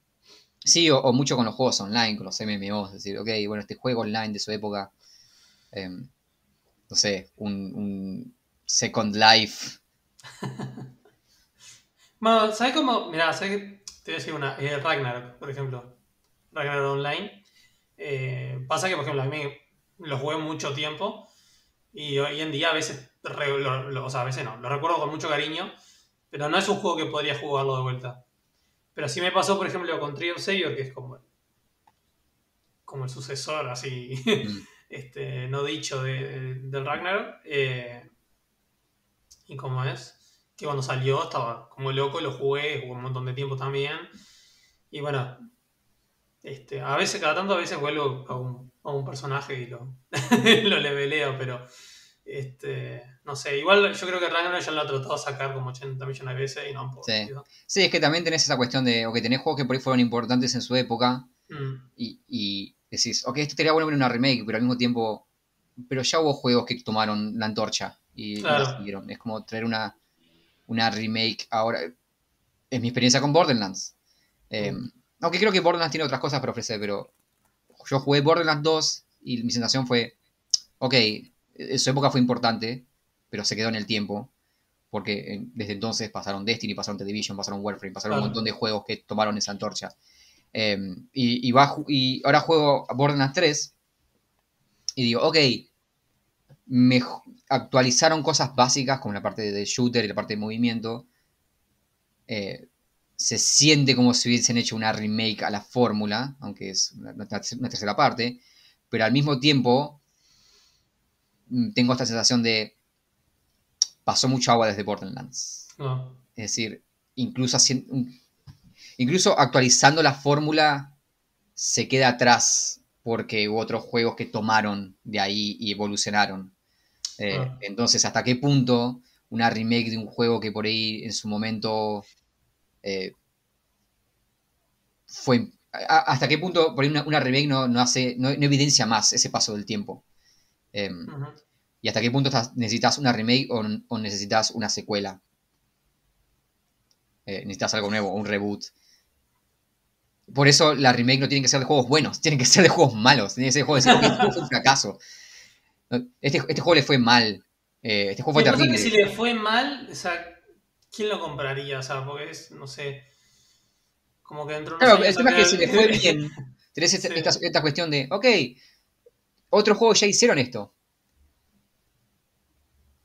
sí, o, o mucho con los juegos online, con los MMOs, es decir, ok, bueno, este juego online de su época, eh, no sé, un, un Second Life. Bueno, ¿sabes cómo? Mirá, ¿sabes qué? Te voy a decir una. Eh, Ragnarok, por ejemplo. Ragnarok Online. Eh, pasa que, por ejemplo, a mí lo jugué mucho tiempo. Y hoy en día a veces, re- lo- lo- o sea, a veces no, lo recuerdo con mucho cariño. Pero no es un juego que podría jugarlo de vuelta. Pero sí me pasó, por ejemplo, con Tree of Savior, que es como, como el sucesor, así, Mm. este, no dicho de- del Ragnarok. eh, y como es, que cuando salió estaba como loco, lo jugué, jugué un montón de tiempo también. Y bueno, este, a veces, cada tanto a veces vuelvo a un, a un personaje y lo, lo leveleo, pero este, no sé, igual yo creo que Ragnarok ya lo ha tratado de sacar como 80 millones de veces y no han podido. Sí, es que también tenés esa cuestión de, ok, tenés juegos que por ahí fueron importantes en su época, Mm, y, y decís, ok, esto sería bueno ver una remake, pero al mismo tiempo, pero ya hubo juegos que tomaron la antorcha y, Claro. la siguieron. Es como traer una, una remake ahora. Es mi experiencia con Borderlands. Eh, Mm. Aunque creo que Borderlands tiene otras cosas para ofrecer, pero yo jugué Borderlands 2 y mi sensación fue, ok, en su época fue importante, pero se quedó en el tiempo. Porque eh, desde entonces pasaron Destiny, pasaron The Division, pasaron Warframe, pasaron un montón de juegos que tomaron esa antorcha. Eh, y, y va, y ahora juego Borderlands 3 y digo, ok, mej- actualizaron cosas básicas como la parte de shooter y la parte de movimiento. Eh, se siente como si hubiesen hecho una remake a la fórmula, aunque es una, una terc- una tercera parte, pero al mismo tiempo mm, tengo esta sensación de pasó mucha agua desde Borderlands. no. Es decir, incluso, haciendo, incluso actualizando la fórmula se queda atrás porque hubo otros juegos que tomaron de ahí y evolucionaron. Eh, Ah. Entonces, ¿hasta qué punto una remake de un juego que por ahí en su momento eh, fue... a- ¿Hasta qué punto por ahí una, una remake no, no hace, no, no evidencia más ese paso del tiempo? Em. ¿Y hasta qué punto estás- necesitas una remake o, o necesitas una secuela? Eh, necesitas algo nuevo, un reboot. Por eso la remake no tiene que ser de juegos buenos, tienen que ser de juegos malos. Tiene que ser de juegos de decir, "Ok, este juego fue un fracaso. Este, este juego le fue mal. eh, este juego fue que si le fue mal, o sea, ¿quién lo compraría? O sea, porque es, no sé, como que dentro de Claro, el tema es que si le fue bien, tenés esta, Sí. esta- esta cuestión de, ok, otros juegos ya hicieron esto.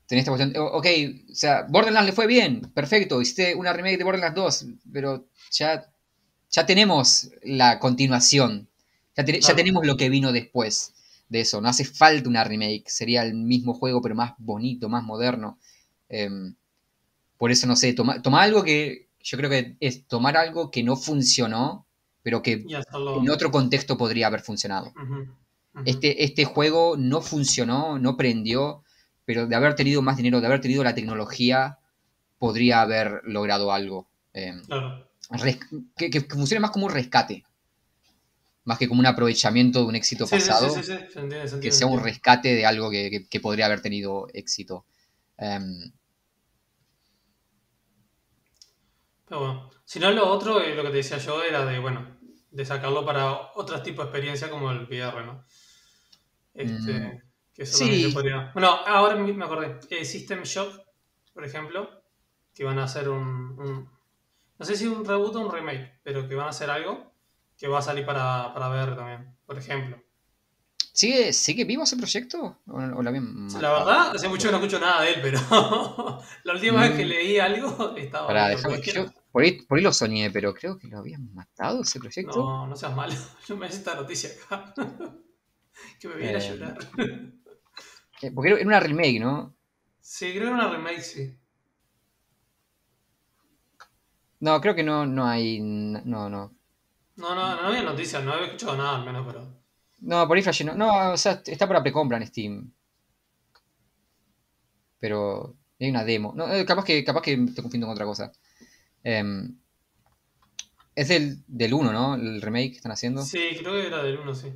Tenés esta cuestión, ok, o sea, Borderlands le fue bien, perfecto, hiciste una remake de Borderlands 2, pero ya, ya tenemos la continuación, ya, te- ya tenemos lo que vino después de eso, no hace falta una remake, sería el mismo juego pero más bonito, más moderno. Em, por eso, no sé, toma, toma algo que yo creo que es tomar algo que no funcionó, pero que en otro contexto podría haber funcionado. Este, este juego no funcionó, no prendió, pero de haber tenido más dinero, de haber tenido la tecnología, podría haber logrado algo. eh, Claro. res- que, funcione más como un rescate, más que como un aprovechamiento de un éxito Sí, pasado, sí, sí, entiende, que sea un rescate de algo que, que- que podría haber tenido éxito. Em, Pero bueno, si no, lo otro, eh, lo que te decía yo, era de, bueno, de sacarlo para otros tipos de experiencia como el VR, ¿no? Este, Mm. que eso Sí. también se podría... Bueno, ahora me acordé. Eh, System Shock, por ejemplo, que van a hacer un, un- No sé si un reboot o un remake, pero que van a hacer algo que va a salir para, para VR también, por ejemplo. ¿sigue, ¿Sigue vivo ese proyecto? ¿O, La verdad, hace mucho que no escucho nada de él, pero la última vez que Mm. leí algo estaba... Vivo, déjame- yo por ahí, por ahí lo soñé, pero creo que lo habían matado ese proyecto. No, no seas malo. Yo me hice esta noticia acá. que me viene a Eh, llorar. Eh, Porque era una remake, ¿no? Sí, creo que era una remake, sí. No, creo que no, no hay. No, no. No, no, no había noticias, no había escuchado nada al menos, pero. No, por ahí flashé, no. No, o sea, está para precompra en Steam. Pero hay una demo. No, eh, capaz que, capaz que estoy confundiendo con otra cosa. Em, es del, del 1, ¿no? El remake que están haciendo. Sí, creo que era del 1, sí.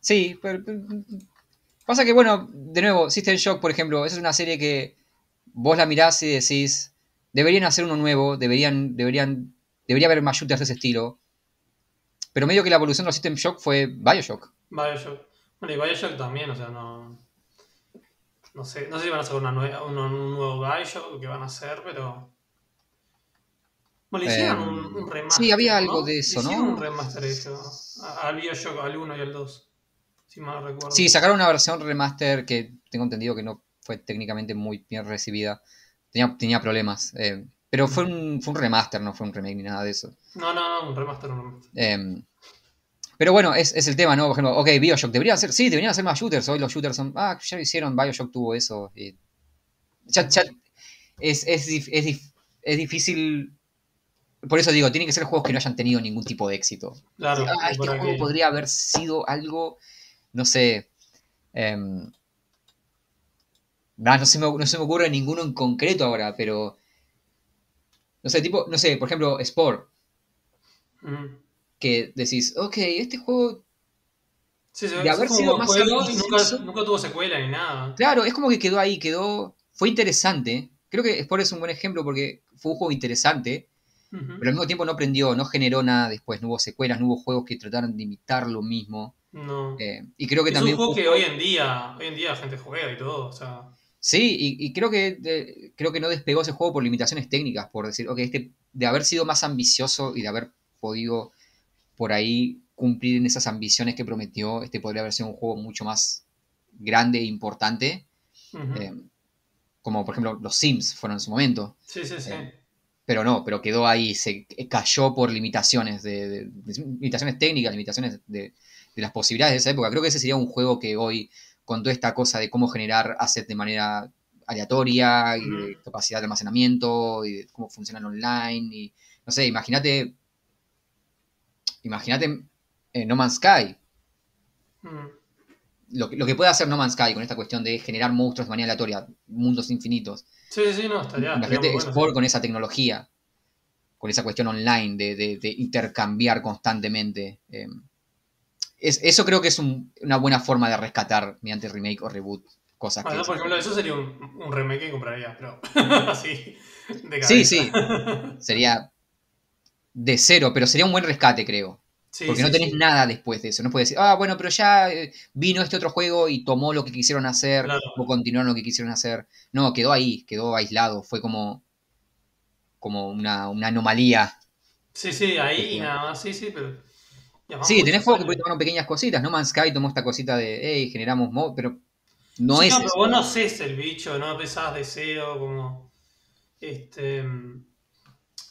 Sí, pero. Pasa que, bueno, de nuevo, System Shock, por ejemplo, esa es una serie que vos la mirás y decís. Deberían hacer uno nuevo, deberían, deberían, debería haber más shooters de ese estilo. Pero medio que la evolución de los System Shock fue Bioshock. Bioshock. Bueno, y Bioshock también, o sea, no. No sé, no sé si van a sacar una nueva, un, un nuevo Bioshock o qué van a hacer, pero. Bueno, le hicieron Em, un, un remaster. sí, había algo ¿no? de eso, Le hicieron ¿no? un remaster eso. Al Bioshock, al 1 y al 2. Si mal no recuerdo. Sí, sacaron una versión remaster que tengo entendido que no fue técnicamente muy bien recibida. Tenía, tenía problemas. eh, pero fue un, fue un remaster, no fue un remake ni nada de eso. No, no, no, un remaster, un remaster. Eh, pero bueno, es, es el tema, ¿no? Por ejemplo, ok, Bioshock, deberían ser, sí, deberían hacer más shooters. Hoy los shooters son, ah, ya lo hicieron, Bioshock tuvo eso. y ya, ya- es, es, es es difícil. Por eso digo, tienen que ser juegos que no hayan tenido ningún tipo de éxito. Claro, Ah, este juego podría haber sido algo, no sé. nah, no, se me, no se me ocurre ninguno en concreto ahora, pero. No sé, tipo, no sé, por ejemplo, Sport. Que decís, ok, este juego. Sí, sí, De es haber sido más juego nunca, nunca tuvo secuela ni nada. Claro, es como que quedó ahí, quedó. Fue interesante. Creo que Sport es un buen ejemplo porque fue un juego interesante, pero al mismo tiempo no prendió, no generó nada después, no hubo secuelas, no hubo juegos que trataron de imitar lo mismo. No. eh, y creo que es también. un juego que hoy en día, hoy en día la gente juega y todo, o sea. Sí, y, y creo que de- creo que no despegó ese juego por limitaciones técnicas, por decir, ok, este, de haber sido más ambicioso y de haber podido por ahí cumplir en esas ambiciones que prometió, este podría haber sido un juego mucho más grande e importante, eh, como por ejemplo los Sims fueron en su momento, sí, sí, sí. eh, pero no, pero quedó ahí, se cayó por limitaciones, de, de- de- limitaciones técnicas, limitaciones de, de las posibilidades de esa época. Creo que ese sería un juego que hoy, con toda esta cosa de cómo generar assets de manera aleatoria, y de capacidad de almacenamiento, y de cómo funcionan online, y no sé, imagínate, imagínate eh, No Man's Sky, Mm. lo, que- lo que puede hacer No Man's Sky con esta cuestión de generar monstruos de manera aleatoria, mundos infinitos. Sí, sí, no, estaría. Imagínate bueno, Sport sí. con esa tecnología, con esa cuestión online de, de- de intercambiar constantemente. eh, es- eso creo que es un- una buena forma de rescatar mediante remake o reboot cosas que... por ejemplo, eso sería un, un remake que compraría, pero así, de Sí, sí, sería de cero, pero sería un buen rescate, creo. Sí, Porque sí, no tenés sí. nada después de eso. No puedes decir, ah, bueno, pero ya eh, vino este otro juego y tomó lo que quisieron hacer Claro. o continuaron lo que quisieron hacer. No, quedó ahí, quedó aislado. Fue como, como una, una anomalía. Sí, sí, ahí y Sí. nada más, sí, sí, pero... Sí, tenés juegos que por ahí tomaron pequeñas cositas. No Man's Sky tomó esta cosita de, hey, generamos mod, pero no es no, pero vos no haces el bicho, no empezás de cero, como. Este.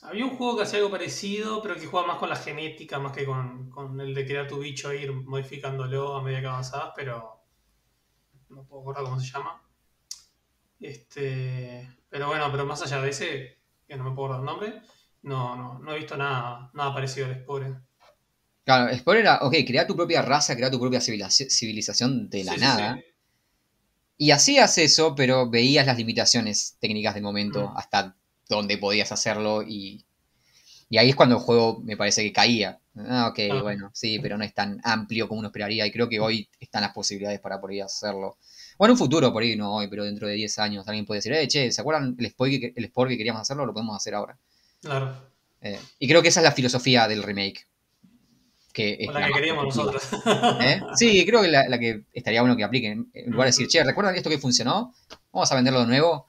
Había un juego que hacía algo parecido, pero que jugaba más con la genética, más que con, con el de crear tu bicho e ir modificándolo a medida que avanzabas, pero. No puedo acordar cómo se llama. Este. Pero bueno, pero más allá de ese, que no me puedo acordar el nombre, no, no, no he visto nada, nada parecido al Spore. Claro, Spore era, ok, crear tu propia raza, crear tu propia civilización, de la Sí, sí, nada. sí. Y hacías eso, pero veías las limitaciones técnicas del momento, Mm. hasta dónde podías hacerlo, y, y ahí es cuando el juego me parece que caía. Ah, ok, Ah. bueno, sí, pero no es tan amplio como uno esperaría, y creo que hoy están las posibilidades para poder hacerlo. Bueno, en un futuro, por ahí no hoy, pero dentro de 10 años alguien puede decir, eh, che, ¿se acuerdan el spoil que, el spoil que queríamos hacerlo? Lo podemos hacer ahora. Claro. Eh, y creo que esa es la filosofía del remake. Que es O la que queríamos nosotros. ¿Eh? Sí, creo que la, la que estaría bueno que apliquen. En lugar de decir, che, ¿recuerdan esto que funcionó? Vamos a venderlo de nuevo.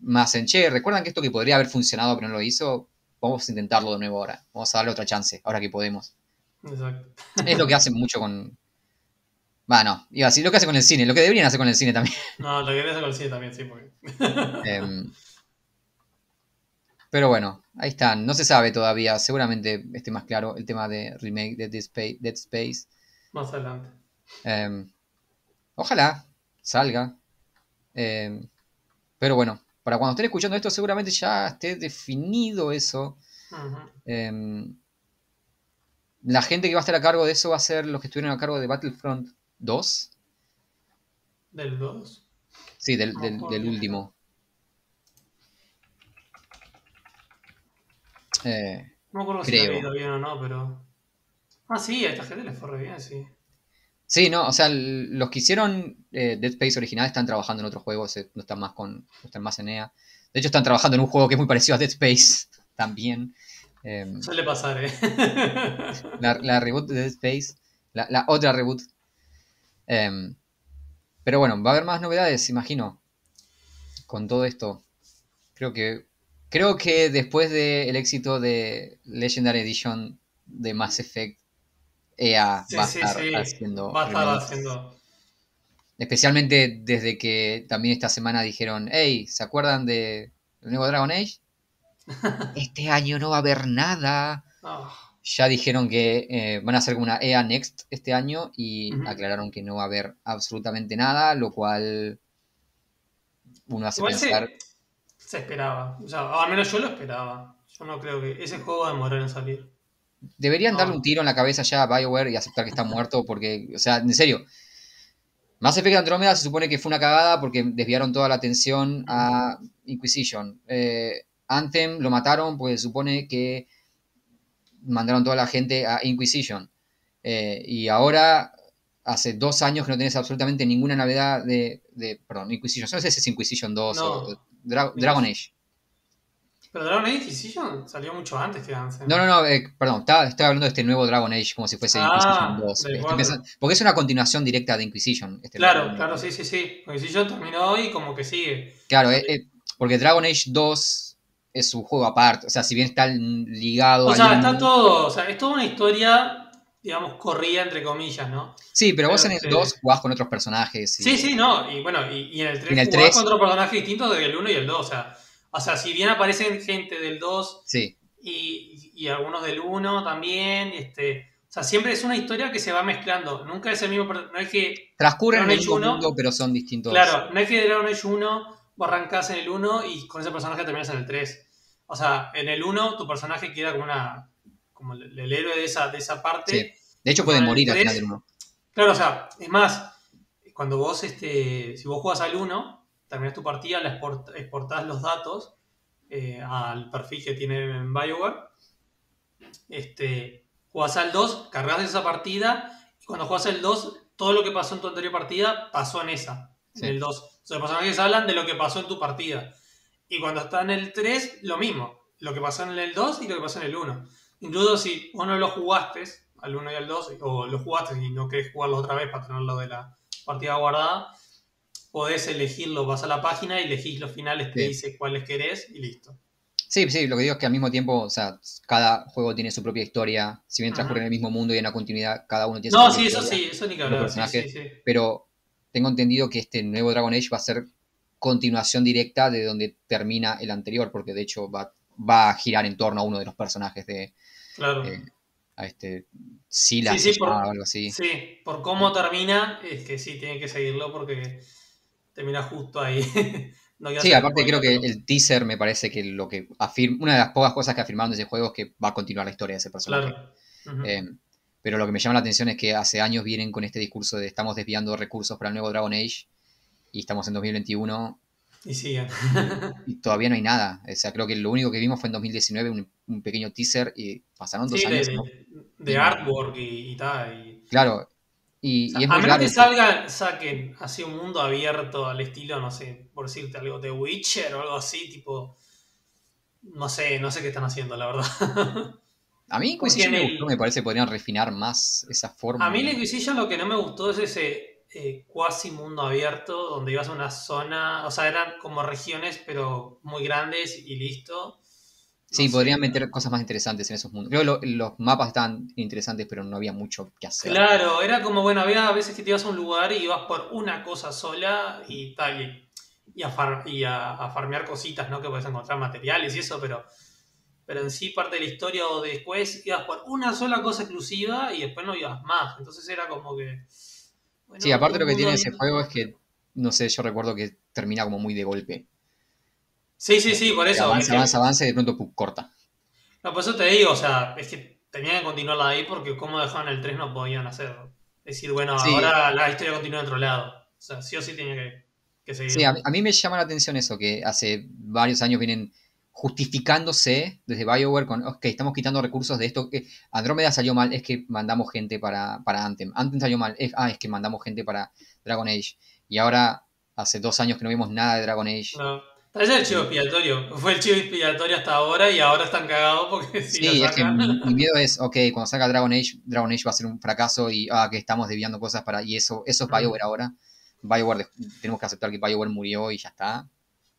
Más en, che, ¿recuerdan que esto que podría haber funcionado pero no lo hizo? Vamos a intentarlo de nuevo ahora. Vamos a darle otra chance, ahora que podemos. Exacto. Es lo que hacen mucho con. Bueno, iba a decir lo que hacen con el cine, lo que deberían hacer con el cine también. No, lo quería hacer con el cine también, sí, porque. Em, pero bueno, ahí están. No se sabe todavía. Seguramente esté más claro el tema de remake de Dead Space. Dead Space. Más adelante. Em, ojalá salga. Em, pero bueno, para cuando estén escuchando esto, seguramente ya esté definido eso. Em, la gente que va a estar a cargo de eso va a ser los que estuvieron a cargo de Battlefront 2. Del 2. Sí, del, No, del- último. Eh, No me acuerdo si ha ido bien o no, pero. Ah, sí, a esta gente les fue re bien, sí. Sí, no, o sea, los que hicieron eh, Dead Space original están trabajando en otros juegos, eh, no están más con, no están más en EA. De hecho, están trabajando en un juego que es muy parecido a Dead Space también. Em, Suele pasar, eh. la, la reboot de Dead Space, la, la otra reboot. Em, pero bueno, va a haber más novedades, imagino, con todo esto. Creo que creo que después del éxito de Legendary Edition de Mass Effect, EA Sí, va a sí, estar sí. haciendo Va a estar remakes. haciendo. Especialmente desde que también esta semana dijeron, hey, ¿se acuerdan de el nuevo Dragon Age? Este año no va a haber nada. Ah, Ya dijeron que eh, van a hacer como una EA Next este año y aclararon que no va a haber absolutamente nada, lo cual uno hace Igual se, pensar. se esperaba. O sea, al menos yo lo esperaba. Yo no creo que. Ese juego va a demorar en salir. Deberían darle un tiro en la cabeza ya a BioWare y aceptar que está muerto porque, o sea, en serio. Mass Effect Andromeda se supone que fue una cagada porque desviaron toda la atención a Inquisition. Eh, Anthem lo mataron porque se supone que mandaron toda la gente a Inquisition. Eh, y ahora, hace dos años que no tenés absolutamente ninguna novedad de, de perdón, Inquisition. No sé si es Inquisition 2 No. o Dra- Dragon Age. Pero Dragon Age Inquisition salió mucho antes que Anthem. No, no, no, eh, perdón, estaba, estoy hablando de este nuevo Dragon Age como si fuese Ah, Inquisition 2. del Estoy cuatro. pensando- porque es una continuación directa de Inquisition. este Claro, claro, sí, sí, sí. Inquisition terminó y como que sigue. Claro, eh, eh, porque Dragon Age 2 es un juego aparte. O sea, si bien está ligado O sea, está todo. O sea, es toda una historia, digamos, corrida entre comillas, ¿no? Sí, pero vos en el sí. 2 jugás con otros personajes. y- Sí, sí, no. Y bueno, y, y en el 3 En el jugás 3. con otros personajes distintos del 1 y el 2. O sea, o sea, si bien aparecen gente del 2 Sí, y, y algunos del 1 también, este. O sea, siempre es una historia que se va mezclando. Nunca es el mismo. No es que. transcurren en el mismo 1, mundo, pero son distintos. Claro, no es que Dragon Age 1 vos arrancás en el 1 y con ese personaje terminas en el 3. O sea, en el 1 tu personaje queda como una. como el, el héroe de esa, de esa parte. Sí. De hecho, el morir al 3, final del 1. Claro, o sea, es más, cuando vos, este, si vos jugás al 1, terminás tu partida, la export- exportás los datos eh, al perfil que tiene en BioWare, este, jugás al 2, cargas esa partida, y cuando jugás al 2, todo lo que pasó en tu anterior partida pasó en esa, Sí. en el 2. O sea, los personajes hablan de lo que pasó en tu partida. Y cuando está en el 3, lo mismo. Lo que pasó en el 2 y lo que pasó en el 1. Incluso si vos no lo jugaste, al 1 y al 2, o lo jugaste y no querés jugarlo otra vez para tenerlo de la partida guardada, podés elegirlo, vas a la página y elegís los finales, te Sí. dice cuáles querés y listo. Sí, sí, lo que digo es que al mismo tiempo, o sea, cada juego tiene su propia historia. Si bien transcurre en el mismo mundo y en la continuidad, cada uno tiene su No, propia sí, eso historia. sí, eso ni que hablar. Sí, sí. Pero tengo entendido que este nuevo Dragon Age va a ser continuación directa de donde termina el anterior, porque de hecho va, va a girar en torno a uno de los personajes de Claro. eh, a este Silas Sí, sí, se por- llamaba, algo así. Sí, por cómo termina, es que sí, tiene que seguirlo porque termina justo ahí. No Sí, aparte creo que el teaser me parece que lo que afirma, una de las pocas cosas que afirmaron de ese juego es que va a continuar la historia de ese personaje. Claro. Eh, pero lo que me llama la atención es que hace años vienen con este discurso de estamos desviando recursos para el nuevo Dragon Age y estamos en 2021 Y sigue. y todavía no hay nada. O sea, creo que lo único que vimos fue en 2019 un, un pequeño teaser y pasaron dos Sí, de, años. ¿no? de- de artwork y, y tal. y- Claro. Y, y es a muy menos raro. que salgan, saquen así un mundo abierto al estilo, no sé, por decirte algo, de Witcher o algo así, tipo. No sé, no sé qué están haciendo, la verdad. A mí Inquisition me el- gustó, me parece que podrían refinar más esa forma. A mí la Inquisition lo que no me gustó es ese eh, cuasi mundo abierto donde ibas a una zona, o sea, eran como regiones pero muy grandes y listo. Sí, No sé. podrían meter cosas más interesantes en esos mundos. Creo que lo- los mapas estaban interesantes, pero no había mucho que hacer. Claro, era como, bueno, había veces que te ibas a un lugar y ibas por una cosa sola y tal, y, y a, far- y a, a farmear cositas, ¿no? Que puedes encontrar materiales y eso, pero, pero en sí parte de la historia o después ibas por una sola cosa exclusiva y después no ibas más. Entonces era como que... bueno, Sí, aparte lo que tiene ese juego es que, no sé, yo recuerdo que termina como muy de golpe. Sí, sí, sí, por eso. es avanza, avanza, avanza y de pronto corta. No, por eso te digo, o sea, es que tenían que continuarla ahí porque como dejaban el 3 no podían hacer. Decir, bueno, Sí. ahora la historia continúa en otro lado. O sea, sí o sí tenía que, que seguir. Sí, a, a mí me llama la atención eso, que hace varios años vienen justificándose desde BioWare con, ok, estamos quitando recursos de esto. que Andrómeda salió mal, es que mandamos gente para, para Anthem. Anthem salió mal, es, ah, es que mandamos gente para Dragon Age. Y ahora, hace dos años que no vimos nada de Dragon Age. No. Tal vez el chivo expiatorio. Fue el chivo expiatorio hasta ahora y ahora están cagados porque si Sí, lo es que mi, mi miedo es, ok, cuando salga Dragon Age, Dragon Age va a ser un fracaso y, ah, que estamos desviando cosas para, y eso, eso es. BioWare ahora. BioWare, tenemos que aceptar que BioWare murió y ya está.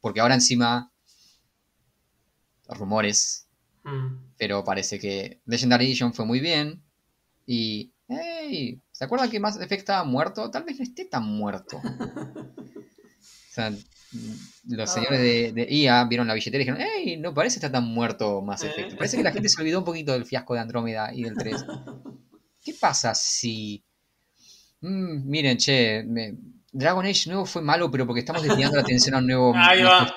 Porque ahora encima, rumores, Mm. pero parece que Legendary Edition fue muy bien y, hey, ¿se acuerdan que Mass Effect estaba muerto? Tal vez no esté tan muerto. O sea, los Ah. señores de, de EA vieron la billetera y dijeron, hey, no parece estar tan muerto Mass Eh. Effect. Parece que la gente se olvidó un poquito del fiasco de Andrómeda y del 3. ¿Qué pasa si... Mm, miren, che, me- Dragon Age nuevo fue malo, pero porque estamos desviando la atención a un nuevo Ahí va.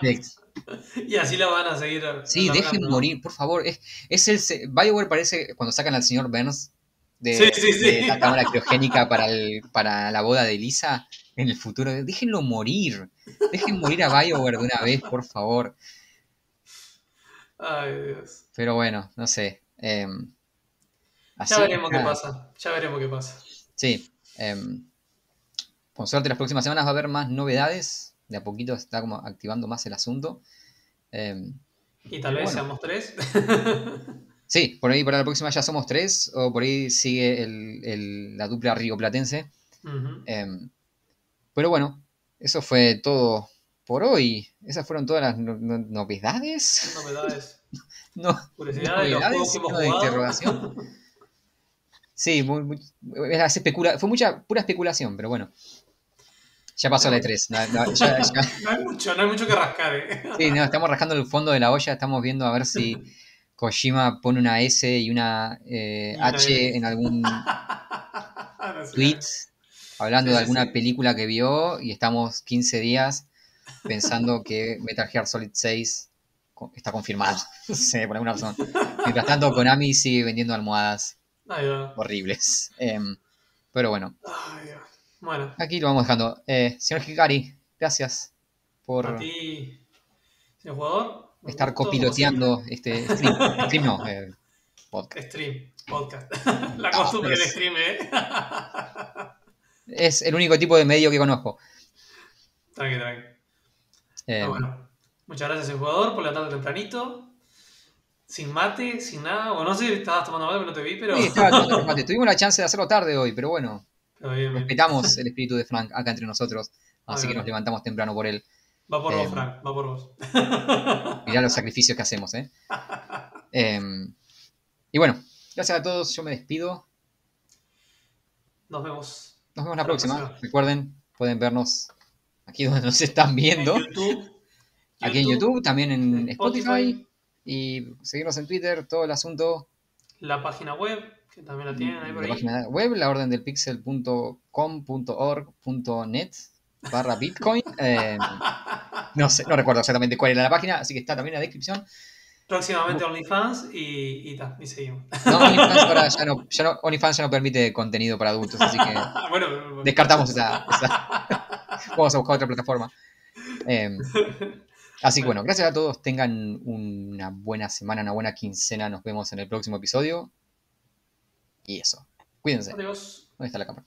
Y así lo van a seguir. Sí, dejen morir, por favor. Es, es el BioWare parece cuando sacan al señor Burns de, Sí, sí, sí. de la cámara criogénica para, el, para la boda de Lisa en el futuro. Déjenlo morir. Dejen morir a BioWare de una vez, por favor. Ay, Dios. Pero bueno, no sé. eh, así, Ya veremos qué pasa. Ya veremos qué pasa. Sí. eh, con suerte las próximas semanas va a haber más novedades. De a poquito está como activando más el asunto. Eh, Y tal vez Bueno. seamos tres. Sí, por ahí para la próxima ya somos tres, o por ahí sigue el- el- la dupla rioplatense. Em, pero bueno, eso fue todo por hoy. Esas fueron todas las no- no- novedades. Novedades. No, Curiosidades los novedades, de interrogación. Sí, muy, muy- especula- fue mucha pura especulación, pero bueno. Ya pasó la E3. no- no, ya- ya- No hay mucho, no hay mucho que rascar, eh. sí, no, estamos rascando el fondo de la olla, estamos viendo a ver si Kojima pone una S y una eh, H en algún tweet hablando Sí, de sí, alguna sí. película que vio y estamos 15 días pensando que Metal Gear Solid 6 co- está confirmado. Sé, por alguna razón. Mientras tanto, Konami sigue vendiendo almohadas horribles. Em, pero bueno, aquí lo vamos dejando. Eh, señor Hikari, gracias a por ti, señor jugador. estar copiloteando este stream. Stream no, eh, podcast. Stream, podcast. La costumbre del stream, ¿eh? Es el único tipo de medio que conozco. Tranqui, tranqui. Eh, Ah, bueno. Muchas gracias al jugador por levantarte tempranito. Sin mate, sin nada. O no sé si estabas tomando mate, pero no te vi, pero. sí, estaba tomando los mates. Tuvimos la chance de hacerlo tarde hoy, pero bueno, Pero bien, bien. respetamos el espíritu de Frank acá entre nosotros, así Ah, que nos levantamos temprano por él. Va por vos, Eh, Frank, va por vos. Mirá los sacrificios que hacemos, ¿eh? Em, y bueno, gracias a todos, yo me despido. Nos vemos. Nos vemos la próxima. próxima. Recuerden, pueden vernos aquí donde nos están viendo. En YouTube. Aquí en YouTube, también en en Spotify. Y seguirnos en Twitter, todo el asunto. La página web, que también la tienen ahí por La ahí. página web, la orden del pixel.com.org.net barra Bitcoin. Eh, no sé, no recuerdo exactamente cuál era la página, así que está también en la descripción. Próximamente OnlyFans y, y, ta, y seguimos. No, OnlyFans ahora ya no, ya no- OnlyFans ya no permite contenido para adultos, así que bueno, descartamos esa, esa- Vamos a buscar otra plataforma. Eh, así que bueno, gracias a todos. Tengan una buena semana, una buena quincena. Nos vemos en el próximo episodio. Y eso. Cuídense. Adiós. ¿Dónde está la cámara?